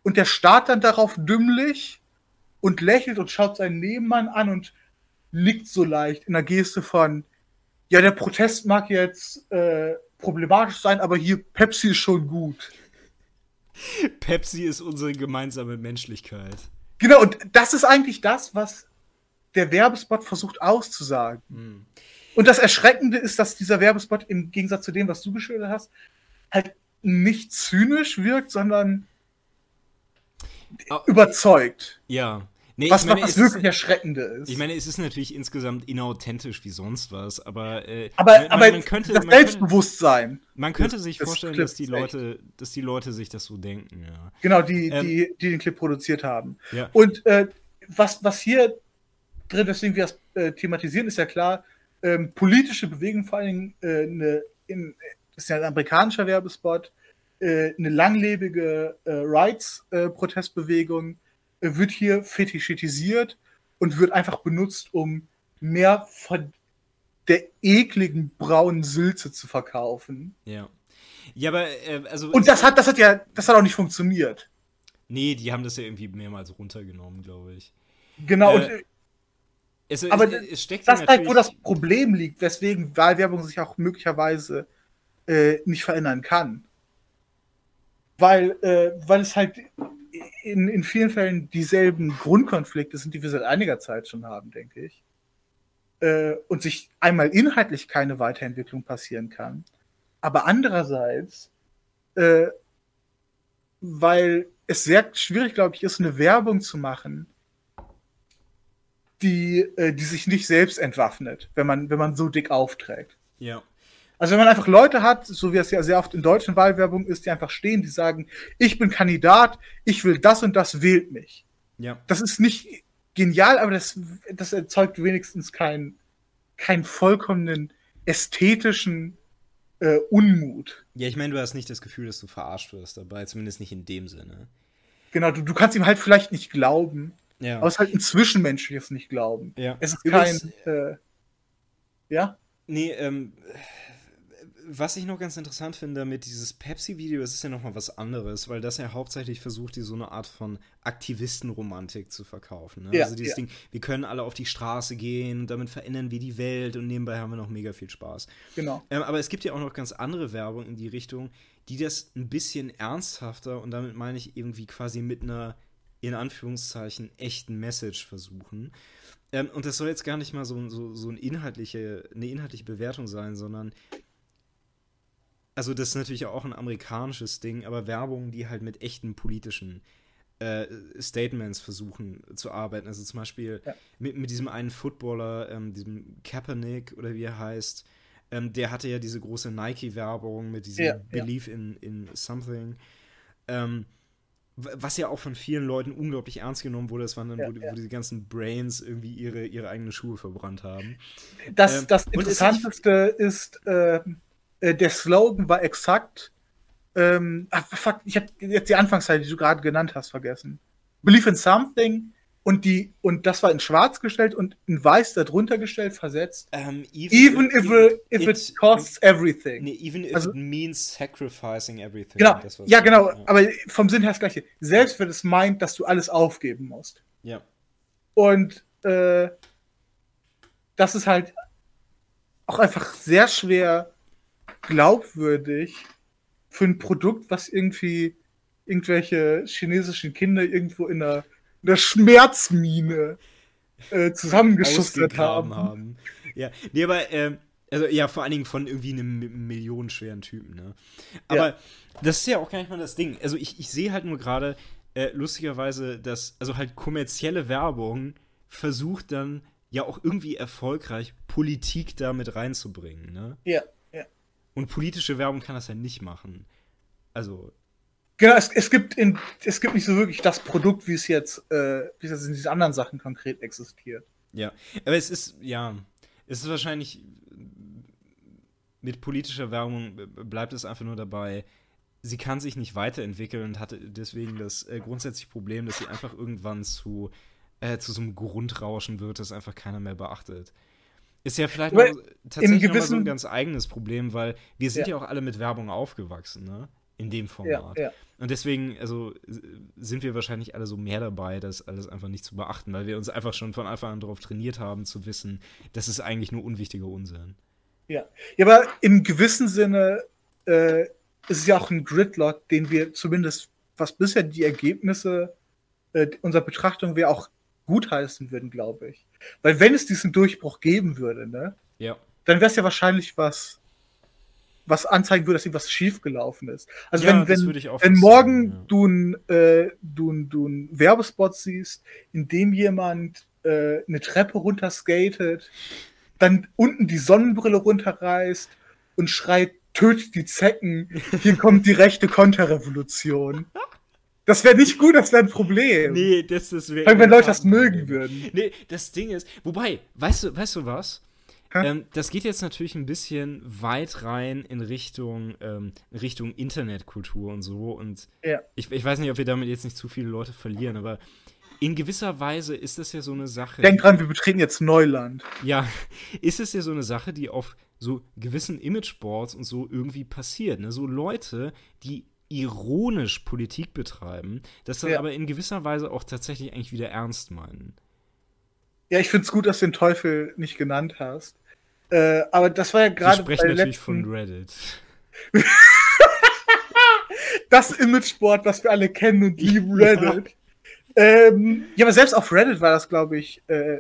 Und der starrt dann darauf dümmlich und lächelt und schaut seinen Nebenmann an und nickt so leicht in der Geste von, ja, der Protest mag jetzt äh, problematisch sein, aber hier Pepsi ist schon gut. Pepsi ist unsere gemeinsame Menschlichkeit. Genau, und das ist eigentlich das, was der Werbespot versucht auszusagen. Hm. Und das Erschreckende ist, dass dieser Werbespot im Gegensatz zu dem, was du geschildert hast, halt nicht zynisch wirkt, sondern überzeugt. Ja. Nee, was, meine, was wirklich Erschreckende ist. Ich meine, es ist natürlich insgesamt inauthentisch wie sonst was, aber, äh, aber, man, aber man könnte, das man Selbstbewusstsein. Könnte, man könnte sich vorstellen, dass die Leute, dass die Leute sich das so denken, ja. Genau, die, ähm, die, die den Clip produziert haben. Ja. Und äh, was, was hier drin, deswegen wir das äh, thematisieren, ist ja klar, ähm, politische Bewegung, vor allen Dingen äh, eine, in, das ist ja ein amerikanischer Werbespot, äh, eine langlebige äh, Rights-Protestbewegung äh, wird hier fetischisiert und wird einfach benutzt, um mehr von der ekligen braunen Sülze zu verkaufen. Ja. Ja, aber äh, also. Und das hat, das hat ja, das hat auch nicht funktioniert. Nee, die haben das ja irgendwie mehrmals runtergenommen, glaube ich. Genau, äh, und es, aber es, es steckt das ist halt, wo das Problem liegt, weswegen Wahlwerbung sich auch möglicherweise äh, nicht verändern kann. Weil, äh, weil es halt in, in vielen Fällen dieselben Grundkonflikte sind, die wir seit einiger Zeit schon haben, denke ich. Äh, und sich einmal inhaltlich keine Weiterentwicklung passieren kann. Aber andererseits, äh, weil es sehr schwierig, glaube ich, ist, eine Werbung zu machen, die, äh, die sich nicht selbst entwaffnet, wenn man, wenn man so dick aufträgt. Ja. Also wenn man einfach Leute hat, so wie es ja sehr oft in deutschen Wahlwerbung ist, die einfach stehen, die sagen, ich bin Kandidat, ich will das und das, wählt mich. Ja. Das ist nicht genial, aber das, das erzeugt wenigstens keinen keinen vollkommenen ästhetischen äh, Unmut. Ja, ich meine, du hast nicht das Gefühl, dass du verarscht wirst dabei, zumindest nicht in dem Sinne. Genau, du, du kannst ihm halt vielleicht nicht glauben. Ja. Aber es ist halt ein zwischenmenschliches Nicht-Glauben. Ja. Es ist kein. Äh, ja? Nee, ähm, was ich noch ganz interessant finde mit dieses Pepsi-Video, es ist ja nochmal was anderes, weil das ja hauptsächlich versucht, die so eine Art von Aktivistenromantik zu verkaufen. Ne? Ja, also dieses ja. Ding, wir können alle auf die Straße gehen, damit verändern wir die Welt und nebenbei haben wir noch mega viel Spaß. Genau. Ähm, aber es gibt ja auch noch ganz andere Werbung in die Richtung, die das ein bisschen ernsthafter und damit meine ich irgendwie quasi mit einer in Anführungszeichen echten Message versuchen. Ähm, und das soll jetzt gar nicht mal so, so, so eine, inhaltliche, eine inhaltliche Bewertung sein, sondern also das ist natürlich auch ein amerikanisches Ding, aber Werbung, die halt mit echten politischen äh, Statements versuchen zu arbeiten. Also zum Beispiel ja. mit, mit diesem einen Footballer, ähm, diesem Kaepernick oder wie er heißt, ähm, der hatte ja diese große Nike-Werbung mit diesem ja, Belief In, in Something. Ähm, was ja auch von vielen Leuten unglaublich ernst genommen wurde, das waren dann, ja, wo, ja. wo die ganzen Brains irgendwie ihre, ihre eigenen Schuhe verbrannt haben. Das, ähm, das Interessanteste ist, äh, äh, der Slogan war exakt, ähm, ach, fuck, ich habe jetzt die Anfangszeit, die du gerade genannt hast, vergessen. Believe in something und die und das war in Schwarz gestellt und in Weiß darunter gestellt, versetzt. Um, even, even, if, if, if it, it, costs everything. Nee, even if also, it means sacrificing everything. Genau, ja genau, ja. aber vom Sinn her das gleiche. Selbst wenn es meint, dass du alles aufgeben musst. Ja. Und äh, das ist halt auch einfach sehr schwer glaubwürdig für ein Produkt, was irgendwie irgendwelche chinesischen Kinder irgendwo in einer, in einer Schmerzmine äh, zusammengeschustert haben. haben. Ja, nee, aber äh, Also ja, vor allen Dingen von irgendwie einem millionenschweren Typen, ne? Aber ja. das ist ja auch gar nicht mal das Ding. Also ich, ich sehe halt nur gerade, äh, lustigerweise, dass, also halt kommerzielle Werbung versucht dann ja auch irgendwie erfolgreich Politik da mit reinzubringen, ne? Ja. Und politische Werbung kann das ja nicht machen. Also. Genau, es, es, gibt in, es gibt nicht so wirklich das Produkt, wie es jetzt, äh, wie es jetzt in diesen anderen Sachen konkret existiert. Ja, aber es ist, ja, es ist wahrscheinlich mit politischer Werbung bleibt es einfach nur dabei, sie kann sich nicht weiterentwickeln und hatte deswegen das äh, grundsätzliche Problem, dass sie einfach irgendwann zu, äh, zu so einem Grundrauschen wird, das einfach keiner mehr beachtet. Ist ja vielleicht noch, tatsächlich mal so ein ganz eigenes Problem, weil wir sind ja. ja auch alle mit Werbung aufgewachsen, ne? In dem Format. Ja, ja. Und deswegen, also sind wir wahrscheinlich alle so mehr dabei, das alles einfach nicht zu beachten, weil wir uns einfach schon von Anfang an darauf trainiert haben, zu wissen, das ist eigentlich nur unwichtiger Unsinn. Ja, ja aber im gewissen Sinne äh, ist es ja auch ein Gridlock, den wir zumindest, was bisher die Ergebnisse äh, unserer Betrachtung wäre, auch gutheißen würden, glaube ich. Weil wenn es diesen Durchbruch geben würde, ne, ja. dann wäre es ja wahrscheinlich was, was anzeigen würde, dass irgendwas schiefgelaufen ist. Also ja, wenn, wenn, wenn morgen ja. du einen äh, du, du ein Werbespot siehst, in dem jemand äh, eine Treppe runterskatet, dann unten die Sonnenbrille runterreißt und schreit tötet die Zecken, hier kommt die rechte Konterrevolution. <laughs> Das wäre nicht gut, das wäre ein Problem. Nee, das ist wirklich. Wenn Leute das mögen würden. Nee, das Ding ist, wobei, weißt du, weißt du was? Ähm, das geht jetzt natürlich ein bisschen weit rein in Richtung, ähm, Richtung Internetkultur und so. Und ja. ich, ich weiß nicht, ob wir damit jetzt nicht zu viele Leute verlieren, aber in gewisser Weise ist das ja so eine Sache. Denk dran, wir betreten jetzt Neuland. Ja, <laughs> ist es ja so eine Sache, die auf so gewissen Imageboards und so irgendwie passiert. Ne? So Leute, die ironisch Politik betreiben, das dann ja. aber in gewisser Weise auch tatsächlich eigentlich wieder ernst meinen. Ja, ich finde es gut, dass du den Teufel nicht genannt hast. Äh, aber das war ja gerade. Ich spreche natürlich letzten... von Reddit. <laughs> das Imageboard, was wir alle kennen und lieben, Reddit. Ja. Ähm, ja, aber selbst auf Reddit war das, glaube ich, äh,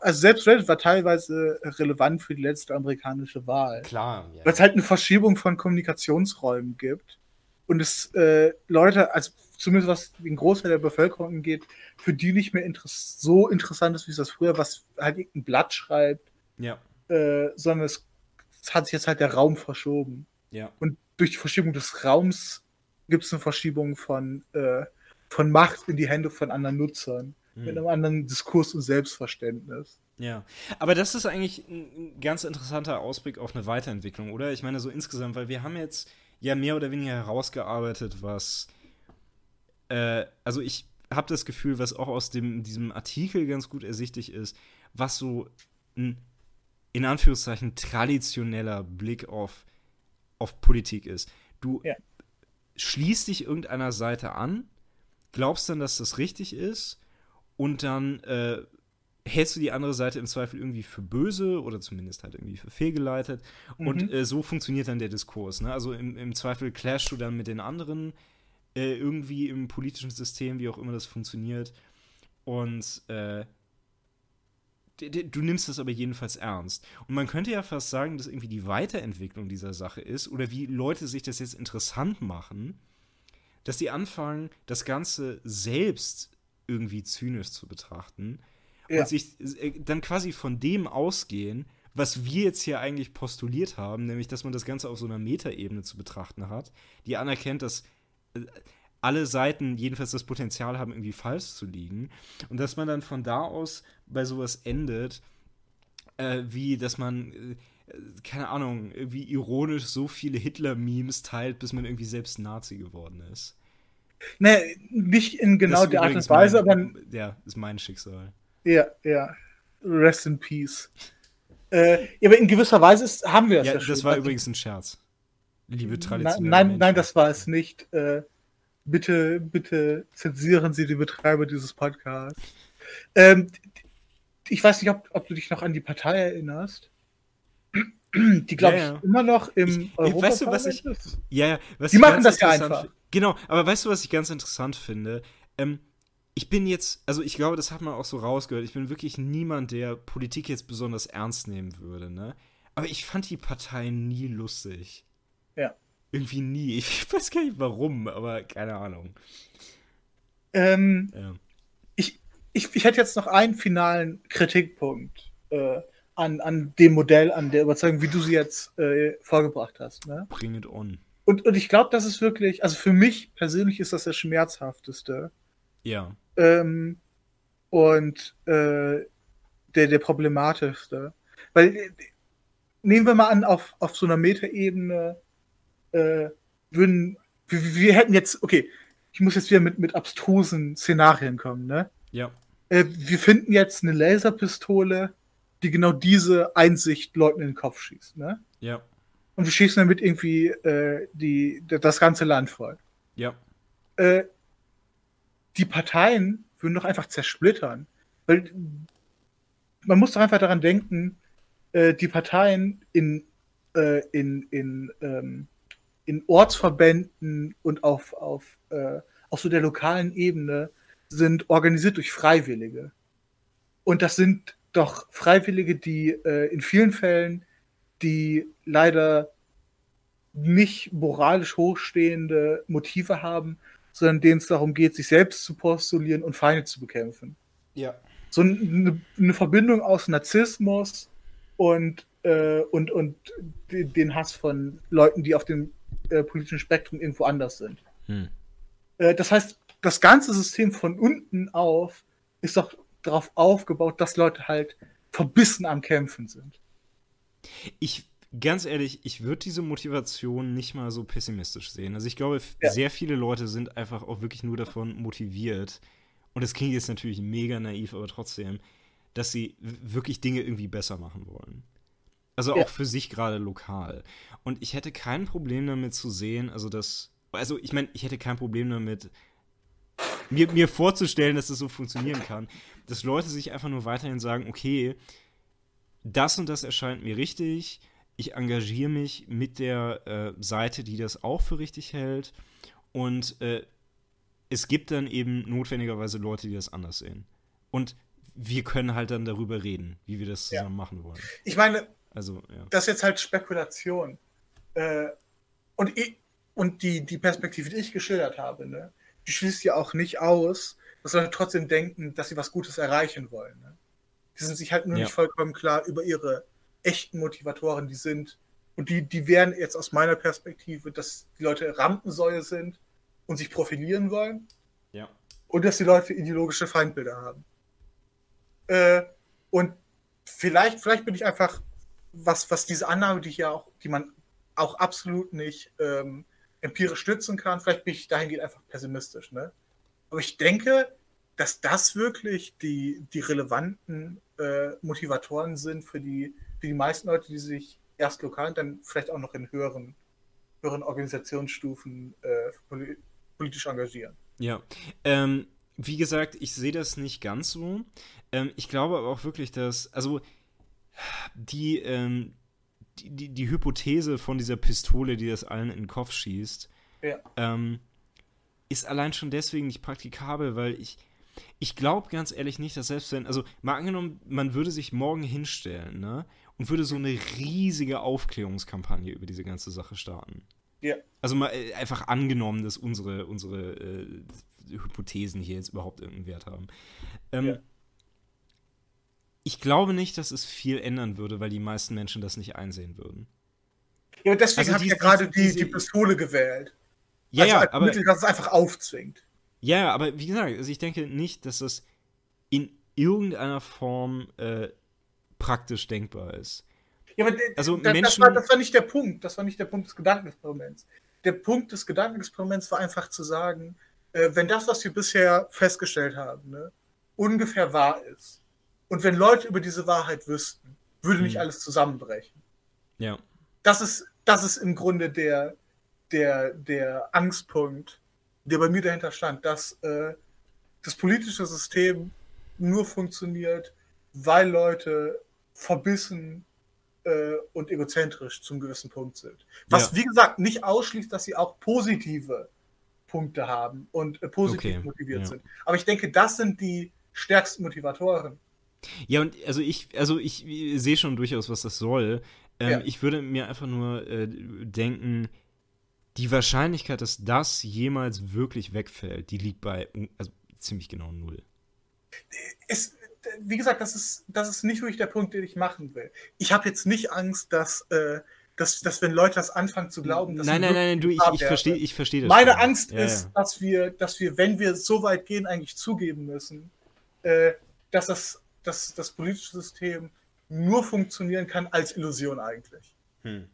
also selbst Reddit war teilweise relevant für die letzte amerikanische Wahl. Klar, ja. Weil es halt eine Verschiebung von Kommunikationsräumen gibt. Und es äh, Leute, also zumindest was den Großteil der Bevölkerung angeht, für die nicht mehr interess so interessant ist, wie es das früher, was halt irgendein Blatt schreibt. Ja. Äh, sondern es, es, hat sich jetzt halt der Raum verschoben. Ja. Und durch die Verschiebung des Raums gibt es eine Verschiebung von, äh, von Macht in die Hände von anderen Nutzern mhm. mit einem anderen Diskurs und Selbstverständnis. Ja, aber das ist eigentlich ein ganz interessanter Ausblick auf eine Weiterentwicklung, oder? Ich meine, so insgesamt, weil wir haben jetzt ja mehr oder weniger herausgearbeitet, was. Äh, also, ich habe das Gefühl, was auch aus dem, diesem Artikel ganz gut ersichtlich ist, was so ein in Anführungszeichen traditioneller Blick auf, auf Politik ist. Du ja. schließt dich irgendeiner Seite an, glaubst dann, dass das richtig ist und dann äh, hältst du die andere Seite im Zweifel irgendwie für böse oder zumindest halt irgendwie für fehlgeleitet. Mhm. Und äh, so funktioniert dann der Diskurs. Ne? Also im, im Zweifel clashst du dann mit den anderen äh, irgendwie im politischen System, wie auch immer das funktioniert. Und äh, du nimmst das aber jedenfalls ernst. Und man könnte ja fast sagen, dass irgendwie die Weiterentwicklung dieser Sache ist oder wie Leute sich das jetzt interessant machen, dass die anfangen, das Ganze selbst irgendwie zynisch zu betrachten ja. und sich äh, dann quasi von dem ausgehen, was wir jetzt hier eigentlich postuliert haben, nämlich dass man das Ganze auf so einer Metaebene zu betrachten hat, die anerkennt, dass äh, alle Seiten jedenfalls das Potenzial haben, irgendwie falsch zu liegen. Und dass man dann von da aus bei sowas endet, äh, wie dass man, äh, keine Ahnung, irgendwie ironisch so viele Hitler-Memes teilt, bis man irgendwie selbst Nazi geworden ist. Ne, nicht in genau der Art und Weise, mein, aber. Ja, ist mein Schicksal. Ja, ja. Rest in Peace. Äh, ja, aber in gewisser Weise ist, haben wir das ja, ja schon. Das war übrigens ein Scherz. Liebe Tradition. Nein, nein, nein, das war es nicht. Äh, bitte, bitte zensieren Sie die Betreiber dieses Podcasts. Ähm, ich weiß nicht, ob, ob, du dich noch an die Partei erinnerst. Die, glaube ja, ja. ich, immer noch im Europa weißt du, was ich, ist. Ja, ja. Was die machen das ja einfach. Genau, aber weißt du, was ich ganz interessant finde? Ähm, ich bin jetzt, also ich glaube, das hat man auch so rausgehört, ich bin wirklich niemand, der Politik jetzt besonders ernst nehmen würde, ne? Aber ich fand die Partei nie lustig. Ja. Irgendwie nie. <laughs> Ich weiß gar nicht warum, aber keine Ahnung. Ähm, Ja. ich, ich, ich hätte jetzt noch einen finalen Kritikpunkt äh, an, an dem Modell, an der Überzeugung, wie du sie jetzt äh, vorgebracht hast. Ne? Bring it on. Und, und ich glaube, das ist wirklich, also für mich persönlich ist das das Schmerzhafteste. Ja. Ähm, und äh, der, der problematischste. Weil, äh, nehmen wir mal an, auf, auf so einer Metaebene äh, würden, wir, wir hätten jetzt, okay, ich muss jetzt wieder mit, mit abstrusen Szenarien kommen, ne? Ja. Äh, wir finden jetzt eine Laserpistole, die genau diese Einsicht Leuten in den Kopf schießt, ne? Ja. Und wir schießen damit irgendwie äh, die, das ganze Land voll. Ja. Die Parteien würden doch einfach zersplittern. Weil man muss doch einfach daran denken, äh, die Parteien in, äh, in, in, ähm, in Ortsverbänden und auf, auf, äh, auf so der lokalen Ebene sind organisiert durch Freiwillige. Und das sind doch Freiwillige, die äh, in vielen Fällen die leider nicht moralisch hochstehende Motive haben, sondern denen es darum geht, sich selbst zu postulieren und Feinde zu bekämpfen. Ja. So eine, eine Verbindung aus Narzissmus und, äh, und, und de- den Hass von Leuten, die auf dem äh, politischen Spektrum irgendwo anders sind. Hm. Äh, das heißt, das ganze System von unten auf ist doch darauf aufgebaut, dass Leute halt verbissen am Kämpfen sind. Ich, ganz ehrlich, ich würde diese Motivation nicht mal so pessimistisch sehen. Also ich glaube, Ja. sehr viele Leute sind einfach auch wirklich nur davon motiviert. Und das klingt jetzt natürlich mega naiv, aber trotzdem, dass sie wirklich Dinge irgendwie besser machen wollen. Also Ja. auch für sich gerade lokal. Und ich hätte kein Problem damit zu sehen, also dass, also ich meine, ich hätte kein Problem damit, mir, mir vorzustellen, dass das so funktionieren kann, dass Leute sich einfach nur weiterhin sagen, okay, das und das erscheint mir richtig, ich engagiere mich mit der äh, Seite, die das auch für richtig hält und äh, es gibt dann eben notwendigerweise Leute, die das anders sehen. Und wir können halt dann darüber reden, wie wir das Ja. zusammen machen wollen. Ich meine, Also, ja. das ist jetzt halt Spekulation. Äh, und ich, und die, die Perspektive, die ich geschildert habe, ne, die schließt ja auch nicht aus, dass Leute trotzdem denken, dass sie was Gutes erreichen wollen. Ne? Die sind sich halt nur Ja. nicht vollkommen klar über ihre echten Motivatoren, die sind. Und die, die wären jetzt aus meiner Perspektive, dass die Leute Rampensäue sind und sich profilieren wollen Ja. und dass die Leute ideologische Feindbilder haben. Äh, und vielleicht, vielleicht bin ich einfach, was, was diese Annahme, die hier auch, die man auch absolut nicht ähm, empirisch stützen kann, vielleicht bin ich dahingehend einfach pessimistisch, ne? Aber ich denke, dass das wirklich die, die relevanten äh, Motivatoren sind für die, für die meisten Leute, die sich erst lokal und dann vielleicht auch noch in höheren, höheren Organisationsstufen äh, poli politisch engagieren. Ja, ähm, wie gesagt, ich sehe das nicht ganz so. Ähm, ich glaube aber auch wirklich, dass, also die, ähm, die, die, die Hypothese von dieser Pistole, die das allen in den Kopf schießt, Ja. ähm, ist allein schon deswegen nicht praktikabel, weil ich, ich glaube ganz ehrlich nicht, dass selbst wenn, also mal angenommen, man würde sich morgen hinstellen, ne, und würde so eine riesige Aufklärungskampagne über diese ganze Sache starten. Ja. Also mal äh, einfach angenommen, dass unsere, unsere äh, Hypothesen hier jetzt überhaupt irgendeinen Wert haben. Ähm, Ja. Ich glaube nicht, dass es viel ändern würde, weil die meisten Menschen das nicht einsehen würden. Ja, und deswegen Also habe ich ja gerade diese- die, die Pistole gewählt. Ja, also ja, als aber, Mittel, das es einfach aufzwingt. ja, aber wie gesagt, also ich denke nicht, dass das in irgendeiner Form äh, praktisch denkbar ist. Ja, aber Also da, das, Menschen- war, das war nicht der Punkt. Das war nicht der Punkt des Gedankenexperiments. Der Punkt des Gedankenexperiments war einfach zu sagen, äh, wenn das, was wir bisher festgestellt haben, ne, ungefähr wahr ist, und wenn Leute über diese Wahrheit wüssten, würde nicht Hm. alles zusammenbrechen. Ja. Das ist, das ist im Grunde der, der, der Angstpunkt, der bei mir dahinter stand, dass äh, das politische System nur funktioniert, weil Leute verbissen äh, und egozentrisch zum gewissen Punkt sind. Was, Ja. wie gesagt, nicht ausschließt, dass sie auch positive Punkte haben und äh, positiv Okay, motiviert ja. sind. Aber ich denke, das sind die stärksten Motivatoren. Ja, und also ich, also ich sehe schon durchaus, was das soll. Ähm, Ja. Ich würde mir einfach nur äh, denken, die Wahrscheinlichkeit, dass das jemals wirklich wegfällt, die liegt bei also ziemlich genau null. es, wie gesagt, das ist, das ist nicht wirklich der Punkt, den ich machen will. Ich habe jetzt nicht Angst, dass, äh, dass, dass wenn Leute das anfangen zu glauben, dass nein, wir nein, nein, nein, du, ich, ich verstehe ich versteh das. Meine schon. Angst Ja, ist, ja. dass wir, dass wir, wenn wir so weit gehen, eigentlich zugeben müssen, äh, dass das, dass das politische System nur funktionieren kann als Illusion eigentlich. Hm.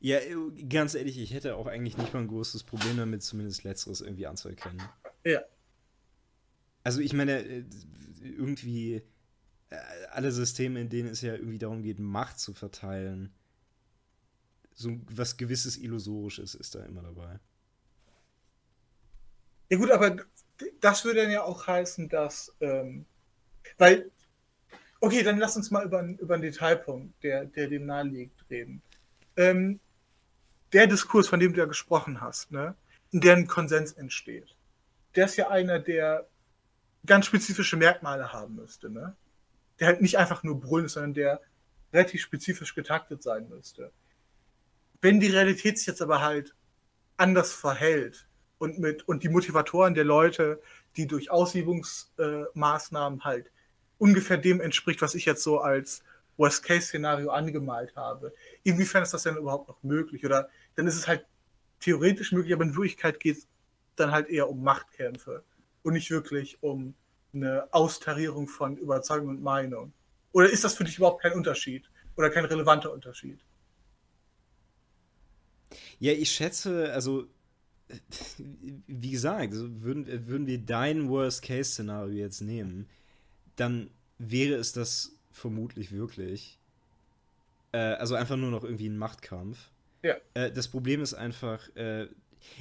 Ja, äh, ganz ehrlich, ich hätte auch eigentlich nicht mal ein großes Problem damit, zumindest Letzteres irgendwie anzuerkennen. Ja. Also ich meine, äh, irgendwie äh, alle Systeme, in denen es ja irgendwie darum geht, Macht zu verteilen, so was gewisses Illusorisches ist da immer dabei. Ja gut, aber das würde dann ja auch heißen, dass, ähm, weil, okay, dann lass uns mal über, einen- über einen Detailpunkt, der, der dem nahe liegt, reden. Ähm, der Diskurs, von dem du ja gesprochen hast, ne, in der ein Konsens entsteht, der ist ja einer, der ganz spezifische Merkmale haben müsste, ne? Der halt nicht einfach nur brüllen ist, sondern der relativ spezifisch getaktet sein müsste. Wenn die Realität sich jetzt aber halt anders verhält und mit und die Motivatoren der Leute, die durch Ausübungsmaßnahmen äh, halt ungefähr dem entspricht, was ich jetzt so als Worst-Case-Szenario angemalt habe. Inwiefern ist das denn überhaupt noch möglich? Oder dann ist es halt theoretisch möglich, aber in Wirklichkeit geht es dann halt eher um Machtkämpfe und nicht wirklich um eine Austarierung von Überzeugung und Meinung. Oder ist das für dich überhaupt kein Unterschied oder kein relevanter Unterschied? Ja, ich schätze, also <laughs> wie gesagt, würden, würden wir dein Worst-Case-Szenario jetzt nehmen, dann wäre es das vermutlich wirklich. Äh, also einfach nur noch irgendwie ein Machtkampf. Ja. Äh, das Problem ist einfach, äh,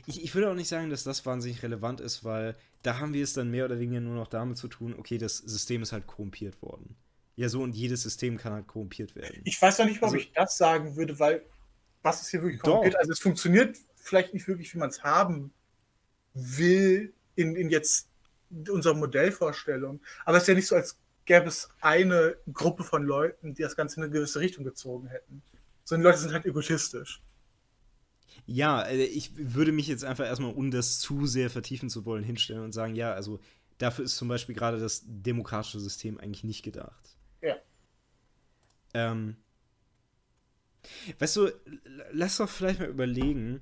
ich, ich würde auch nicht sagen, dass das wahnsinnig relevant ist, weil da haben wir es dann mehr oder weniger nur noch damit zu tun, okay, das System ist halt korrumpiert worden. Ja, so und jedes System kann halt korrumpiert werden. Ich weiß noch nicht, ob Also- ich das sagen würde, weil was ist hier wirklich Doch. korrumpiert? Also es funktioniert vielleicht nicht wirklich, wie man es haben will, in, in jetzt unserer Modellvorstellung. Aber es ist ja nicht so, als gäbe es eine Gruppe von Leuten, die das Ganze in eine gewisse Richtung gezogen hätten. Sondern die Leute sind halt egotistisch. Ja, äh, ich würde mich jetzt einfach erstmal, um das zu sehr vertiefen zu wollen, hinstellen und sagen, ja, also dafür ist zum Beispiel gerade das demokratische System eigentlich nicht gedacht. Ja. Ähm, weißt du, lass doch vielleicht mal überlegen.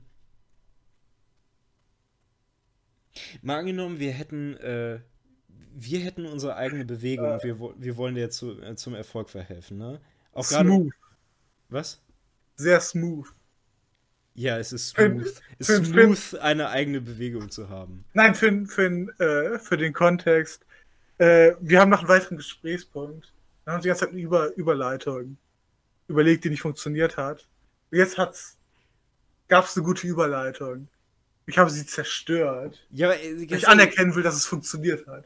Mal angenommen, wir hätten, äh, wir hätten unsere eigene Bewegung Äh. und wir, wir wollen der zu, äh, zum Erfolg verhelfen, ne? Auch. Smooth. Was? Sehr smooth. Ja, es ist Für- smooth. Es für- ist smooth, eine eigene Bewegung zu haben. Nein, für, für, äh, für den Kontext. Äh, wir haben noch einen weiteren Gesprächspunkt. Wir haben die ganze Zeit eine Über Überleitung überlegt, die nicht funktioniert hat. Und jetzt hat's, gab's eine gute Überleitung. Ich habe sie zerstört, Ja, aber äh, ich anerkennen will, dass es funktioniert hat.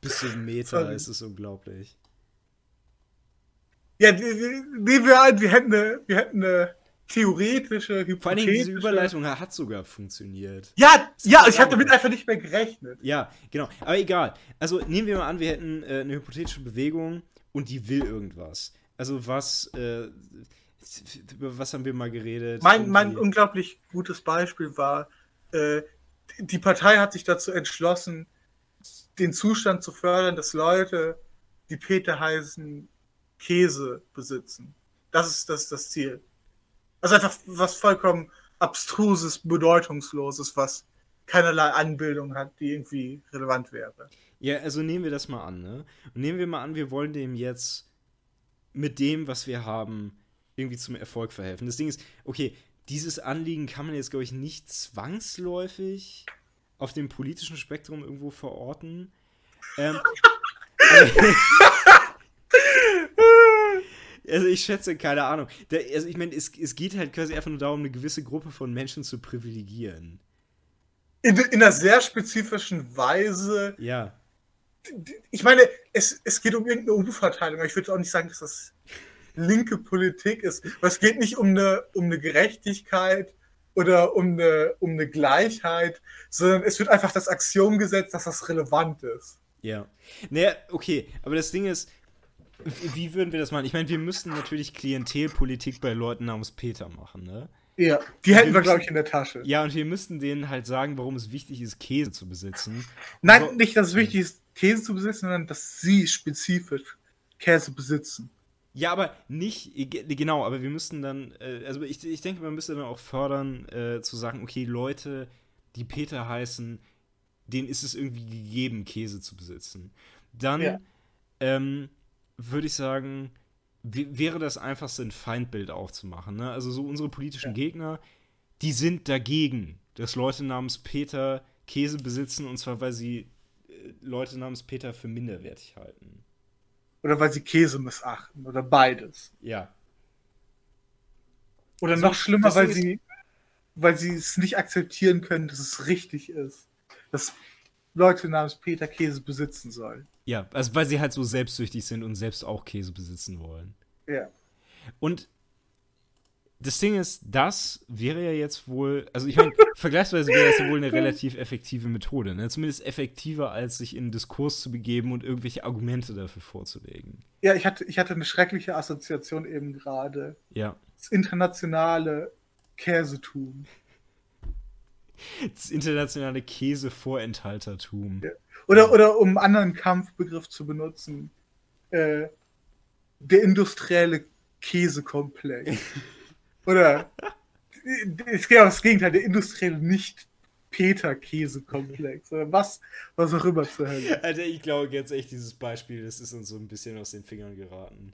bisschen Meta <laughs> ist es unglaublich. Ja, nehmen wir an, wir hätten eine, wir hätten eine theoretische, Vor allen Dingen, diese Überleitung hat sogar funktioniert. Ja, ja, ich habe damit einfach nicht mehr gerechnet. Ja, genau. Aber egal. Also nehmen wir mal an, wir hätten äh, eine hypothetische Bewegung und die will irgendwas. Also was, äh, über was haben wir mal geredet? Mein, mein unglaublich gutes Beispiel war, äh, die Partei hat sich dazu entschlossen, den Zustand zu fördern, dass Leute, die Peter heißen, Käse besitzen. Das ist das, ist das Ziel. Also einfach was vollkommen abstruses, bedeutungsloses, was keinerlei Anbildung hat, die irgendwie relevant wäre. Ja, also nehmen wir das mal an, ne? Und nehmen wir mal an, wir wollen dem jetzt mit dem, was wir haben, irgendwie zum Erfolg verhelfen. Das Ding ist, okay, dieses Anliegen kann man jetzt, glaube ich, nicht zwangsläufig auf dem politischen Spektrum irgendwo verorten. Ähm, <laughs> also ich schätze, keine Ahnung. Da, also ich meine, es, es geht halt quasi einfach nur darum, eine gewisse Gruppe von Menschen zu privilegieren. In, in einer sehr spezifischen Weise Ja. ich meine, es, es geht um irgendeine Umverteilung. Ich würde auch nicht sagen, dass das linke Politik ist. Aber es geht nicht um eine, um eine Gerechtigkeit oder um eine, um eine Gleichheit, sondern es wird einfach das Axiom gesetzt, dass das relevant ist. Ja. Naja, okay, aber das Ding ist, wie würden wir das machen? Ich meine, wir müssten natürlich Klientelpolitik bei Leuten namens Peter machen, ne? Ja, die hätten wir, glaube ich, in der Tasche. Ja, und wir müssten denen halt sagen, warum es wichtig ist, Käse zu besitzen. Nein, so, nicht, dass es wichtig ist, Käse zu besitzen, sondern dass sie spezifisch Käse besitzen. Ja, aber nicht, genau, aber wir müssten dann, äh, also ich, ich denke, man müsste dann auch fördern, äh, zu sagen, okay, Leute, die Peter heißen, denen ist es irgendwie gegeben, Käse zu besitzen. Dann ja. ähm, würde ich sagen, wäre das einfachste, ein Feindbild aufzumachen. Ne? Also so unsere politischen ja. Gegner, die sind dagegen, dass Leute namens Peter Käse besitzen, und zwar weil sie äh, Leute namens Peter für minderwertig halten. Oder weil sie Käse missachten, oder beides. Ja. Oder also, noch schlimmer, weil sie, weil sie es nicht akzeptieren können, dass es richtig ist. Dass Leute namens Peter Käse besitzen sollen. Ja, also weil sie halt so selbstsüchtig sind und selbst auch Käse besitzen wollen. Ja. Und das Ding ist, das wäre ja jetzt wohl, also ich meine, <laughs> vergleichsweise wäre das ja wohl eine relativ effektive Methode, ne? Zumindest effektiver, als sich in einen Diskurs zu begeben und irgendwelche Argumente dafür vorzulegen. Ja, ich hatte, ich hatte eine schreckliche Assoziation eben gerade. Ja. Das internationale Käsetum. Das internationale Käsevorenthaltertum. Ja. Oder, oder um einen anderen Kampfbegriff zu benutzen, äh, der industrielle Käsekomplex. <laughs> oder es geht auch das Gegenteil, der industrielle nicht Peter-Käsekomplex. Oder was, was auch immer zu Hölle. Alter, ich glaube jetzt echt, dieses Beispiel, das ist uns so ein bisschen aus den Fingern geraten.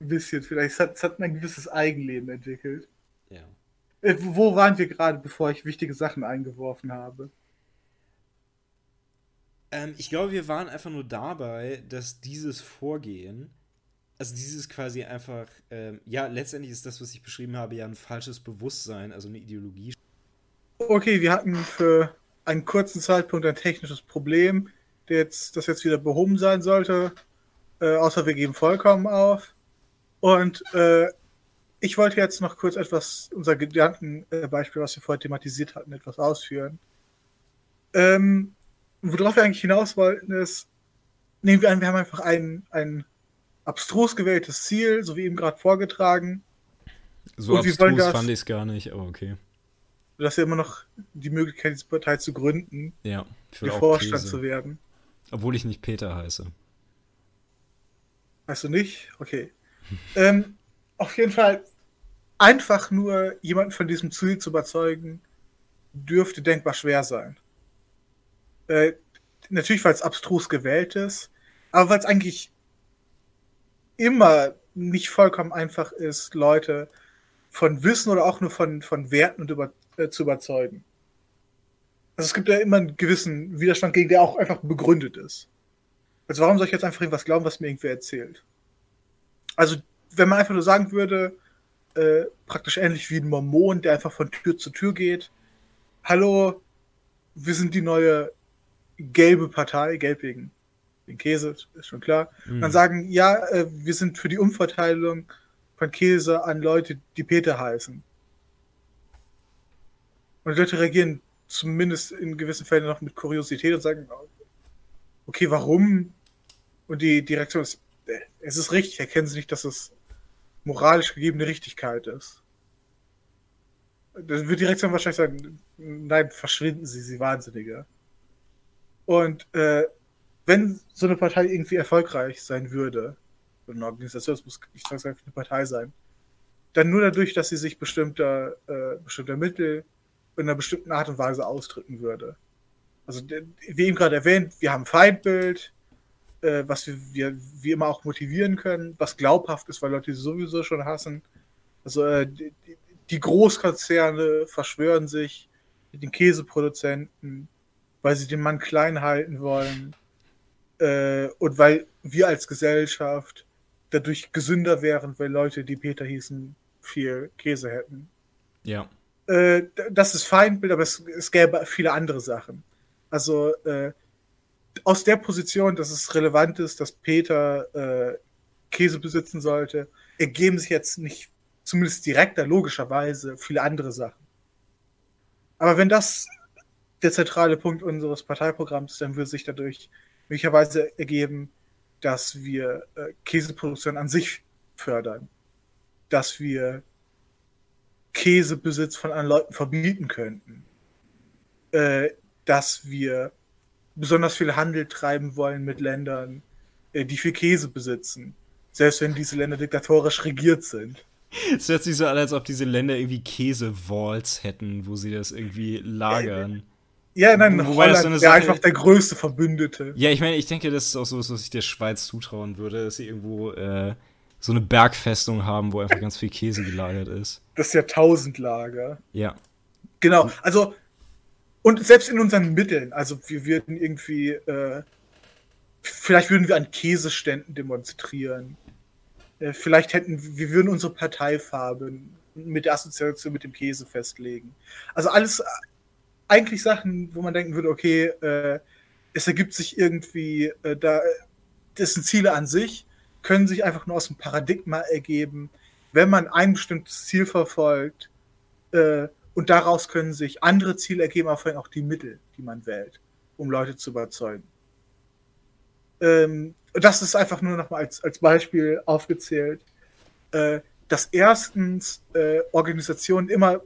Ein bisschen, vielleicht. Es hat, es hat ein gewisses Eigenleben entwickelt. Ja. Äh, wo waren wir gerade, bevor ich wichtige Sachen eingeworfen habe? Ähm, ich glaube, wir waren einfach nur dabei, dass dieses Vorgehen, also dieses quasi einfach, ähm, ja, letztendlich ist das, was ich beschrieben habe, ja ein falsches Bewusstsein, also eine Ideologie. Okay, wir hatten für einen kurzen Zeitpunkt ein technisches Problem, das jetzt wieder behoben sein sollte, äh, außer wir geben vollkommen auf. Und äh, ich wollte jetzt noch kurz etwas, unser Gedankenbeispiel, was wir vorher thematisiert hatten, etwas ausführen. Ähm, worauf wir eigentlich hinaus wollten, ist, nehmen wir an, wir haben einfach ein, ein abstrus gewähltes Ziel, so wie eben gerade vorgetragen. So und abstrus das, fand ich es gar nicht, aber okay. Du hast ja immer noch die Möglichkeit, diese Partei zu gründen. Ja, für Vorstand Käse. zu werden. Obwohl ich nicht Peter heiße. Weißt du nicht? Okay. <laughs> ähm, auf jeden Fall einfach nur jemanden von diesem Ziel zu überzeugen, dürfte denkbar schwer sein. Äh, natürlich, weil es abstrus gewählt ist, aber weil es eigentlich immer nicht vollkommen einfach ist, Leute von Wissen oder auch nur von, von Werten und über, äh, zu überzeugen. Also es gibt ja immer einen gewissen Widerstand gegen, der auch einfach begründet ist. Also warum soll ich jetzt einfach irgendwas glauben, was mir irgendwer erzählt? Also wenn man einfach nur sagen würde, äh, praktisch ähnlich wie ein Mormon, der einfach von Tür zu Tür geht. Hallo, wir sind die neue gelbe Partei, gelb wegen den Käse, ist schon klar. Mhm. Dann sagen, ja, äh, wir sind für die Umverteilung von Käse an Leute, die Peter heißen. Und die Leute reagieren zumindest in gewissen Fällen noch mit Kuriosität und sagen, okay, warum? Und die, die Reaktion ist, äh, es ist richtig, erkennen Sie nicht, dass es moralisch gegebene Richtigkeit ist. Dann wird die Reaktion wahrscheinlich sagen, nein, verschwinden Sie, Sie Wahnsinniger. Und äh, wenn so eine Partei irgendwie erfolgreich sein würde, eine Organisation, es muss nicht zwangsläufig eine Partei sein, dann nur dadurch, dass sie sich bestimmter, äh, bestimmter Mittel in einer bestimmten Art und Weise ausdrücken würde. Also, wie eben gerade erwähnt, wir haben Feindbild, äh, was wir, wir wie immer auch motivieren können, was glaubhaft ist, weil Leute sie sowieso schon hassen. Also äh, die, die Großkonzerne verschwören sich mit den Käseproduzenten, weil sie den Mann klein halten wollen äh, und weil wir als Gesellschaft dadurch gesünder wären, weil Leute, die Peter hießen, viel Käse hätten. Ja. Äh, das ist Feindbild, aber es, es gäbe viele andere Sachen. Also äh, aus der Position, dass es relevant ist, dass Peter äh, Käse besitzen sollte, ergeben sich jetzt nicht, zumindest direkter, logischerweise, viele andere Sachen. Aber wenn das der zentrale Punkt unseres Parteiprogramms dann würde sich dadurch möglicherweise ergeben, dass wir äh, Käseproduktion an sich fördern, dass wir Käsebesitz von anderen Leuten verbieten könnten, äh, dass wir besonders viel Handel treiben wollen mit Ländern, äh, die viel Käse besitzen, selbst wenn diese Länder diktatorisch regiert sind. Es hört sich so an, als ob diese Länder irgendwie Käse-Walls hätten, wo sie das irgendwie lagern. Ja, nein, Wobei das Holland so wäre Sache- einfach der größte Verbündete. Ja, ich meine, ich denke, das ist auch so, was ich der Schweiz zutrauen würde, dass sie irgendwo äh, so eine Bergfestung haben, wo einfach ganz viel Käse gelagert ist. Das Jahrtausendlager. Ja. Genau, also und selbst in unseren Mitteln, also wir würden irgendwie, äh, vielleicht würden wir an Käseständen demonstrieren. Äh, vielleicht hätten wir würden unsere Parteifarben mit der Assoziation mit dem Käse festlegen. Also alles eigentlich Sachen, wo man denken würde, okay, äh, es ergibt sich irgendwie, äh, da das sind Ziele an sich, können sich einfach nur aus dem Paradigma ergeben, wenn man ein bestimmtes Ziel verfolgt, äh, und daraus können sich andere Ziele ergeben, aber vor allem auch die Mittel, die man wählt, um Leute zu überzeugen. Ähm, das ist einfach nur noch mal als, als Beispiel aufgezählt, äh, dass erstens äh, Organisationen immer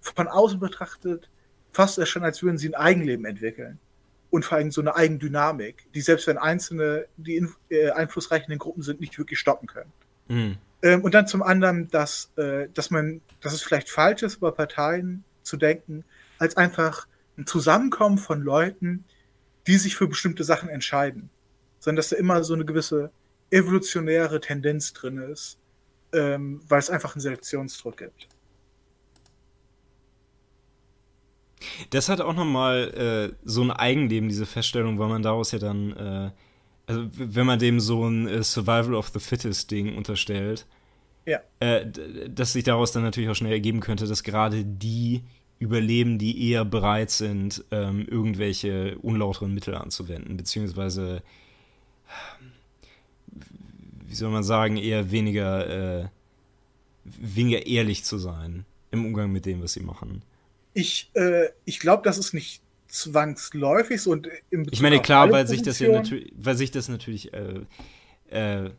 von außen betrachtet fast erscheinen, als würden sie ein Eigenleben entwickeln. Und vor allem so eine Eigendynamik, die selbst wenn Einzelne, die in, äh, einflussreichen Gruppen sind, nicht wirklich stoppen können. Mhm. Ähm, und dann zum anderen, dass, äh, dass man, dass es vielleicht falsch ist, über Parteien zu denken, als einfach ein Zusammenkommen von Leuten, die sich für bestimmte Sachen entscheiden. Sondern dass da immer so eine gewisse evolutionäre Tendenz drin ist, ähm, weil es einfach einen Selektionsdruck gibt. Das hat auch nochmal äh, so ein Eigenleben, diese Feststellung, weil man daraus ja dann, äh, also wenn man dem so ein äh, Survival of the Fittest Ding unterstellt, Ja. äh, dass sich daraus dann natürlich auch schnell ergeben könnte, dass gerade die überleben, die eher bereit sind, ähm, irgendwelche unlauteren Mittel anzuwenden, beziehungsweise, wie soll man sagen, eher weniger, äh, weniger ehrlich zu sein im Umgang mit dem, was sie machen. Ich, äh, ich glaube, das ist nicht zwangsläufig so und im Bezug Ich meine, klar, weil sich das ja natürlich, weil sich das natürlich, äh, äh,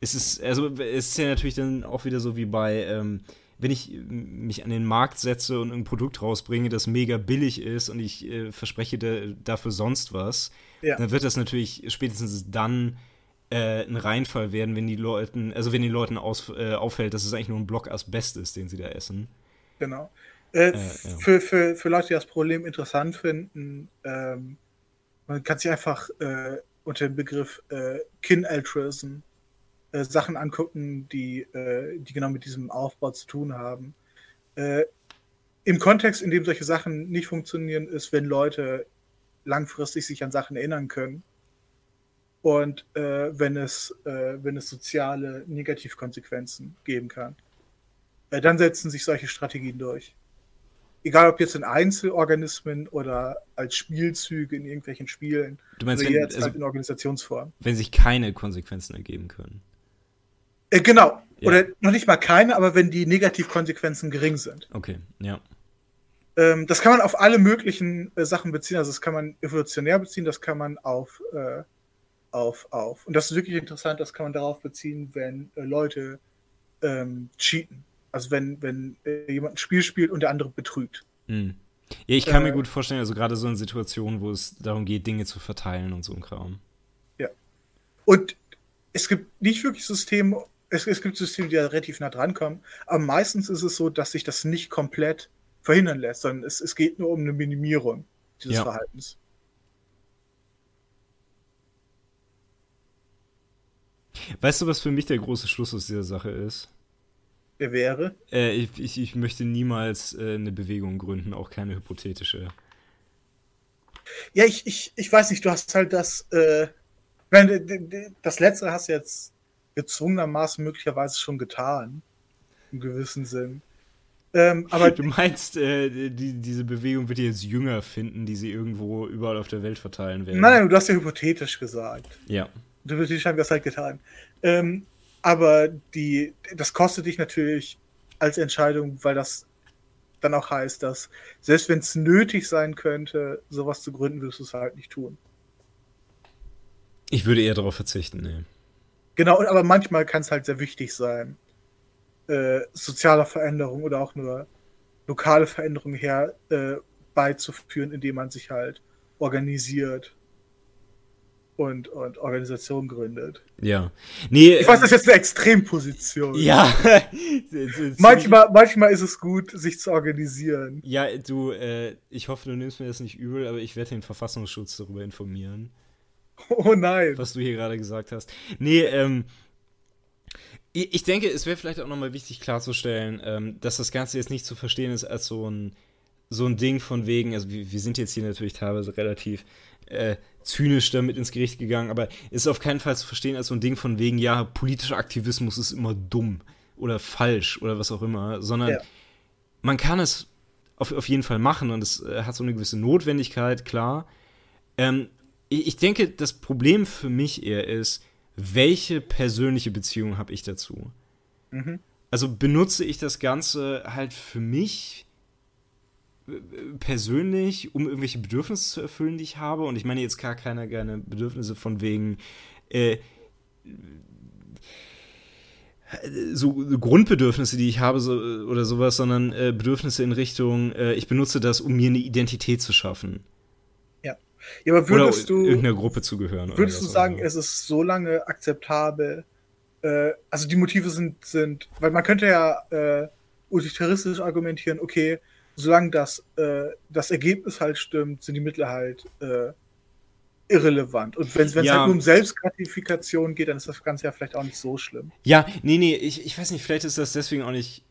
es ist, also es ist ja natürlich dann auch wieder so wie bei, ähm, wenn ich mich an den Markt setze und ein Produkt rausbringe, das mega billig ist und ich äh, verspreche da, dafür sonst was, Ja. dann wird das natürlich spätestens dann äh, ein Reinfall werden, wenn die Leuten, also wenn den Leuten aus, äh, auffällt, dass es eigentlich nur ein Block Asbest ist, den sie da essen. Genau. Äh, ja. für, für, für Leute, die das Problem interessant finden, ähm, man kann sich einfach äh, unter dem Begriff äh, Kin-Altruism äh, Sachen angucken, die, äh, die genau mit diesem Aufbau zu tun haben. Äh, Im Kontext, in dem solche Sachen nicht funktionieren, ist, wenn Leute langfristig sich an Sachen erinnern können und äh, wenn, es, wenn es soziale Negativkonsequenzen geben kann. Dann setzen sich solche Strategien durch egal ob jetzt in Einzelorganismen oder als Spielzüge in irgendwelchen Spielen, Du meinst, oder wenn, jetzt also, halt in Organisationsform. wenn sich keine Konsequenzen ergeben können. Äh, genau. Ja. Oder noch nicht mal keine, aber wenn die Negativkonsequenzen gering sind. Okay, ja. Ähm, das kann man auf alle möglichen äh, Sachen beziehen. Also das kann man evolutionär beziehen, das kann man auf, äh, auf, auf. Und das ist wirklich interessant, das kann man darauf beziehen, wenn äh, Leute ähm, cheaten. Also wenn, wenn äh, jemand ein Spiel spielt und der andere betrügt. Hm. Ja, ich kann mir Äh, gut vorstellen, also gerade so in Situationen, wo es darum geht, Dinge zu verteilen und so ein Kram. Und es gibt nicht wirklich Systeme, es, es gibt Systeme, die da relativ nah dran kommen, aber meistens ist es so, dass sich das nicht komplett verhindern lässt, sondern es, es geht nur um eine Minimierung dieses Ja. Verhaltens. Weißt du, was für mich der große Schluss aus dieser Sache ist? Wäre. Äh, ich, ich, ich möchte niemals äh, eine Bewegung gründen, auch keine hypothetische. Ja, ich, ich, ich weiß nicht, du hast halt das, äh, das letzte hast du jetzt gezwungenermaßen möglicherweise schon getan. Im gewissen Sinn. Ähm, <laughs> aber Du meinst, äh, die, diese Bewegung wird jetzt Jünger finden, die sie irgendwo überall auf der Welt verteilen werden? nein, du hast ja hypothetisch gesagt. Ja. Hypothetisch haben wir das halt getan. Ähm, aber die, das kostet dich natürlich als Entscheidung, weil das dann auch heißt, dass selbst wenn es nötig sein könnte, sowas zu gründen, wirst du es halt nicht tun. Ich würde eher darauf verzichten, nee. Genau, aber manchmal kann es halt sehr wichtig sein, äh, soziale Veränderungen oder auch nur lokale Veränderungen herbeizuführen, äh, indem man sich halt organisiert und, und Organisation gründet. Ja. Nee, ich weiß, das ist jetzt eine Extremposition. Ja. <laughs> manchmal, manchmal ist es gut, sich zu organisieren. Ja, du, äh, ich hoffe, du nimmst mir das nicht übel, aber ich werde den Verfassungsschutz darüber informieren. Oh nein. Was du hier gerade gesagt hast. Nee, ähm. Ich denke, es wäre vielleicht auch nochmal wichtig klarzustellen, ähm, dass das Ganze jetzt nicht zu verstehen ist als so ein, so ein Ding von wegen, also wir, wir sind jetzt hier natürlich teilweise relativ äh, zynisch damit ins Gericht gegangen, aber es ist auf keinen Fall zu verstehen als so ein Ding von wegen, ja, politischer Aktivismus ist immer dumm oder falsch oder was auch immer, sondern ja. man kann es auf, auf jeden Fall machen und es äh, hat so eine gewisse Notwendigkeit, klar. Ähm, ich denke, das Problem für mich eher ist, welche persönliche Beziehung habe ich dazu? Mhm. Also benutze ich das Ganze halt für mich persönlich, um irgendwelche Bedürfnisse zu erfüllen, die ich habe. Und ich meine jetzt gar keine gerne Bedürfnisse von wegen äh, so Grundbedürfnisse, die ich habe so, oder sowas, sondern äh, Bedürfnisse in Richtung, äh, ich benutze das, um mir eine Identität zu schaffen. Ja. ja aber würdest oder du irgendeiner Gruppe zu gehören? Würdest du sagen, es ist so lange akzeptabel? Äh, also die Motive sind, sind, weil man könnte ja äh, utilitaristisch argumentieren, okay, solange das, äh, das Ergebnis halt stimmt, sind die Mittel halt äh, irrelevant. Und wenn es ja. halt nur um Selbstgratifikation geht, dann ist das Ganze ja vielleicht auch nicht so schlimm. Ja, nee, nee, ich, ich weiß nicht, vielleicht ist das deswegen auch nicht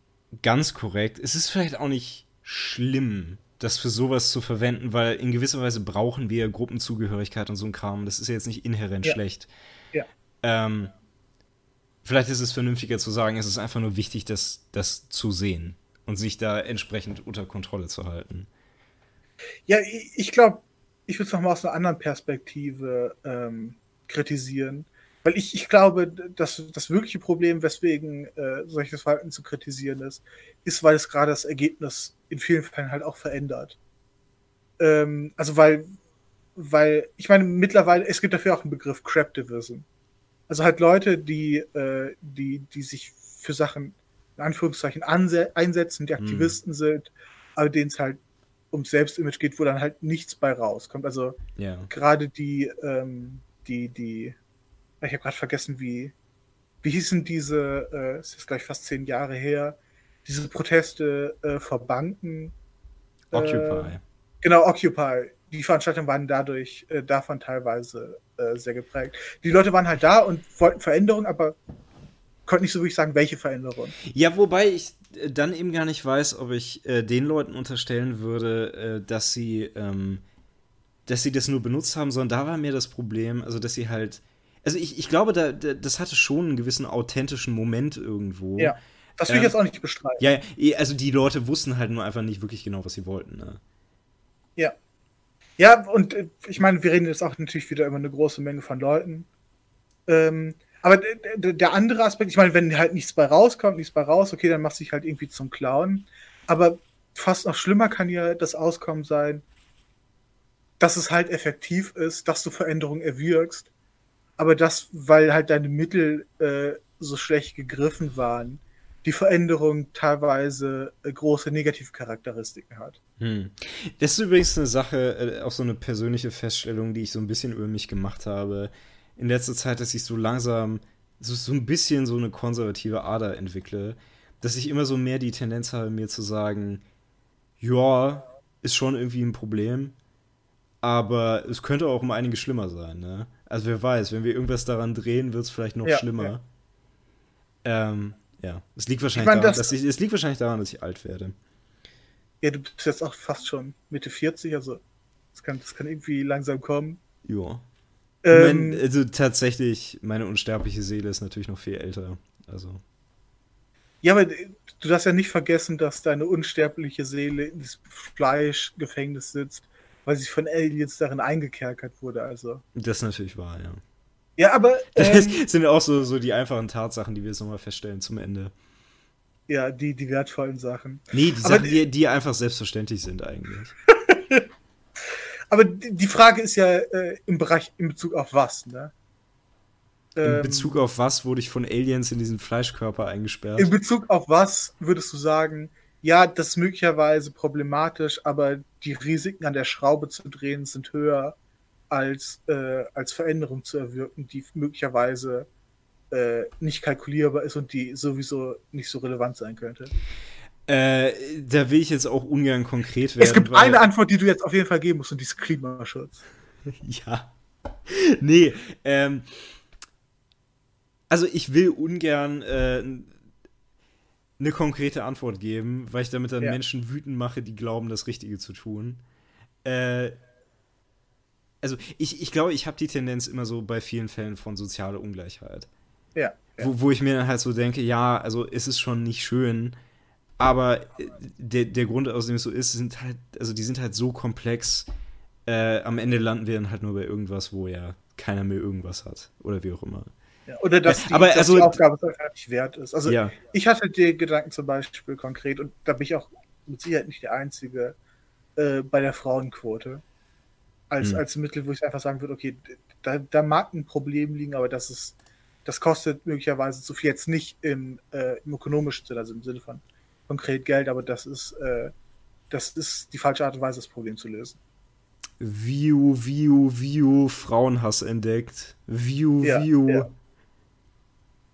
ganz korrekt. Es ist vielleicht auch nicht schlimm, das für sowas zu verwenden, weil in gewisser Weise brauchen wir Gruppenzugehörigkeit und so ein Kram. Das ist ja jetzt nicht inhärent ja. schlecht. Ja. Ähm, vielleicht ist es vernünftiger zu sagen, es ist einfach nur wichtig, das, das zu sehen und sich da entsprechend unter Kontrolle zu halten. Ja, ich, glaube, ich würde es nochmal aus einer anderen Perspektive ähm, kritisieren. Weil ich, ich glaube, dass das wirkliche Problem, weswegen äh, solches Verhalten zu kritisieren ist, ist, weil es gerade das Ergebnis in vielen Fällen halt auch verändert. Ähm, also weil, weil, ich meine, mittlerweile, es gibt dafür auch einen Begriff Craptivism. Also halt Leute, die, äh, die, die sich für Sachen in Anführungszeichen einsetzen, die hm. Aktivisten mhm. sind, aber denen es halt ums Selbstimage geht, wo dann halt nichts bei rauskommt. Also ja. gerade die, ähm, die, die, ich habe gerade vergessen, wie, wie hießen diese, äh, es ist gleich fast zehn Jahre her, diese Proteste äh, vor Banken. Äh, Occupy. Genau, Occupy. Die Veranstaltungen waren dadurch, äh, davon teilweise äh, sehr geprägt. Die Leute waren halt da und wollten Veränderungen, aber konnte nicht so wirklich sagen, welche Veränderung. Ja, wobei ich äh, dann eben gar nicht weiß, ob ich äh, den Leuten unterstellen würde, äh, dass sie, ähm, dass sie das nur benutzt haben, sondern da war mir das Problem, also dass sie halt, also ich, ich glaube, da, da das hatte schon einen gewissen authentischen Moment irgendwo. Ja, das will ähm, ich jetzt auch nicht bestreiten. Ja, also die Leute wussten halt nur einfach nicht wirklich genau, was sie wollten. Ne? Ja. Ja, und äh, ich meine, wir reden jetzt auch natürlich wieder über eine große Menge von Leuten. Ähm, aber der andere Aspekt, ich meine, wenn halt nichts bei rauskommt, nichts bei raus, okay, dann machst du dich halt irgendwie zum Clown. Aber fast noch schlimmer kann ja das Auskommen sein, dass es halt effektiv ist, dass du Veränderungen erwirkst, aber das, weil halt deine Mittel äh, so schlecht gegriffen waren, die Veränderung teilweise äh, große negative Charakteristiken hat. Hm. Das ist übrigens eine Sache, äh, auch so eine persönliche Feststellung, die ich so ein bisschen über mich gemacht habe in letzter Zeit, dass ich so langsam so, so ein bisschen so eine konservative Ader entwickle, dass ich immer so mehr die Tendenz habe, mir zu sagen, ja, ist schon irgendwie ein Problem, aber es könnte auch um einiges schlimmer sein, ne? Also wer weiß, wenn wir irgendwas daran drehen, wird es vielleicht noch ja, schlimmer. Ja. Ähm, ja, es liegt wahrscheinlich ich mein, daran, das, dass ich, es liegt wahrscheinlich daran, dass ich alt werde. Ja, du bist jetzt auch fast schon Mitte 40, also das kann, das kann irgendwie langsam kommen. Ja. Ähm, mein, also tatsächlich, meine unsterbliche Seele ist natürlich noch viel älter. Also. Ja, aber du darfst ja nicht vergessen, dass deine unsterbliche Seele in diesem Fleischgefängnis sitzt, weil sie von Aliens darin eingekerkert wurde. Also. Das ist natürlich wahr, ja. Ja, aber. <laughs> Ähm, das sind auch so, so die einfachen Tatsachen, die wir jetzt nochmal feststellen zum Ende. Ja, die, die wertvollen Sachen. Nee, die aber Sachen, die, die einfach selbstverständlich sind eigentlich. Aber die Frage ist ja äh, im Bereich in Bezug auf was, ne? In Ähm, Bezug auf was wurde ich von Aliens in diesen Fleischkörper eingesperrt? In Bezug auf was würdest du sagen, ja, das ist möglicherweise problematisch, aber die Risiken an der Schraube zu drehen sind höher, als, äh, als Veränderung zu erwirken, die möglicherweise äh, nicht kalkulierbar ist und die sowieso nicht so relevant sein könnte? Äh, da will ich jetzt auch ungern konkret werden. es gibt eine Antwort, die du jetzt auf jeden Fall geben musst, und die ist Klimaschutz. <laughs> Ja. Nee, ähm. Also ich will ungern äh, eine konkrete Antwort geben, weil ich damit dann Ja. Menschen wütend mache, die glauben, das Richtige zu tun. Äh, also ich, ich glaube, ich habe die Tendenz immer so bei vielen Fällen von sozialer Ungleichheit. Ja. ja. Wo, wo ich mir dann halt so denke, ja, also es ist schon nicht schön, aber äh, der, der Grund, aus dem es so ist, sind halt, also die sind halt so komplex, äh, am Ende landen wir dann halt nur bei irgendwas, wo ja keiner mehr irgendwas hat. Oder wie auch immer. Ja, Oder dass die, Aber dass also- die Aufgabe es einfach nicht wert ist. Also ja. ich hatte die Gedanken zum Beispiel konkret, und da bin ich auch mit Sicherheit nicht der Einzige, äh, bei der Frauenquote. Als, Hm. als Mittel, wo ich einfach sagen würde, okay, da, da mag ein Problem liegen, aber das ist, das kostet möglicherweise zu viel. Jetzt nicht im, äh, im ökonomischen Sinne, also im Sinne von konkret Geld, aber das ist, äh, das ist die falsche Art und Weise, das Problem zu lösen. View, View, View, Frauenhass entdeckt. View, Ja, View. ja.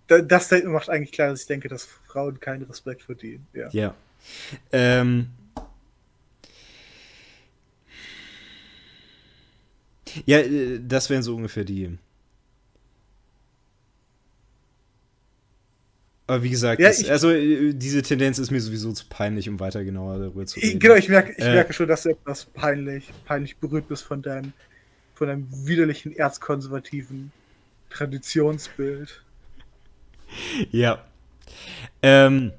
Da, das Statement macht eigentlich klar, dass ich denke, dass Frauen keinen Respekt verdienen. Ja. Ja. Ähm. Ja, äh, das wären so ungefähr die. Aber wie gesagt, Ja, das, ich- also äh, diese Tendenz ist mir sowieso zu peinlich, um weiter genauer darüber zu reden. genau, ich merke, ich Äh. merke schon, dass du etwas peinlich, peinlich berührt bist von deinem, von deinem widerlichen erzkonservativen Traditionsbild. Ja. Ähm,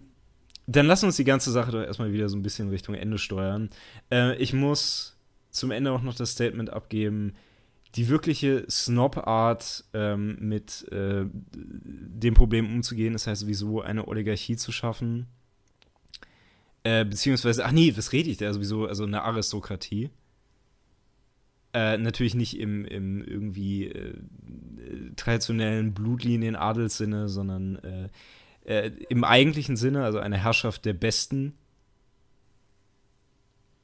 dann lass uns die ganze Sache doch erstmal wieder so ein bisschen Richtung Ende steuern. Äh, ich muss zum Ende auch noch das Statement abgeben, die wirkliche Snob-Art ähm, mit äh, dem Problem umzugehen, ist halt sowieso eine Oligarchie zu schaffen. Äh, beziehungsweise, ach nee, was rede ich da sowieso? Also eine Aristokratie. Äh, natürlich nicht im, im irgendwie äh, traditionellen Blutlinien Adelssinne, sondern äh, äh, im eigentlichen Sinne, also eine Herrschaft der Besten.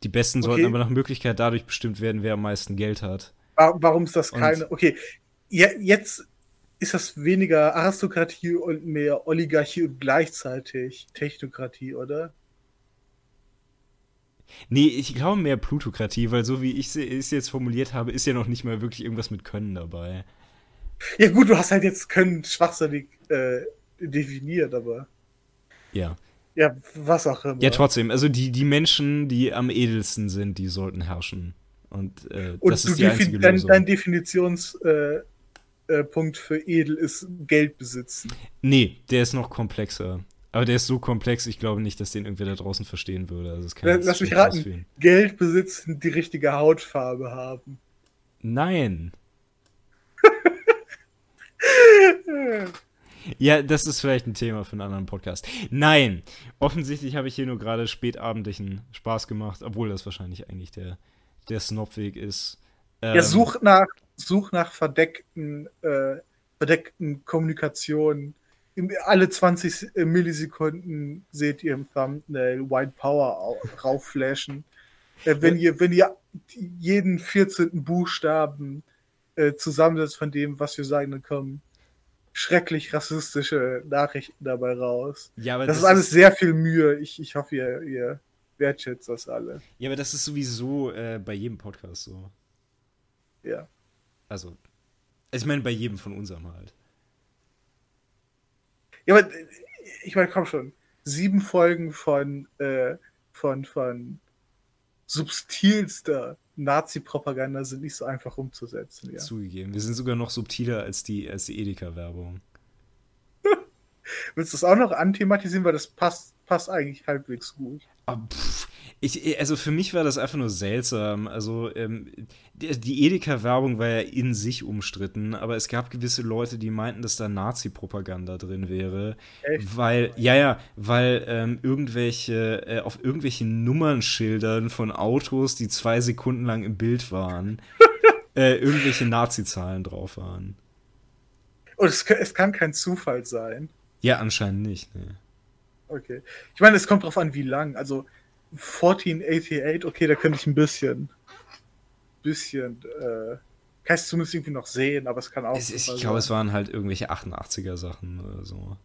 Die Besten sollten Okay. aber nach Möglichkeit dadurch bestimmt werden, wer am meisten Geld hat. Wa- Warum ist das Und- keine. Okay, je- jetzt ist das weniger Aristokratie und mehr Oligarchie und gleichzeitig Technokratie, oder? Nee, ich glaube mehr Plutokratie, weil so wie ich es jetzt formuliert habe, ist ja noch nicht mal wirklich irgendwas mit Können dabei. Ja, gut, du hast halt jetzt Können schwachsinnig äh, definiert, aber. Ja. Ja, was auch immer. Ja, trotzdem, also die, die Menschen, die am edelsten sind, die sollten herrschen. Und, äh, Und das ist die einzige defin dein, Lösung. dein Definitionspunkt äh, äh, für edel ist Geld besitzen. Nee, der ist noch komplexer. Aber der ist so komplex, ich glaube nicht, dass den irgendwer da draußen verstehen würde. Also Lass, mich raten. ausführen. Geld besitzen, die richtige Hautfarbe haben. Nein. <laughs> Ja, das ist vielleicht ein Thema für einen anderen Podcast. Nein, offensichtlich habe ich hier nur gerade spätabendlichen Spaß gemacht, obwohl das wahrscheinlich eigentlich der, der Snobweg ist. Ja, Ähm, such nach, such nach verdeckten, äh, verdeckten Kommunikationen. Alle 20 Millisekunden seht ihr im Thumbnail White Power au- raufflashen. Äh, wenn, ihr, wenn ihr jeden 14. Buchstaben äh, zusammensetzt von dem, was wir sagen, dann kommen schrecklich rassistische Nachrichten dabei raus. ja, aber Das ist alles sehr viel Mühe. Ich, ich hoffe, ihr, ihr wertschätzt das alle. ja, aber das ist sowieso äh, bei jedem Podcast so. Ja. Also, ich meine, bei jedem von unserem halt. Ja, aber ich meine, komm schon. Sieben Folgen von, äh, von, von subtilster Nazi-Propaganda sind nicht so einfach umzusetzen. Ja. Zugegeben. Wir sind sogar noch subtiler als die, als die Edeka-Werbung. <laughs> Willst du das auch noch anthematisieren, weil das passt, passt eigentlich halbwegs gut. Ah, ich, also für mich war das einfach nur seltsam. Also ähm, die, die Edeka-Werbung war ja in sich umstritten, aber es gab gewisse Leute, die meinten, dass da Nazi-Propaganda drin wäre. Echt? Weil, ja, ja, weil ähm, irgendwelche, äh, auf irgendwelchen Nummernschildern von Autos, die zwei Sekunden lang im Bild waren, <laughs> äh, irgendwelche Nazi-Zahlen drauf waren. Und es, es kann kein Zufall sein. Ja, anscheinend nicht. Ne. Okay. Ich meine, es kommt drauf an, wie lang. Also 1488, okay, da könnte ich ein bisschen, bisschen, äh, kann ich zumindest irgendwie noch sehen, aber es kann auch. Es, ich glaube, es waren halt irgendwelche 88er Sachen oder so.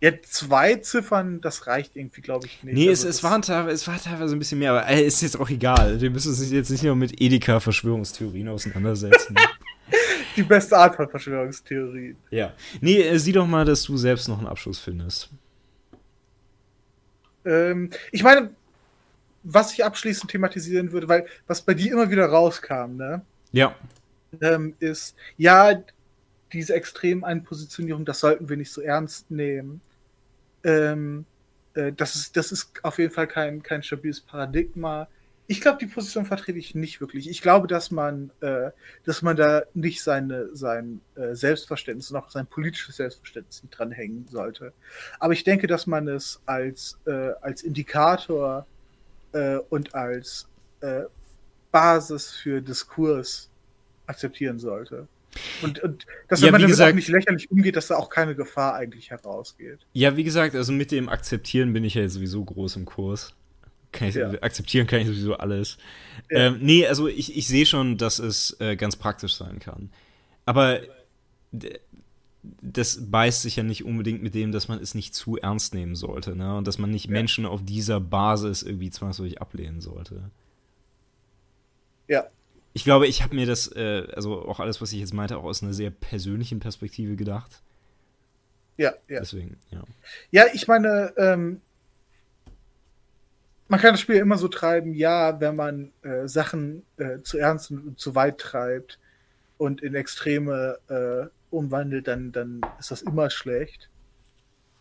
Ja, zwei Ziffern, das reicht irgendwie, glaube ich, nicht. Nee, also es, es, waren teilweise, es war teilweise ein bisschen mehr, aber äh, ist jetzt auch egal. Wir müssen uns jetzt nicht nur mit Edeka-Verschwörungstheorien auseinandersetzen. <laughs> <laughs> Die beste Art von Verschwörungstheorien. Ja. Nee, äh, sieh doch mal, dass du selbst noch einen Abschluss findest. Ähm, ich meine, was ich abschließend thematisieren würde, weil was bei dir immer wieder rauskam, ne? Ja. Ähm, ist, ja, diese Extrem-Einpositionierung, das sollten wir nicht so ernst nehmen. Ähm, äh, das, ist, das ist auf jeden Fall kein, kein stabiles Paradigma. Ich glaube, die Position vertrete ich nicht wirklich. Ich glaube, dass man, äh, dass man da nicht seine, sein äh, Selbstverständnis und auch sein politisches Selbstverständnis nicht dranhängen sollte. Aber ich denke, dass man es als, äh, als Indikator äh, und als äh, Basis für Diskurs akzeptieren sollte. Und, und dass ja, wenn man damit gesagt, auch nicht lächerlich umgeht, dass da auch keine Gefahr eigentlich herausgeht. Ja, wie gesagt, also mit dem Akzeptieren bin ich ja sowieso groß im Kurs. Kann ich, ja. Akzeptieren kann ich sowieso alles. Ja. Ähm, nee, also ich, ich sehe schon, dass es äh, ganz praktisch sein kann. Aber das beißt sich ja nicht unbedingt mit dem, dass man es nicht zu ernst nehmen sollte, ne? Und dass man nicht ja. Menschen auf dieser Basis irgendwie zwangsläufig ablehnen sollte. Ja, ich glaube, ich habe mir das, äh, also auch alles, was ich jetzt meinte, auch aus einer sehr persönlichen Perspektive gedacht. Ja, ja. Deswegen, ja. Ja, ich meine, ähm, man kann das Spiel immer so treiben, ja, wenn man äh, Sachen äh, zu ernst und zu weit treibt und in Extreme äh, umwandelt, dann, dann ist das immer schlecht.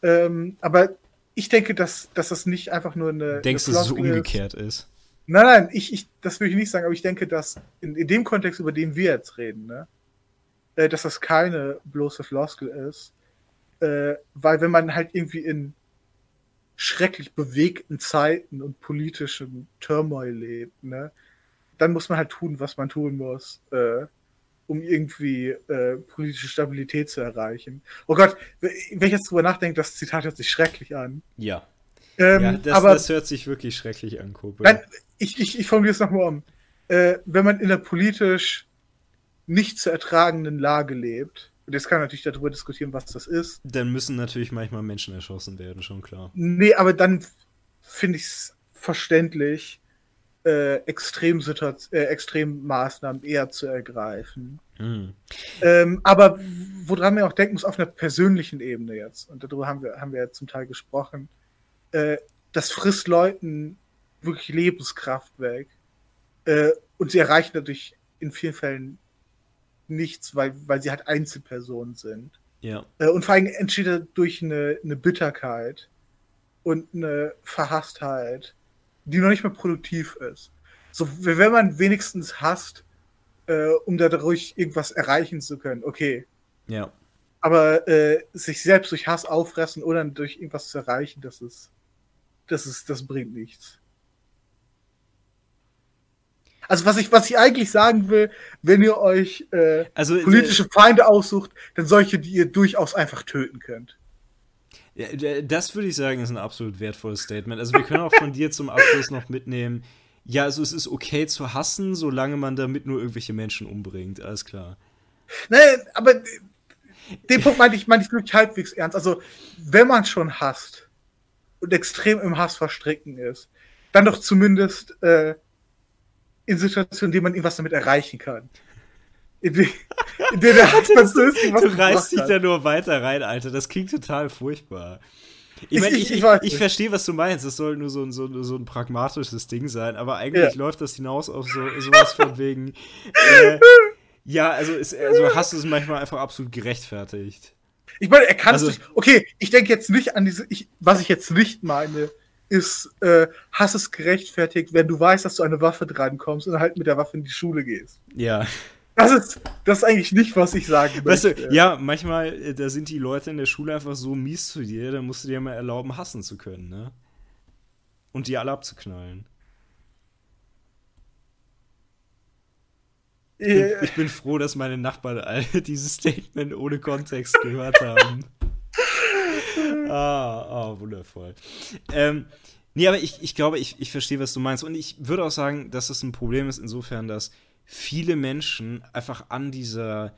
Ähm, aber ich denke, dass, dass das nicht einfach nur eine. Denkst du, dass es so umgekehrt ist? Nein, nein, ich, ich, das will ich nicht sagen, aber ich denke, dass in, in dem Kontext, über den wir jetzt reden, ne, äh, dass das keine bloße Floskel ist. Äh, weil wenn man halt irgendwie in schrecklich bewegten Zeiten und politischem Turmoil lebt, ne, dann muss man halt tun, was man tun muss, äh, um irgendwie äh, politische Stabilität zu erreichen. Oh Gott, wenn ich jetzt drüber nachdenke, das Zitat hört sich schrecklich an. Ja. Ähm, ja, das, aber, das hört sich wirklich schrecklich an, Kumpel. Nein, ich, ich, ich formuliere es nochmal um. Äh, wenn man in einer politisch nicht zu ertragenden Lage lebt, und jetzt kann man natürlich darüber diskutieren, was das ist. Dann müssen natürlich manchmal Menschen erschossen werden, schon klar. Nee, aber dann finde ich es verständlich, äh, Extremsituation, äh, Extremmaßnahmen eher zu ergreifen. Hm. Ähm, aber woran man auch denken muss, auf einer persönlichen Ebene jetzt, und darüber haben wir, haben wir ja zum Teil gesprochen, äh, das frisst Leuten wirklich Lebenskraft weg. Äh, und sie erreichen dadurch in vielen Fällen nichts, weil, weil sie halt Einzelpersonen sind. Ja. Äh, und vor allem entsteht dadurch eine, eine Bitterkeit und eine Verhasstheit, die noch nicht mehr produktiv ist. So, wenn man wenigstens hasst, äh, um dadurch irgendwas erreichen zu können, okay. Ja. Aber äh, sich selbst durch Hass auffressen oder durch irgendwas zu erreichen, das ist, das ist, das bringt nichts. Also was ich, was ich eigentlich sagen will, wenn ihr euch äh, also, äh, politische Feinde aussucht, dann solche, die ihr durchaus einfach töten könnt. Ja, das würde ich sagen, ist ein absolut wertvolles Statement. Also wir können auch von dir zum Abschluss noch mitnehmen, ja, also es ist okay zu hassen, solange man damit nur irgendwelche Menschen umbringt, alles klar. Nein, aber den Punkt meinte ich, meinte ich wirklich halbwegs ernst. Also, wenn man schon hasst und extrem im Hass verstricken ist, dann doch zumindest äh, in Situationen, in denen man irgendwas damit erreichen kann. In, die, in denen der Hass dann so ist, was Du reißt dich da nur weiter rein, Alter. Das klingt total furchtbar. Ich meine, ich, ich, ich, ich verstehe, was du meinst. Das soll nur so ein, so, so ein pragmatisches Ding sein, aber eigentlich ja. läuft das hinaus auf so, sowas von wegen. Äh, ja, also, ist, also hast du es manchmal einfach absolut gerechtfertigt. Ich meine, er kann also, es nicht. Okay, ich denke jetzt nicht an diese. Ich, was ich jetzt nicht meine, ist, äh, hast es gerechtfertigt, wenn du weißt, dass du eine Waffe drankommst und halt mit der Waffe in die Schule gehst. Ja. Das ist, das ist eigentlich nicht, was ich sagen weißt möchte. Du, ja, manchmal, äh, da sind die Leute in der Schule einfach so mies zu dir, da musst du dir mal erlauben, hassen zu können, ne? Und die alle abzuknallen. Ich bin, ich bin froh, dass meine Nachbarn alle <laughs> dieses Statement ohne Kontext gehört haben. Ah, ah, wundervoll. Ähm, nee, aber ich, ich glaube, ich, ich verstehe, was du meinst. Und ich würde auch sagen, dass das ein Problem ist, insofern, dass viele Menschen einfach an dieser,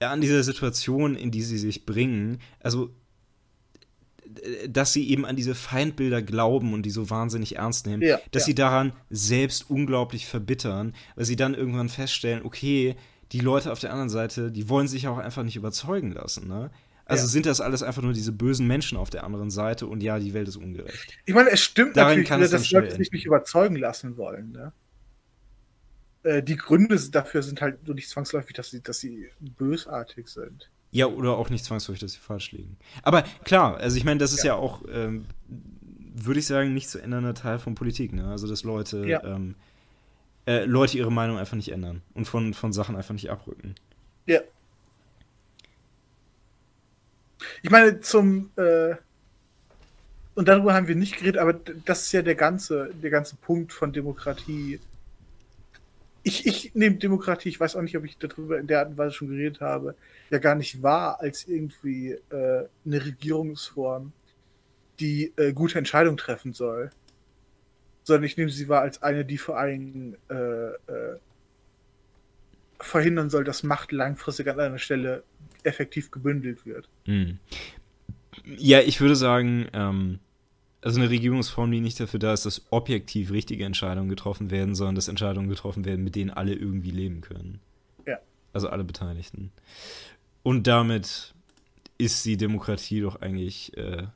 an dieser Situation, in die sie sich bringen, also dass sie eben an diese Feindbilder glauben und die so wahnsinnig ernst nehmen, ja, dass ja. sie daran selbst unglaublich verbittern, weil sie dann irgendwann feststellen, okay, die Leute auf der anderen Seite, die wollen sich auch einfach nicht überzeugen lassen, ne? Also ja. sind das alles einfach nur diese bösen Menschen auf der anderen Seite und ja, die Welt ist ungerecht. Ich meine, es stimmt Darin natürlich, wieder, dass Leute sich nicht überzeugen lassen wollen, ne? Äh, die Gründe dafür sind halt nur nicht zwangsläufig, dass sie, dass sie bösartig sind. Ja, oder auch nicht zwangsläufig, dass sie falsch liegen. Aber klar, also ich meine, das ist ja, ja auch, ähm, würde ich sagen, nicht zu ändernder Teil von Politik, ne? Also, dass Leute, ja. ähm, äh, Leute ihre Meinung einfach nicht ändern und von, von Sachen einfach nicht abrücken. Ja. Ich meine, zum, äh, und darüber haben wir nicht geredet, aber das ist ja der ganze, der ganze Punkt von Demokratie ich, ich nehme Demokratie, ich weiß auch nicht, ob ich darüber in der Art und Weise schon geredet habe, ja gar nicht wahr als irgendwie äh, eine Regierungsform, die äh, gute Entscheidungen treffen soll. Sondern ich nehme sie wahr als eine, die vor allem äh, äh, verhindern soll, dass Macht langfristig an einer Stelle effektiv gebündelt wird. Mhm. Ja, ich würde sagen, ähm, also eine Regierungsform, die nicht dafür da ist, dass objektiv richtige Entscheidungen getroffen werden, sondern dass Entscheidungen getroffen werden, mit denen alle irgendwie leben können. Ja. Also alle Beteiligten. Und damit ist die Demokratie doch eigentlich äh,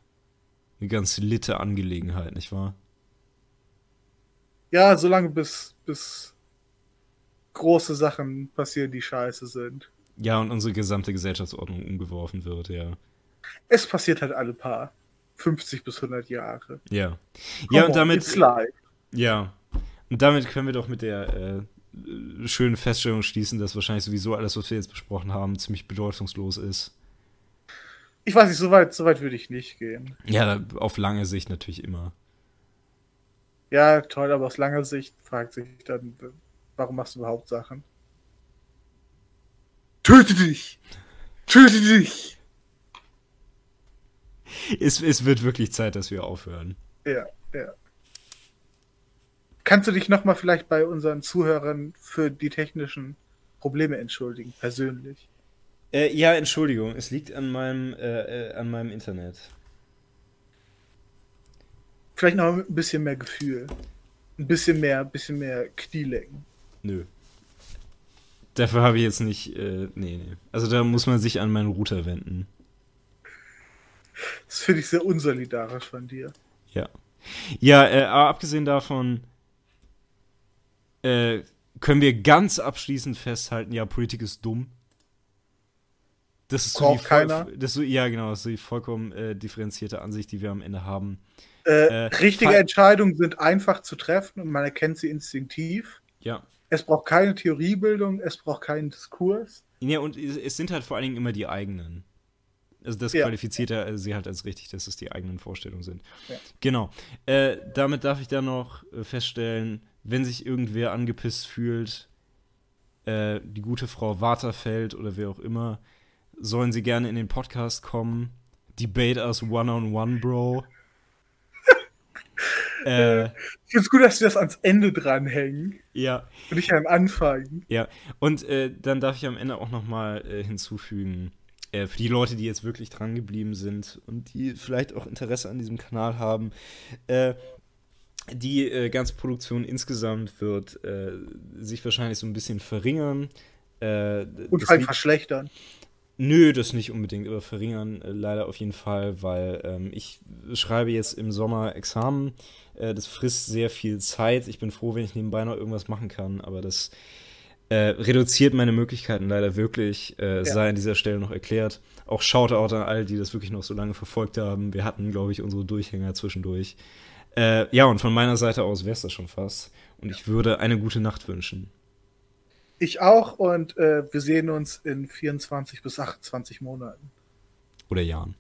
eine ganz litte Angelegenheit, nicht wahr? Ja, solange bis, bis große Sachen passieren, die scheiße sind. Ja, und unsere gesamte Gesellschaftsordnung umgeworfen wird, ja. Es passiert halt alle paar 50 bis 100 Jahre. Ja. Ja, und damit. Ja. Und damit können wir doch mit der äh, schönen Feststellung schließen, dass wahrscheinlich sowieso alles, was wir jetzt besprochen haben, ziemlich bedeutungslos ist. Ich weiß nicht, so weit, so weit würde ich nicht gehen. Ja, auf lange Sicht natürlich immer. Ja, toll, aber aus langer Sicht fragt sich dann, warum machst du überhaupt Sachen? Töte dich! Töte dich! es, es wird wirklich Zeit, dass wir aufhören. Ja, ja. Kannst du dich nochmal vielleicht bei unseren Zuhörern für die technischen Probleme entschuldigen, persönlich? Äh, ja, Entschuldigung, es liegt an meinem, äh, äh, an meinem Internet. Vielleicht noch ein bisschen mehr Gefühl. Ein bisschen mehr, bisschen mehr Knielecken. Nö. Dafür habe ich jetzt nicht. Äh, nee, nee. Also da muss man sich an meinen Router wenden. Das finde ich sehr unsolidarisch von dir. Ja. Ja, äh, aber abgesehen davon äh, können wir ganz abschließend festhalten, ja, Politik ist dumm. Das ist so die, keiner. Das so, ja, genau, das ist so die vollkommen äh, differenzierte Ansicht, die wir am Ende haben. Äh, äh, richtige Entscheidungen sind einfach zu treffen und man erkennt sie instinktiv. Ja. Es braucht keine Theoriebildung, es braucht keinen Diskurs. Ja, und es sind halt vor allen Dingen immer die eigenen. Also das ja. qualifiziert er sie halt als richtig, dass es die eigenen Vorstellungen sind. Ja. Genau. Äh, damit darf ich dann noch äh, feststellen, wenn sich irgendwer angepisst fühlt, äh, die gute Frau Waterfeld oder wer auch immer, sollen sie gerne in den Podcast kommen. Debate us one-on-one, -on -one, Bro. <laughs> äh, ich finde es gut, dass wir das ans Ende dranhängen. Ja. Und nicht am Anfang. Ja. Und äh, dann darf ich am Ende auch noch mal äh, hinzufügen, äh, für die Leute, die jetzt wirklich dran geblieben sind und die vielleicht auch Interesse an diesem Kanal haben, äh, die äh, ganze Produktion insgesamt wird äh, sich wahrscheinlich so ein bisschen verringern. Und halt verschlechtern. Nö, das nicht unbedingt, aber verringern äh, leider auf jeden Fall, weil ähm, ich schreibe jetzt im Sommer Examen. Äh, das frisst sehr viel Zeit. Ich bin froh, wenn ich nebenbei noch irgendwas machen kann, aber das äh, reduziert meine Möglichkeiten leider wirklich, äh, ja. sei an dieser Stelle noch erklärt. Auch Shoutout an all, die das wirklich noch so lange verfolgt haben. Wir hatten, glaube ich, unsere Durchhänger zwischendurch. Äh, ja, und von meiner Seite aus wäre es das schon fast. Und ich würde eine gute Nacht wünschen. Ich auch und äh, wir sehen uns in 24 bis 28 Monaten. Oder Jahren.